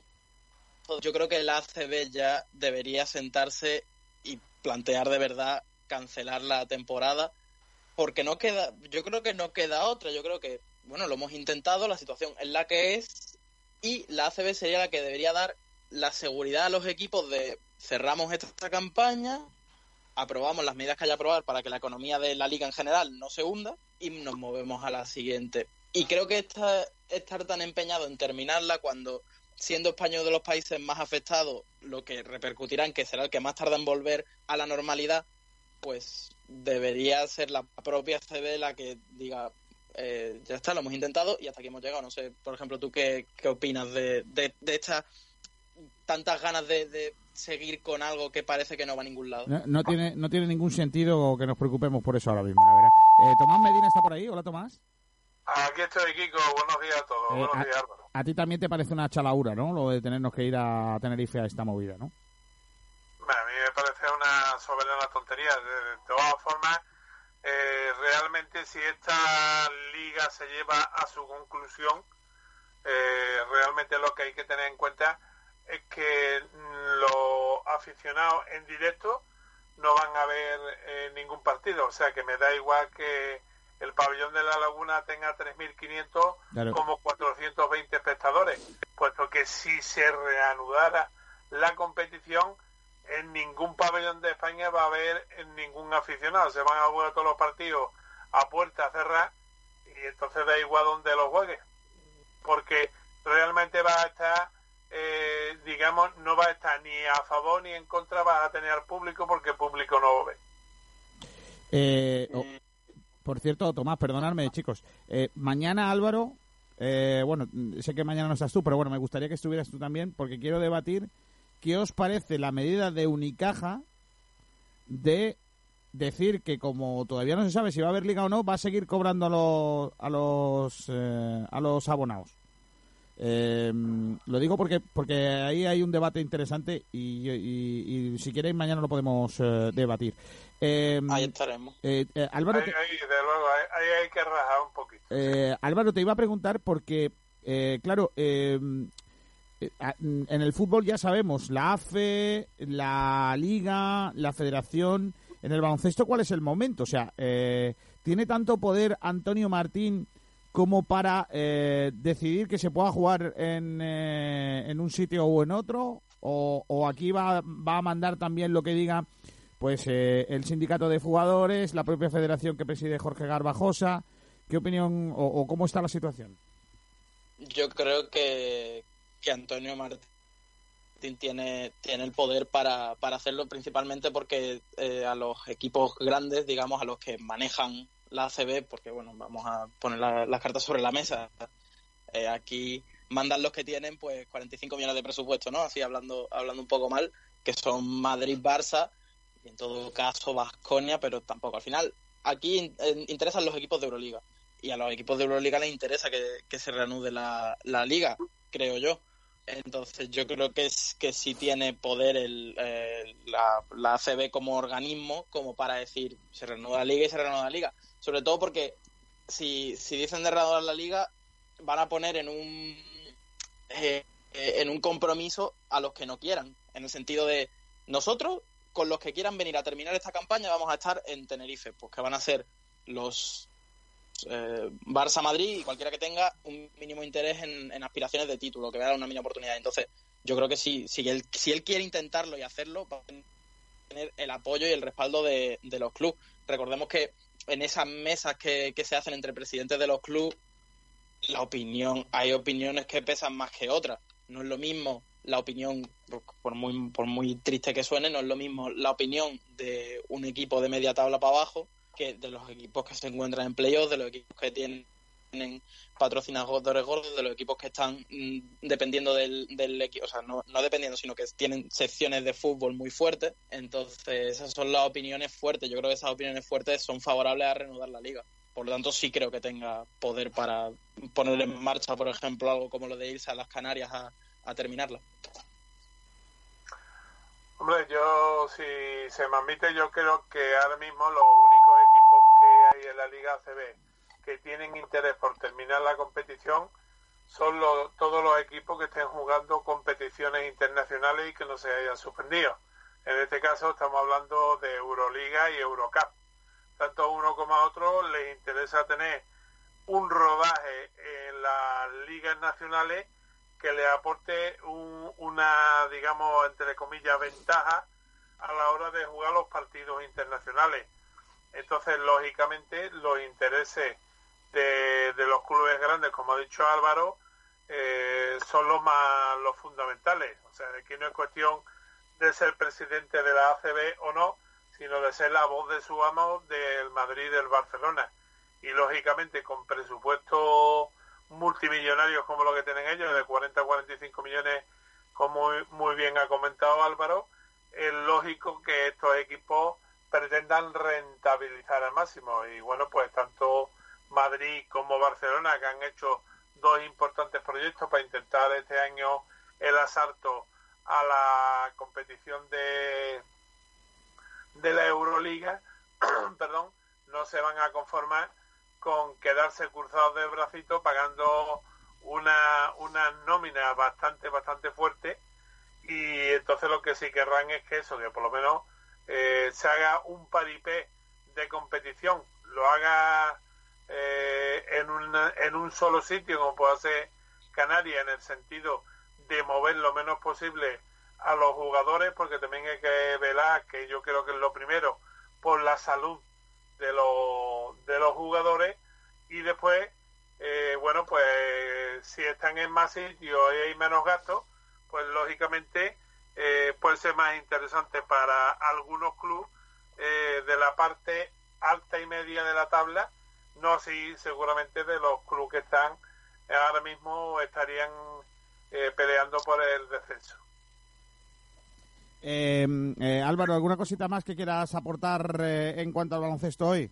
[SPEAKER 5] yo creo que el ACB ya debería sentarse y plantear de verdad cancelar la temporada, porque no queda, yo creo que no queda otra, yo creo que, bueno, lo hemos intentado, la situación es la que es, y la ACB sería la que debería dar la seguridad a los equipos de cerramos esta campaña, aprobamos las medidas que haya aprobar para que la economía de la liga en general no se hunda y nos movemos a la siguiente. Y creo que esta, estar tan empeñado en terminarla cuando, siendo España uno de los países más afectados, lo que repercutirá en que será el que más tarda en volver a la normalidad, pues debería ser la propia CB la que diga, eh, ya está, lo hemos intentado y hasta aquí hemos llegado. No sé, por ejemplo, ¿tú qué, qué opinas de, de, estas tantas ganas de, de, seguir con algo que parece que no va a ningún lado.
[SPEAKER 2] No, no, tiene, no tiene ningún sentido que nos preocupemos por eso ahora mismo, la verdad. Eh, Tomás Medina está por ahí. Hola, Tomás.
[SPEAKER 17] Aquí estoy, Kiko. Buenos días a todos. Eh, Buenos
[SPEAKER 2] a,
[SPEAKER 17] días, Álvaro.
[SPEAKER 2] A ti también te parece una chalaura, ¿no? Lo de tenernos que ir a Tenerife a esta movida, ¿no?
[SPEAKER 17] Bueno, a mí me parece una soberana tontería. De, de todas formas, eh, realmente si esta liga se lleva a su conclusión, eh, realmente lo que hay que tener en cuenta es que los aficionados en directo no van a ver eh, ningún partido. O sea que me da igual que el pabellón de la Laguna tenga 3.500 claro. como 420 espectadores, puesto que si se reanudara la competición, en ningún pabellón de España va a haber ningún aficionado. Se van a jugar todos los partidos a puerta cerrada y entonces da igual donde los juegue, porque realmente va a estar eh, digamos, no va a estar ni a favor ni en contra, va a tener público porque público no lo ve.
[SPEAKER 2] Eh, oh, por cierto, Tomás, perdonadme, chicos. Eh, mañana, Álvaro, eh, bueno, sé que mañana no estás tú, pero bueno, me gustaría que estuvieras tú también porque quiero debatir qué os parece la medida de Unicaja de decir que como todavía no se sabe si va a haber liga o no, va a seguir cobrando a los, a los, a los abonados. Eh, lo digo porque porque ahí hay un debate interesante y, y, y si queréis mañana lo podemos eh, debatir.
[SPEAKER 5] Eh, ahí estaremos.
[SPEAKER 2] Álvaro,
[SPEAKER 17] ahí, ahí, de luego, ahí, hay que rajar un poquito.
[SPEAKER 2] Álvaro, te iba a preguntar porque, claro, en el fútbol ya sabemos, la AFE, la Liga, la Federación, en el baloncesto, ¿cuál es el momento? O sea, ¿tiene tanto poder Antonio Martín como para eh, decidir que se pueda jugar en, eh, en un sitio o en otro? ¿O, o aquí va, va, a mandar también lo que diga pues eh, el sindicato de jugadores, la propia federación que preside Jorge Garbajosa? ¿Qué opinión o, o cómo está la situación?
[SPEAKER 5] Yo creo que, que Antonio Martín tiene, tiene el poder para, para hacerlo principalmente porque eh, a los equipos grandes, digamos, a los que manejan la ACB, porque bueno, vamos a poner la, las cartas sobre la mesa. Eh, aquí mandan los que tienen pues 45 millones de presupuesto, ¿no? Así hablando, hablando un poco mal, que son Madrid, Barça, y en todo caso Vasconia, pero tampoco. Al final, aquí in, in, interesan los equipos de Euroliga. Y a los equipos de Euroliga les interesa que, que se reanude la, la, liga, creo yo. Entonces yo creo que es que sí tiene poder el, eh, la, la ACB como organismo como para decir se reanuda la liga y se reanuda la liga sobre todo porque si, si dicen de reanudar la liga, van a poner en un eh, en un compromiso a los que no quieran, en el sentido de nosotros, con los que quieran venir a terminar esta campaña, vamos a estar en Tenerife, pues que van a ser los eh, Barça Madrid y cualquiera que tenga un mínimo interés en, aspiraciones de título, que vea una mínima oportunidad. Entonces, yo creo que si, si, él, si él quiere intentarlo y hacerlo, va a tener el apoyo y el respaldo de, los clubes. Recordemos que en esas mesas que, se hacen entre presidentes de los clubes, la opinión, hay opiniones que pesan más que otras. No es lo mismo la opinión, por muy, por muy triste que suene, no es lo mismo la opinión de un equipo de media tabla para abajo que de los equipos que se encuentran en playoffs, de los equipos que tienen patrocinadores gordos, de los equipos que están mm, dependiendo del, del equipo, o sea, no, no dependiendo, sino que tienen secciones de fútbol muy fuertes. Entonces, esas son las opiniones fuertes. Yo creo que esas opiniones fuertes son favorables a reanudar la liga. Por lo tanto, sí creo que tenga poder para poner en marcha, por ejemplo, algo como lo de irse a las Canarias a, a terminarla.
[SPEAKER 17] Hombre, yo, si se me admite, yo creo que ahora mismo los únicos equipos que hay en la Liga ACB que tienen interés por terminar la competición son todos los equipos que estén jugando competiciones internacionales y que no se hayan suspendido. En este caso estamos hablando de Euroliga y Eurocup. Tanto a uno como a otro les interesa tener un rodaje en las ligas nacionales que le aporte una, digamos, entre comillas, ventaja a la hora de jugar los partidos internacionales. Entonces, lógicamente, los intereses de, los clubes grandes, como ha dicho Álvaro, eh, son los más los fundamentales. O sea, aquí no es cuestión de ser presidente de la ACB o no, sino de ser la voz de su amo del Madrid del Barcelona. Y lógicamente con presupuesto multimillonarios como lo que tienen ellos, de 40 a 45 millones, como muy, bien ha comentado Álvaro, es lógico que estos equipos pretendan rentabilizar al máximo. Y bueno, pues tanto Madrid como Barcelona, que han hecho dos importantes proyectos para intentar este año el asalto a la competición de, de la Euroliga, perdón, no se van a conformar con quedarse cruzados de bracito pagando una, una nómina bastante, bastante fuerte. Y entonces lo que sí querrán es que eso, que por lo menos eh, se haga un paripé de competición, lo haga eh, en, un, en un solo sitio como puede hacer Canarias en el sentido de mover lo menos posible a los jugadores porque también hay que velar que yo creo que es lo primero por la salud de los, de los jugadores. Y después, eh, bueno, pues si están en más sitios y hay menos gastos, pues lógicamente eh, puede ser más interesante para algunos clubes de la parte alta y media de la tabla, no así seguramente de los clubes que están ahora mismo estarían peleando por el descenso.
[SPEAKER 2] Álvaro, ¿alguna cosita más que quieras aportar en cuanto al baloncesto hoy?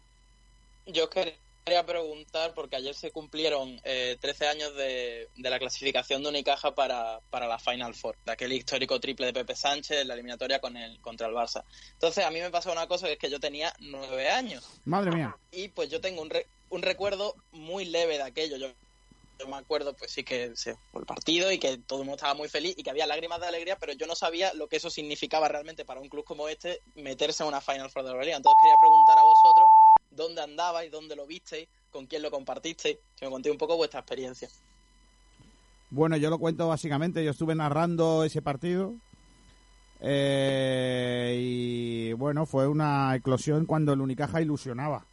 [SPEAKER 5] Yo quería preguntar, porque ayer se cumplieron eh, 13 años de, la clasificación de Unicaja para, para la Final Four, de aquel histórico triple de Pepe Sánchez en la eliminatoria con el, contra el Barça. Entonces, a mí me pasó una cosa, que es que yo tenía nueve años.
[SPEAKER 2] Madre mía.
[SPEAKER 5] Y pues yo tengo un, un recuerdo muy leve de aquello. Yo, yo me acuerdo, pues sí que se fue el partido y que todo el mundo estaba muy feliz y que había lágrimas de alegría, pero yo no sabía lo que eso significaba realmente para un club como este meterse en una Final Four de la Liga. Entonces quería preguntar a vosotros dónde andabais, dónde lo visteis, con quién lo compartisteis, que me contéis un poco vuestra experiencia.
[SPEAKER 2] Bueno, yo lo cuento básicamente, yo estuve narrando ese partido eh, y bueno, fue una eclosión cuando el Unicaja ilusionaba.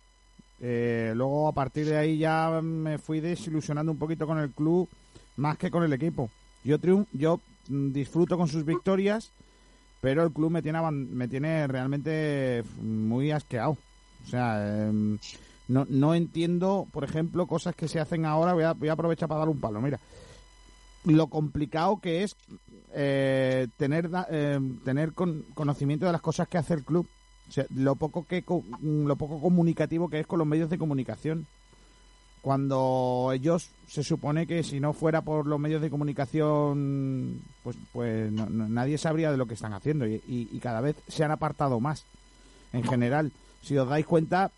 [SPEAKER 2] Eh, luego a partir de ahí ya me fui desilusionando un poquito con el club más que con el equipo. Yo, yo mm, disfruto con sus victorias, pero el club me tiene, me tiene realmente muy asqueado. O sea, em, no, no entiendo, por ejemplo, cosas que se hacen ahora. Voy a, voy a aprovechar para dar un palo. Mira, lo complicado que es eh, tener, em, tener conocimiento de las cosas que hace el club. O sea, lo poco que lo poco comunicativo que es con los medios de comunicación. Cuando ellos se supone que si no fuera por los medios de comunicación, pues, pues nadie sabría de lo que están haciendo y cada vez se han apartado más en general si os dais cuenta,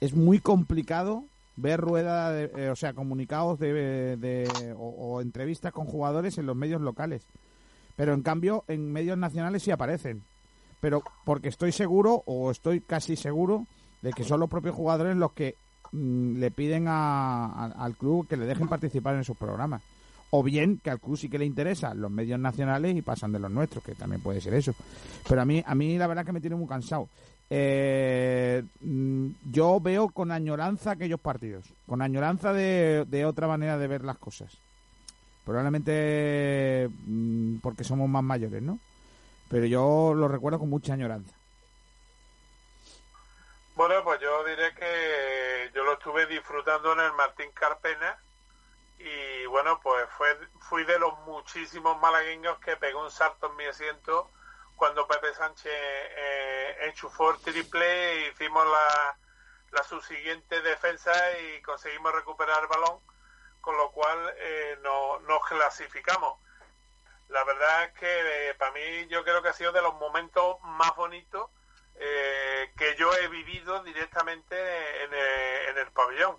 [SPEAKER 2] es muy complicado ver rueda, eh, o sea, comunicados de, o, entrevistas con jugadores en los medios locales. Pero en cambio, en medios nacionales sí aparecen. Pero porque estoy seguro, o estoy casi seguro, de que son los propios jugadores los que mm, le piden al club que le dejen participar en sus programas. o bien que al club sí que le interesa los medios nacionales y pasan de los nuestros, que también puede ser eso. Pero a mí, a mí la verdad que me tiene muy cansado. Eh, mm, yo veo con añoranza aquellos partidos, con añoranza de, de otra manera de ver las cosas. Probablemente mm, porque somos más mayores, ¿no? Pero yo lo recuerdo con mucha añoranza.
[SPEAKER 17] Bueno, pues yo diré que yo lo estuve disfrutando en el Martín Carpena y bueno, pues fue, fui de los muchísimos malagueños que pegó un salto en mi asiento cuando Pepe Sánchez eh, enchufó el triple hicimos la, la subsiguiente defensa y conseguimos recuperar el balón, con lo cual eh, no, nos clasificamos. La verdad es que eh, para mí yo creo que ha sido de los momentos más bonitos eh, que yo he vivido directamente en el, en el pabellón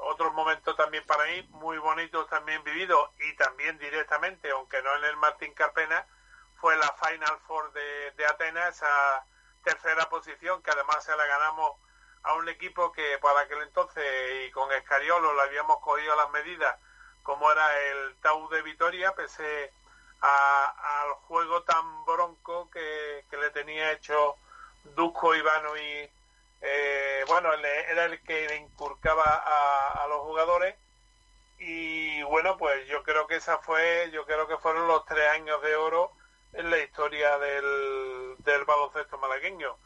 [SPEAKER 17] otros momentos también para mí muy bonitos también vividos y también directamente, aunque no en el Martín Carpena, fue la Final Four de, de Atenas, esa tercera posición que además se la ganamos a un equipo que para aquel entonces y con Escariolo le habíamos cogido las medidas como era el Tau de Vitoria, pese al juego tan bronco que, que le tenía hecho Dusko, Ivano y, eh, bueno, era el que le inculcaba a, los jugadores. Y bueno, pues yo creo que esa fue, yo creo que fueron los tres años de oro en la historia del, del baloncesto malagueño.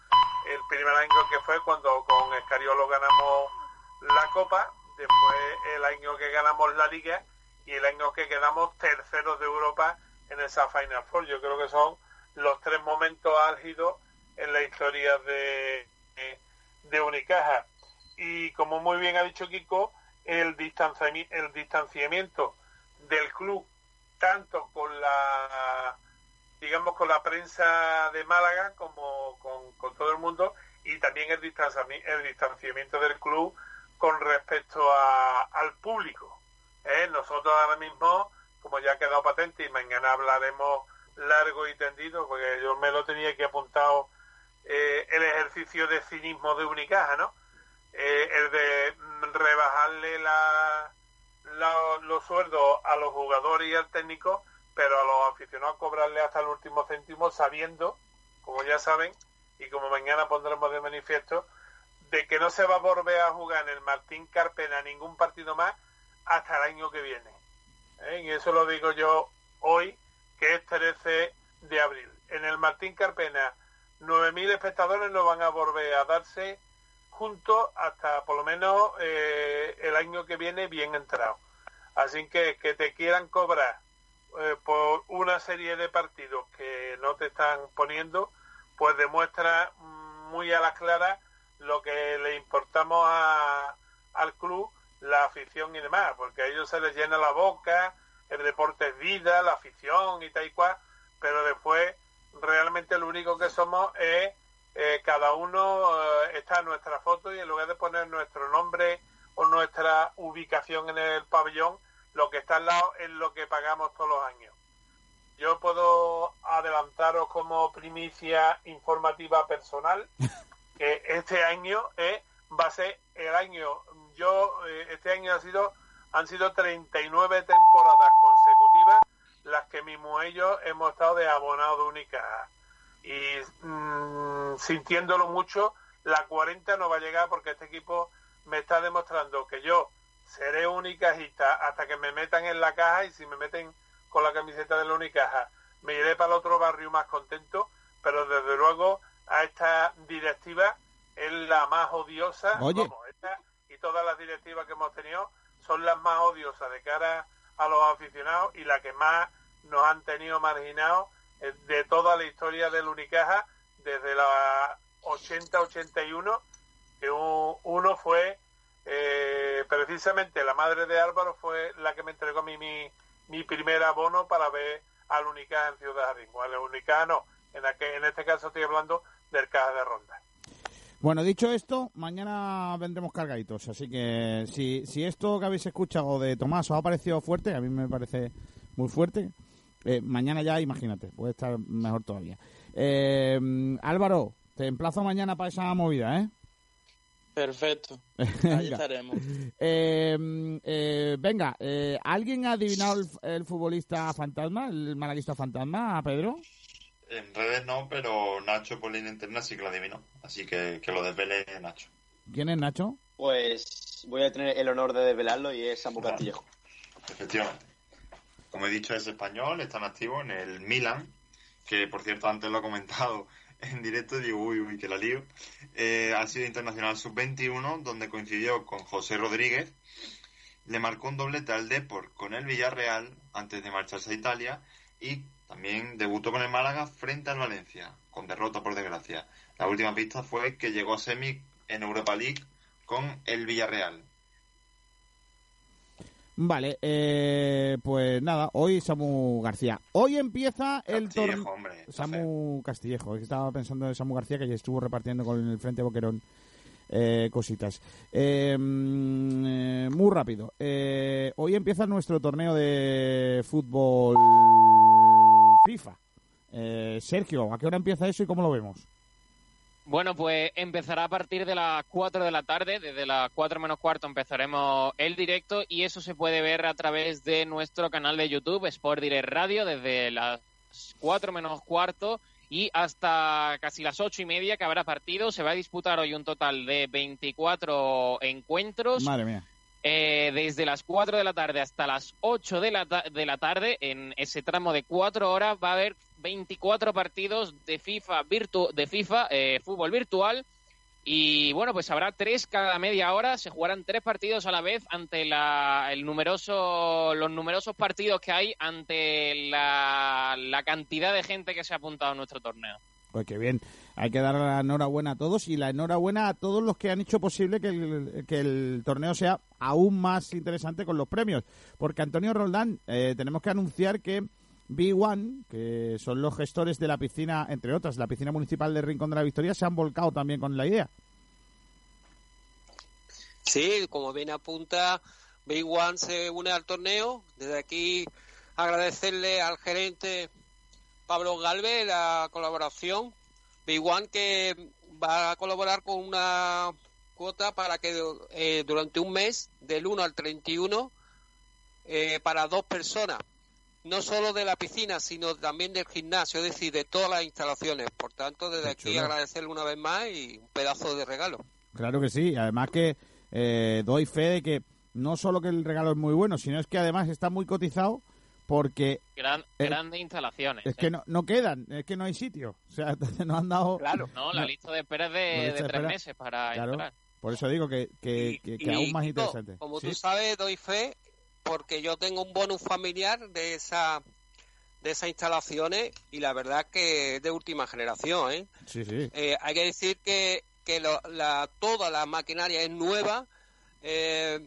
[SPEAKER 17] El primer año que fue cuando con Escariolo ganamos la Copa, después el año que ganamos la Liga y el año que quedamos terceros de Europa en esa Final Four. Yo creo que son los tres momentos álgidos en la historia de, de Unicaja. Y como muy bien ha dicho Kiko, el distanciamiento, el distanciamiento del club, tanto con la digamos con la prensa de Málaga como con, todo el mundo y también el distanciamiento, el distanciamiento del club con respecto al público. ¿eh? Nosotros ahora mismo, como ya ha quedado patente y mañana hablaremos largo y tendido, porque yo me lo tenía que apuntado eh, el ejercicio de cinismo de Unicaja, ¿no? Eh, el de rebajarle la, los sueldos a los jugadores y al técnico, pero a los aficionados cobrarle hasta el último céntimo sabiendo, como ya saben, y como mañana pondremos de manifiesto, de que no se va a volver a jugar en el Martín Carpena ningún partido más hasta el año que viene. ¿Eh? Y eso lo digo yo hoy, que es 13 de abril. En el Martín Carpena 9.000 espectadores no van a volver a darse juntos hasta por lo menos eh, el año que viene bien entrado. Así que que te quieran cobrar eh, por una serie de partidos que no te están poniendo, pues demuestra muy a la clara lo que le importamos al club, la afición y demás, porque a ellos se les llena la boca, el deporte es vida, la afición y tal y cual, pero después realmente lo único que somos es eh, cada uno eh, está en nuestra foto y en lugar de poner nuestro nombre o nuestra ubicación en el pabellón, lo que está al lado es lo que pagamos todos los años. Yo puedo adelantaros como primicia informativa personal que este año es, va a ser el año, yo eh, este año ha sido, han sido 39 temporadas consecutivas las que mismo ellos hemos estado de abonado única y mm, sintiéndolo mucho la 40 no va a llegar porque este equipo me está demostrando que yo seré unicajista hasta que me metan en la caja y si me meten con la camiseta de la unicaja me iré para el otro barrio más contento pero desde luego a esta directiva es la más odiosa. Y todas las directivas que hemos tenido son las más odiosas de cara a los aficionados y la que más nos han tenido marginados eh, de toda la historia del Unicaja desde la 80-81, que uno fue eh, precisamente la madre de Álvaro fue la que me entregó mi, mi, mi primer abono para ver al Unicaja en Ciudad Jardín. Al Unicaja no, en, en este caso estoy hablando del Caja de Ronda.
[SPEAKER 2] Bueno, dicho esto, mañana vendremos cargaditos, así que si, si esto que habéis escuchado de Tomás os ha parecido fuerte, a mí me parece muy fuerte, eh, mañana ya, imagínate, puede estar mejor todavía. Eh, Álvaro, te emplazo mañana para esa movida, ¿eh?
[SPEAKER 5] Perfecto. Ahí estaremos.
[SPEAKER 2] Eh, eh, venga, eh, ¿alguien ha adivinado el, el, futbolista fantasma, el malaguista fantasma, Pedro?
[SPEAKER 7] En redes no, pero Nacho por línea interna sí que lo adivinó. Así que que lo desvele Nacho.
[SPEAKER 2] ¿Quién es Nacho?
[SPEAKER 6] Pues voy a tener el honor de desvelarlo y es Samu Castillejo.
[SPEAKER 7] Efectivamente. Como he dicho, es español, está en activo en el Milan, que por cierto antes lo he comentado en directo, digo, uy, uy, que la lío. Eh, ha sido internacional sub-21, donde coincidió con José Rodríguez. Le marcó un doblete al Deport con el Villarreal antes de marcharse a Italia y también debutó con el Málaga frente al Valencia, con derrota por desgracia. La última pista fue que llegó a semi en Europa League con el Villarreal.
[SPEAKER 2] Vale, eh, pues nada, hoy Samu García. Hoy empieza el torneo. Samu Castillejo, estaba pensando en Samu García que ya estuvo repartiendo con el Frente Boquerón eh, cositas. Eh, muy rápido. hoy empieza nuestro torneo de fútbol FIFA. Sergio, ¿a qué hora empieza eso y cómo lo vemos?
[SPEAKER 4] Bueno, pues empezará a partir de las 4 de la tarde, desde las 4 menos cuarto empezaremos el directo y eso se puede ver a través de nuestro canal de YouTube, Sport Direct Radio, desde las 4 menos cuarto y hasta casi las ocho y media que habrá partido. Se va a disputar hoy un total de 24 encuentros.
[SPEAKER 2] Madre mía.
[SPEAKER 4] Eh, desde las 4 de la tarde hasta las 8 de la, de la tarde, en ese tramo de 4 horas, va a haber 24 partidos de FIFA, virtu de FIFA eh, fútbol virtual. Y bueno, pues habrá tres cada media hora. Se jugarán tres partidos a la vez ante la, el numeroso, los numerosos partidos que hay ante la, la cantidad de gente que se ha apuntado a nuestro torneo.
[SPEAKER 2] Pues qué bien. Hay que dar la enhorabuena a todos y la enhorabuena a todos los que han hecho posible que el, que el torneo sea aún más interesante con los premios. Porque Antonio Roldán, eh, tenemos que anunciar que B1, que son los gestores de la piscina, entre otras, la piscina municipal de Rincón de la Victoria, se han volcado también con la idea.
[SPEAKER 12] Sí, como bien apunta, B1 se une al torneo. Desde aquí agradecerle al gerente Pablo Galvez la colaboración. B1 que va a colaborar con una cuota para que eh, durante un mes, del 1 al 31, eh, para dos personas, no solo de la piscina, sino también del gimnasio, es decir, de todas las instalaciones. Por tanto, desde aquí agradecerle una vez más y un pedazo de regalo.
[SPEAKER 2] Claro que sí, además que eh, doy fe de que no solo que el regalo es muy bueno, sino es que además está muy cotizado porque...
[SPEAKER 4] Gran, grandes instalaciones.
[SPEAKER 2] Es que no, no quedan, es que no hay sitio. O sea, no han dado...
[SPEAKER 4] Claro, no, la lista de espera es de, tres meses para entrar.
[SPEAKER 2] Por eso digo que, que, aún más interesante.
[SPEAKER 12] Como tú sabes, doy fe porque yo tengo un bonus familiar de esa de esas instalaciones y la verdad que es de última generación. ¿eh?
[SPEAKER 2] Sí, sí.
[SPEAKER 12] Eh, hay que decir que, que la, toda la maquinaria es nueva. Eh,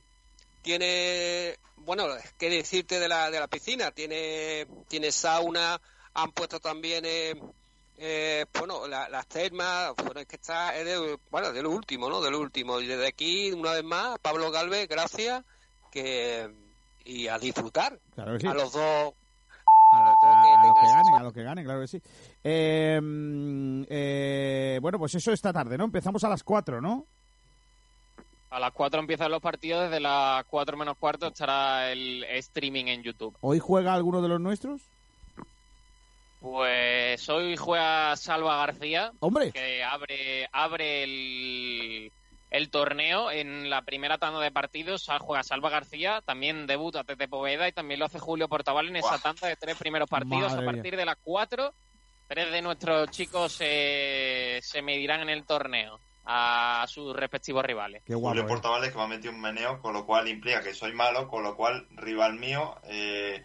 [SPEAKER 12] tiene, bueno, qué decirte de la, de la piscina, tiene, tiene sauna, han puesto también, eh, eh bueno, las termas, bueno, es que está, es de, bueno, de lo último, ¿no? De lo último. Y desde aquí, una vez más, Pablo Galvez, gracias, que, y a disfrutar. A los dos
[SPEAKER 2] a, los, que, ganen, a los que ganen, claro que sí. Eh, eh, bueno, pues eso esta tarde, ¿no? Empezamos a las 4, ¿no?
[SPEAKER 4] A las 4 empiezan los partidos, desde las 4 menos cuarto estará el streaming en YouTube.
[SPEAKER 2] ¿Hoy juega alguno de los nuestros?
[SPEAKER 4] Pues hoy juega Salva García.
[SPEAKER 2] ¡Hombre!
[SPEAKER 4] Que abre, abre el, el torneo en la primera tanda de partidos. Juega Salva García, también debuta Tete Poveda y también lo hace Julio Portaval en esa tanda de tres primeros partidos. a partir de las 4, tres de nuestros chicos se medirán en el torneo a sus respectivos rivales.
[SPEAKER 7] Qué Julio eh. Portavales que me ha metido un meneo, con lo cual implica que soy malo, con lo cual rival mío, eh,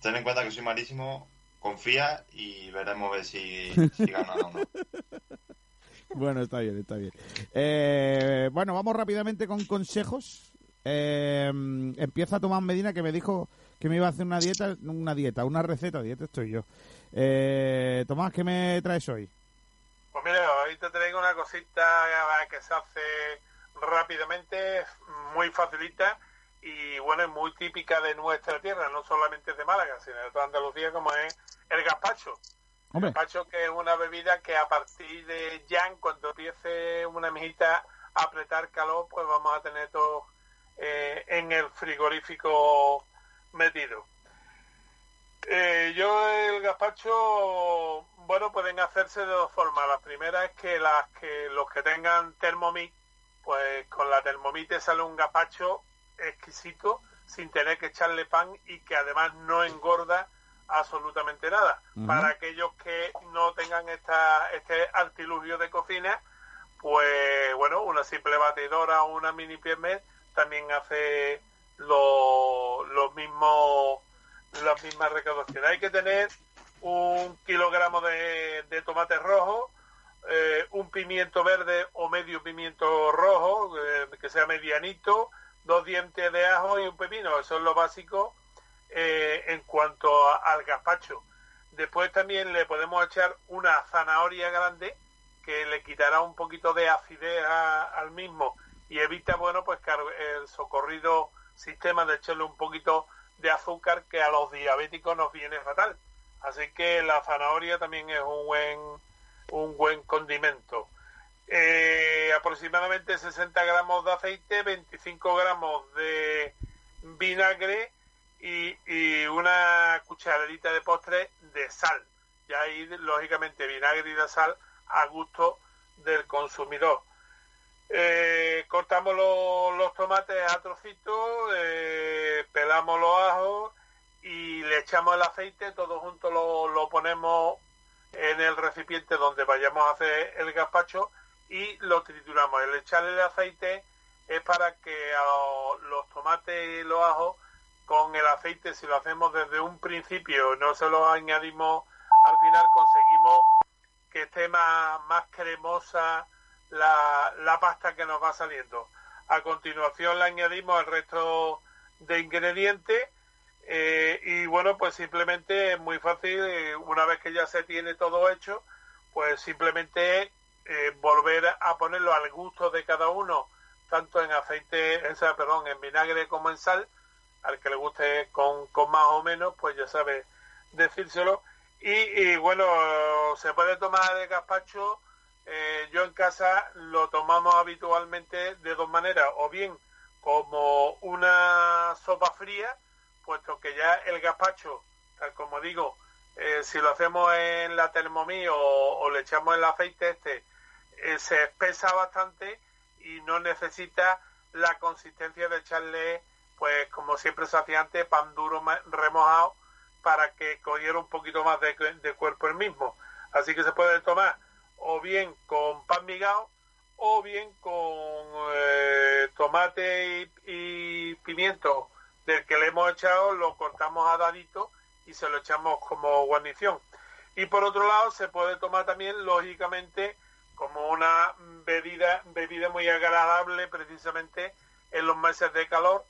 [SPEAKER 7] ten en cuenta que soy malísimo, confía y veremos ver si, si gana o no.
[SPEAKER 2] Bueno, está bien, está bien. Eh, bueno, vamos rápidamente con consejos. empieza Tomás Medina que me dijo que me iba a hacer una dieta, una dieta, una receta, dieta estoy yo. Tomás, ¿qué me traes hoy?
[SPEAKER 17] Pues mira, hoy te traigo una cosita que se hace rápidamente, muy facilita y bueno, es muy típica de nuestra tierra, no solamente de Málaga, sino de toda Andalucía, como es el gazpacho. Gazpacho que es una bebida que a partir de ya, cuando empiece una mijita apretar calor, pues vamos a tener todo eh, en el frigorífico metido. Eh, yo el gazpacho, bueno, pueden hacerse de dos formas. La primera es que las que los que tengan Thermomix, pues con la Thermomix te sale un gazpacho exquisito sin tener que echarle pan y que además no engorda absolutamente nada. Para aquellos que no tengan esta, este artilugio de cocina, pues bueno, una simple batidora o una mini piermet también hace lo, los mismos las mismas recaudaciones. Hay que tener un kilogramo de, de tomate rojo, eh, un pimiento verde o medio pimiento rojo, eh, que sea medianito, dos dientes de ajo y un pepino. Eso es lo básico eh, en cuanto al gazpacho. Después también le podemos echar una zanahoria grande que le quitará un poquito de acidez al mismo y evita, bueno, pues el socorrido sistema de echarle un poquito de azúcar que a los diabéticos nos viene fatal. Así que la zanahoria también es un buen, un buen condimento. Eh, aproximadamente 60 gramos de aceite, 25 gramos de vinagre y, una cucharadita de postre de sal. Y ahí, lógicamente, vinagre y de sal a gusto del consumidor. Eh, cortamos los tomates a trocitos, eh, pelamos los ajos y le echamos el aceite, todo junto lo, lo, ponemos en el recipiente donde vayamos a hacer el gazpacho y lo trituramos. El echarle el aceite es para que los tomates y los ajos con el aceite, si lo hacemos desde un principio, no se lo añadimos al final, conseguimos que esté más, cremosa la, la pasta que nos va saliendo. A continuación le añadimos el resto de ingredientes eh, y bueno, pues simplemente es muy fácil, eh, una vez que ya se tiene todo hecho, pues simplemente eh, volver a ponerlo al gusto de cada uno, tanto en aceite, en, perdón, en vinagre como en sal, al que le guste con, con más o menos, pues ya sabe decírselo. Y, bueno, se puede tomar de gazpacho eh, yo en casa lo tomamos habitualmente de dos maneras, o bien como una sopa fría, puesto que ya el gazpacho, tal como digo, eh, si lo hacemos en la Thermomix o, le echamos el aceite este, eh, se espesa bastante y no necesita la consistencia de echarle, pues como siempre se hacía antes, pan duro remojado para que cogiera un poquito más de, de cuerpo el mismo. Así que se puede tomar o bien con pan migado o bien con eh, tomate y, pimiento del que le hemos echado, lo cortamos a dadito y se lo echamos como guarnición. Y por otro lado se puede tomar también, lógicamente, como una bebida, bebida muy agradable precisamente en los meses de calor,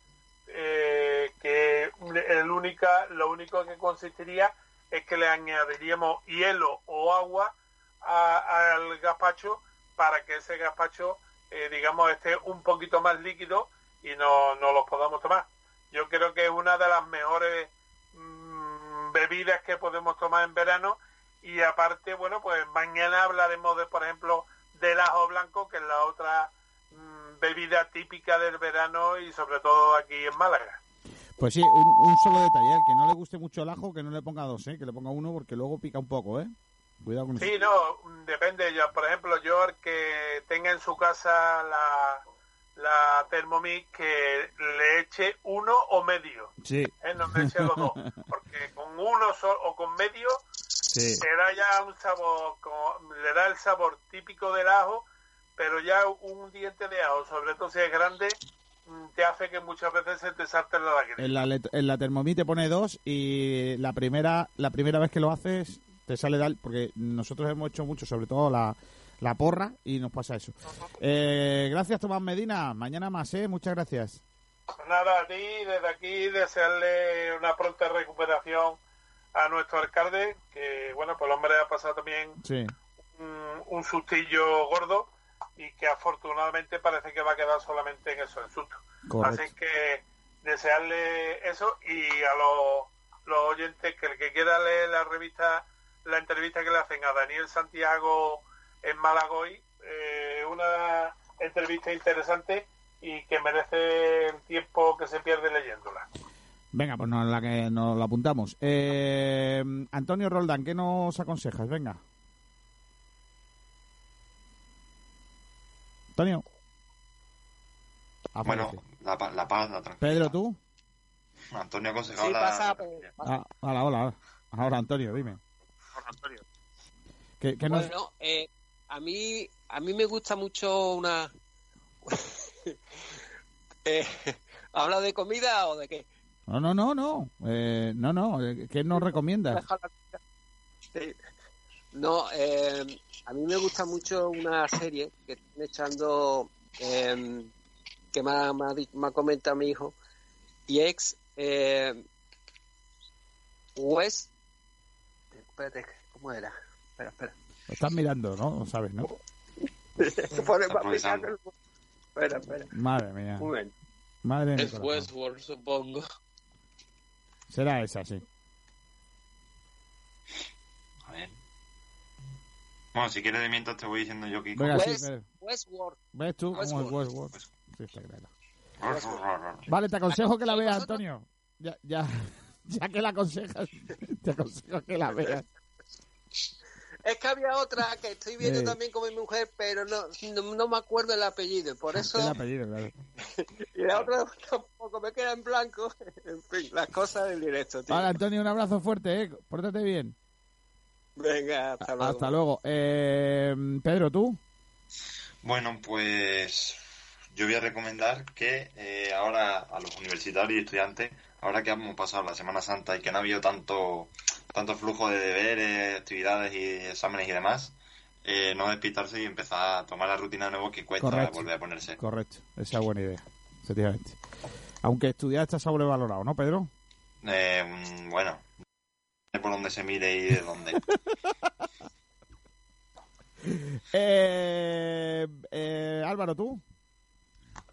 [SPEAKER 17] eh, que el única, lo único que consistiría es que le añadiríamos hielo o agua al gazpacho para que ese gazpacho, eh, digamos, esté un poquito más líquido y no, no los podamos tomar. Yo creo que es una de las mejores mm, bebidas que podemos tomar en verano y aparte, bueno, pues mañana hablaremos de, por ejemplo, del ajo blanco, que es la otra bebida típica del verano y sobre todo aquí en Málaga.
[SPEAKER 2] Pues sí, un, solo detalle, que no le guste mucho el ajo, que no le ponga dos, ¿eh? que le ponga uno porque luego pica un poco, ¿eh?
[SPEAKER 17] sí, no, depende. Ya, por ejemplo, yo el que tenga en su casa la, la Thermomix que le eche uno o medio.
[SPEAKER 2] Sí.
[SPEAKER 17] ¿eh? No me eche los dos. Porque con uno o con medio
[SPEAKER 2] sí.
[SPEAKER 17] le da ya un sabor, le da el sabor típico del ajo, pero ya un diente de ajo, sobre todo si es grande, mm, te hace que muchas veces se te salte la lágrima.
[SPEAKER 2] En la, en la Thermomix te pone dos y la primera, la primera vez que lo haces te sale tal, porque nosotros hemos hecho mucho, sobre todo la, la porra, y nos pasa eso. Eh, gracias, Tomás Medina. Mañana más, ¿eh? Muchas gracias.
[SPEAKER 17] Pues nada, a ti, desde aquí, desearle una pronta recuperación a nuestro alcalde, que, bueno, pues el hombre ha pasado también un, un, sustillo gordo y que afortunadamente parece que va a quedar solamente en eso, en susto. Así que desearle eso y a los, los oyentes que el que quiera leer la revista la entrevista que le hacen a Daniel Santiago en Malagoy, eh, una entrevista interesante y que merece el tiempo que se pierde leyéndola.
[SPEAKER 2] Venga, pues nos la, que nos la apuntamos. Eh, Antonio Roldán, ¿qué nos aconsejas? Venga. Antonio.
[SPEAKER 7] Bueno, la, paz, la tranquilidad.
[SPEAKER 2] Pedro, ¿tú?
[SPEAKER 7] Antonio ha aconsejado
[SPEAKER 12] Sí,
[SPEAKER 7] la...
[SPEAKER 12] pasa, pues, pasa.
[SPEAKER 2] Ah, hola, hola. Ahora, Antonio, dime. ¿Qué, qué nos-
[SPEAKER 12] Bueno, eh, a mí a mí me gusta mucho una eh, ¿Habla de comida o de qué?
[SPEAKER 2] No, no, no, no. Eh, no, no. eh, ¿Qué nos recomiendas?
[SPEAKER 12] Sí. No, eh, a mí me gusta mucho una serie que están echando, eh, que me ha, me ha di- me ha comentado mi hijo, y es eh, West. Espérate, ¿cómo era? Espera, espera.
[SPEAKER 2] Lo estás mirando, ¿no? No sabes, ¿no?
[SPEAKER 12] Espera, espera.
[SPEAKER 2] Madre mía. Madre mi
[SPEAKER 4] Es. Westworld, supongo.
[SPEAKER 2] Será esa, sí.
[SPEAKER 7] A ver. Bueno, si quieres de mientras te voy diciendo yo que...
[SPEAKER 2] Venga, sí,
[SPEAKER 12] West-. Westworld.
[SPEAKER 2] ¿Ves tú cómo es
[SPEAKER 12] Westworld.
[SPEAKER 2] Westworld? Sí, está claro. Vale, te aconsejo que la veas, Antonio. Ya, ya, ya que la aconsejas, te aconsejo que la veas.
[SPEAKER 12] Es que había otra que estoy viendo
[SPEAKER 2] Eh.
[SPEAKER 12] también con mi mujer, pero no, no, no me acuerdo el apellido. Por eso.
[SPEAKER 2] El apellido, claro.
[SPEAKER 12] Y la otra tampoco me queda en blanco. En fin, las cosas del directo, tío.
[SPEAKER 2] Vale, Antonio, un abrazo fuerte, ¿eh? Pórtate bien.
[SPEAKER 12] Venga, hasta luego.
[SPEAKER 2] Hasta luego. Eh, Pedro, ¿tú?
[SPEAKER 7] Bueno, pues yo voy a recomendar que eh, ahora a los universitarios y estudiantes, ahora que hemos pasado la Semana Santa y que no ha habido tanto, tanto flujo de deberes, actividades y exámenes y demás, eh, no despistarse y empezar a tomar la rutina de nuevo que cuesta
[SPEAKER 2] Correcto.
[SPEAKER 7] volver a ponerse.
[SPEAKER 2] Correcto, esa es buena idea, efectivamente. Aunque estudiar está sobrevalorado, ¿no, Pedro?
[SPEAKER 7] Eh, mm, bueno, por donde se mire y de dónde.
[SPEAKER 2] Eh, eh, Álvaro, ¿tú?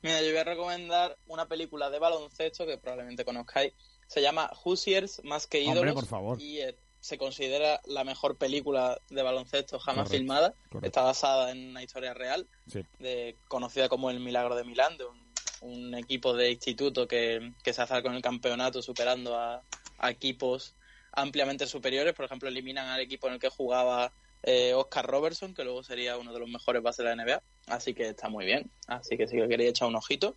[SPEAKER 5] Mira, yo voy a recomendar una película de baloncesto que probablemente conozcáis. Se llama Hoosiers más que ídolos.
[SPEAKER 2] Hombre, por favor.
[SPEAKER 5] Y eh, se considera la mejor película de baloncesto jamás
[SPEAKER 2] Correcto,
[SPEAKER 5] filmada.
[SPEAKER 2] correcto.
[SPEAKER 5] Está basada en una historia real,
[SPEAKER 2] Sí.
[SPEAKER 5] de, conocida como el Milagro de Milán, de un, un equipo de instituto que, que se hace con el campeonato superando a, a equipos ampliamente superiores. Por ejemplo, eliminan al equipo en el que jugaba eh, Oscar Robertson, que luego sería uno de los mejores bases de la NBA. Así que está muy bien. Así que si queréis echar un ojito.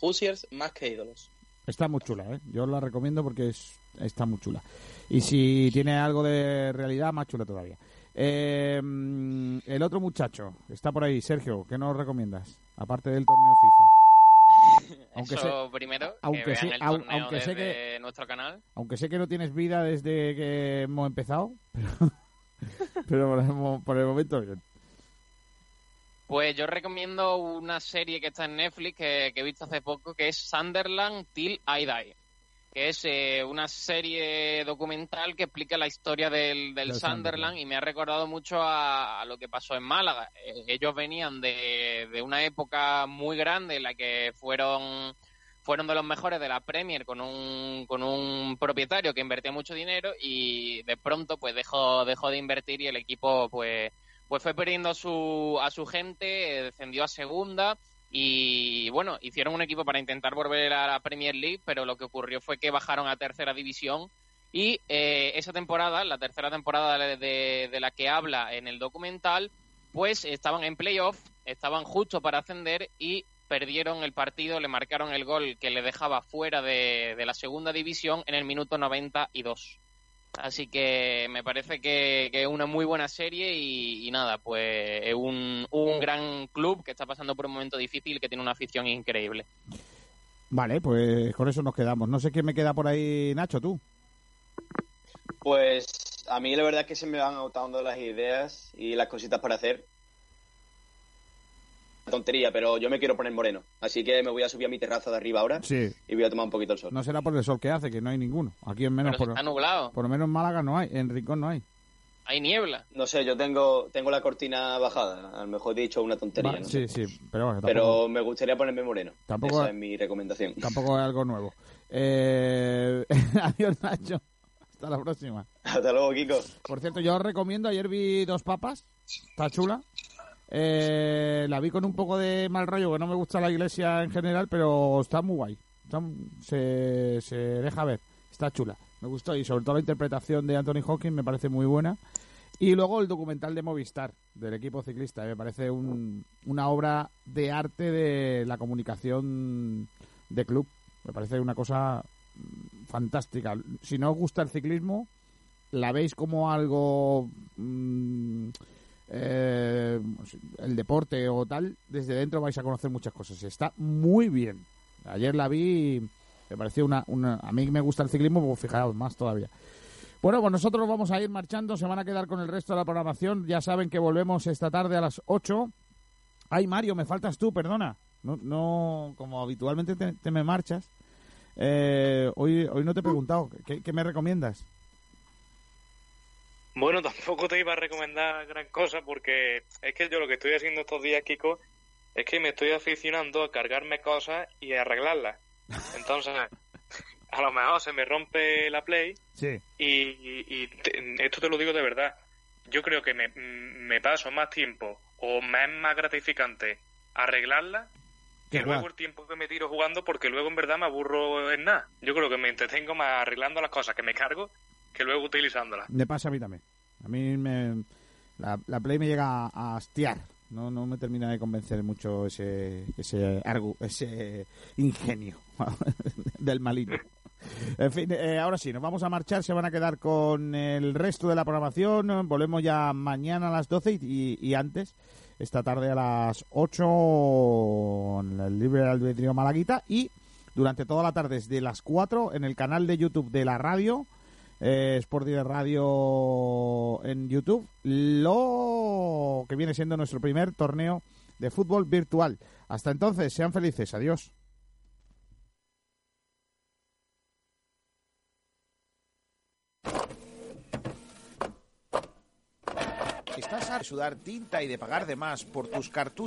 [SPEAKER 5] Hoosiers más que ídolos.
[SPEAKER 2] Está muy chula, ¿eh? Yo la recomiendo porque es, está muy chula. Y si tiene algo de realidad, más chula todavía. Eh, mm, el otro muchacho está por ahí, Sergio, ¿qué nos recomiendas? Aparte del torneo FIFA. Aunque
[SPEAKER 4] Eso
[SPEAKER 2] sé-
[SPEAKER 4] primero,
[SPEAKER 2] aunque
[SPEAKER 4] que vean
[SPEAKER 2] sí-
[SPEAKER 4] el
[SPEAKER 2] au-
[SPEAKER 4] torneo
[SPEAKER 2] aunque sé
[SPEAKER 4] desde nuestro canal.
[SPEAKER 2] Aunque sé que no tienes vida desde que hemos empezado, pero, pero por, el, mo- por el momento bien.
[SPEAKER 4] Pues yo recomiendo una serie que está en Netflix que, que he visto hace poco, que es Sunderland Till I Die, que es eh, una serie documental que explica la historia del, del Sunderland,
[SPEAKER 2] Sunderland.
[SPEAKER 4] y me ha recordado mucho a, a lo que pasó en Málaga. Eh, ellos venían de, de una época muy grande en la que fueron fueron de los mejores de la Premier con un, con un propietario que invertía mucho dinero y de pronto pues dejó, dejó de invertir y el equipo pues pues fue perdiendo a su, a su gente, eh, descendió a segunda y bueno, hicieron un equipo para intentar volver a la Premier League, pero lo que ocurrió fue que bajaron a tercera división y eh, esa temporada, la tercera temporada de, la que habla en el documental, pues estaban en playoff, estaban justo para ascender y perdieron el partido, le marcaron el gol que le dejaba fuera de la segunda división en el minuto 92. Así que me parece que, que es una muy buena serie y, y nada, pues es un, un gran club que está pasando por un momento difícil y que tiene una afición increíble.
[SPEAKER 2] Vale, pues con eso nos quedamos. No sé quién me queda por ahí, Nacho, tú.
[SPEAKER 6] Pues a mí la verdad es que se me van agotando las ideas y las cositas para hacer. Tontería, pero yo me quiero poner moreno. Así que me voy a subir a mi terraza de arriba ahora
[SPEAKER 2] Sí.
[SPEAKER 6] y voy a tomar un poquito el sol.
[SPEAKER 2] No será por el sol que hace, que no hay ninguno. Aquí en menos
[SPEAKER 4] Pero
[SPEAKER 2] por,
[SPEAKER 4] está nublado,
[SPEAKER 2] por lo menos en Málaga no hay, en Rincón no hay.
[SPEAKER 4] hay niebla.
[SPEAKER 6] No sé, yo tengo, tengo la cortina bajada. A lo mejor he dicho una tontería.
[SPEAKER 2] Va,
[SPEAKER 6] no
[SPEAKER 2] sí,
[SPEAKER 6] sé.
[SPEAKER 2] sí, pero bueno, tampoco,
[SPEAKER 6] Pero me gustaría ponerme moreno.
[SPEAKER 2] Tampoco-
[SPEAKER 6] Esa es mi recomendación.
[SPEAKER 2] tampoco es algo nuevo. Eh, Adiós, Nacho. Hasta la próxima.
[SPEAKER 6] Hasta luego, Kiko.
[SPEAKER 2] Por cierto, yo os recomiendo, ayer vi dos papas, está chula. Eh, la vi con un poco de mal rollo, que no me gusta la iglesia en general, pero está muy guay. se, se deja ver, está chula. Me gustó y sobre todo la interpretación de Anthony Hawking me parece muy buena. Y luego el documental de Movistar, del equipo ciclista, me parece una obra de arte de la comunicación de club. Me parece una cosa fantástica. Si no os gusta el ciclismo, la veis como algo... Mm, eh, el deporte o tal, desde dentro vais a conocer muchas cosas. Está muy bien. Ayer la vi me pareció una, una... A mí me gusta el ciclismo, pues fijaos, más todavía. Bueno, pues nosotros vamos a ir marchando, se van a quedar con el resto de la programación. Ya saben que volvemos esta tarde a las 8. Ay, Mario, me faltas tú, perdona. No, no como habitualmente te, me marchas. Eh, hoy, hoy no te he preguntado, ¿qué, me recomiendas?
[SPEAKER 3] Bueno, tampoco te iba a recomendar gran cosa porque es que yo lo que estoy haciendo estos días, Kiko, es que me estoy aficionando a cargarme cosas y a arreglarlas. Entonces, a lo mejor se me rompe la Play.
[SPEAKER 2] Sí.
[SPEAKER 3] Y, esto te lo digo de verdad. Yo creo que me, paso más tiempo o me es más gratificante arreglarla que luego el tiempo que me tiro jugando porque luego en verdad me aburro en nada. Yo creo que me entretengo más arreglando las cosas que me cargo que luego utilizándolas.
[SPEAKER 2] Me pasa a mí también. A mí me, la, Play me llega a hastiar. No, no me termina de convencer mucho ese, ese, ese ingenio del maligno. En fin, eh, ahora sí, nos vamos a marchar, se van a quedar con el resto de la programación. Volvemos ya mañana a las 12 y, antes, esta tarde a las 8 en el Libre Albedrío Malaguita y durante toda la tarde desde las 4 en el canal de YouTube de la radio. Eh, Sport Direct Radio en YouTube, lo que viene siendo nuestro primer torneo de fútbol virtual. Hasta entonces, sean felices. Adiós.
[SPEAKER 18] ¿Estás a sudar tinta y de pagar de más por tus cartuchos?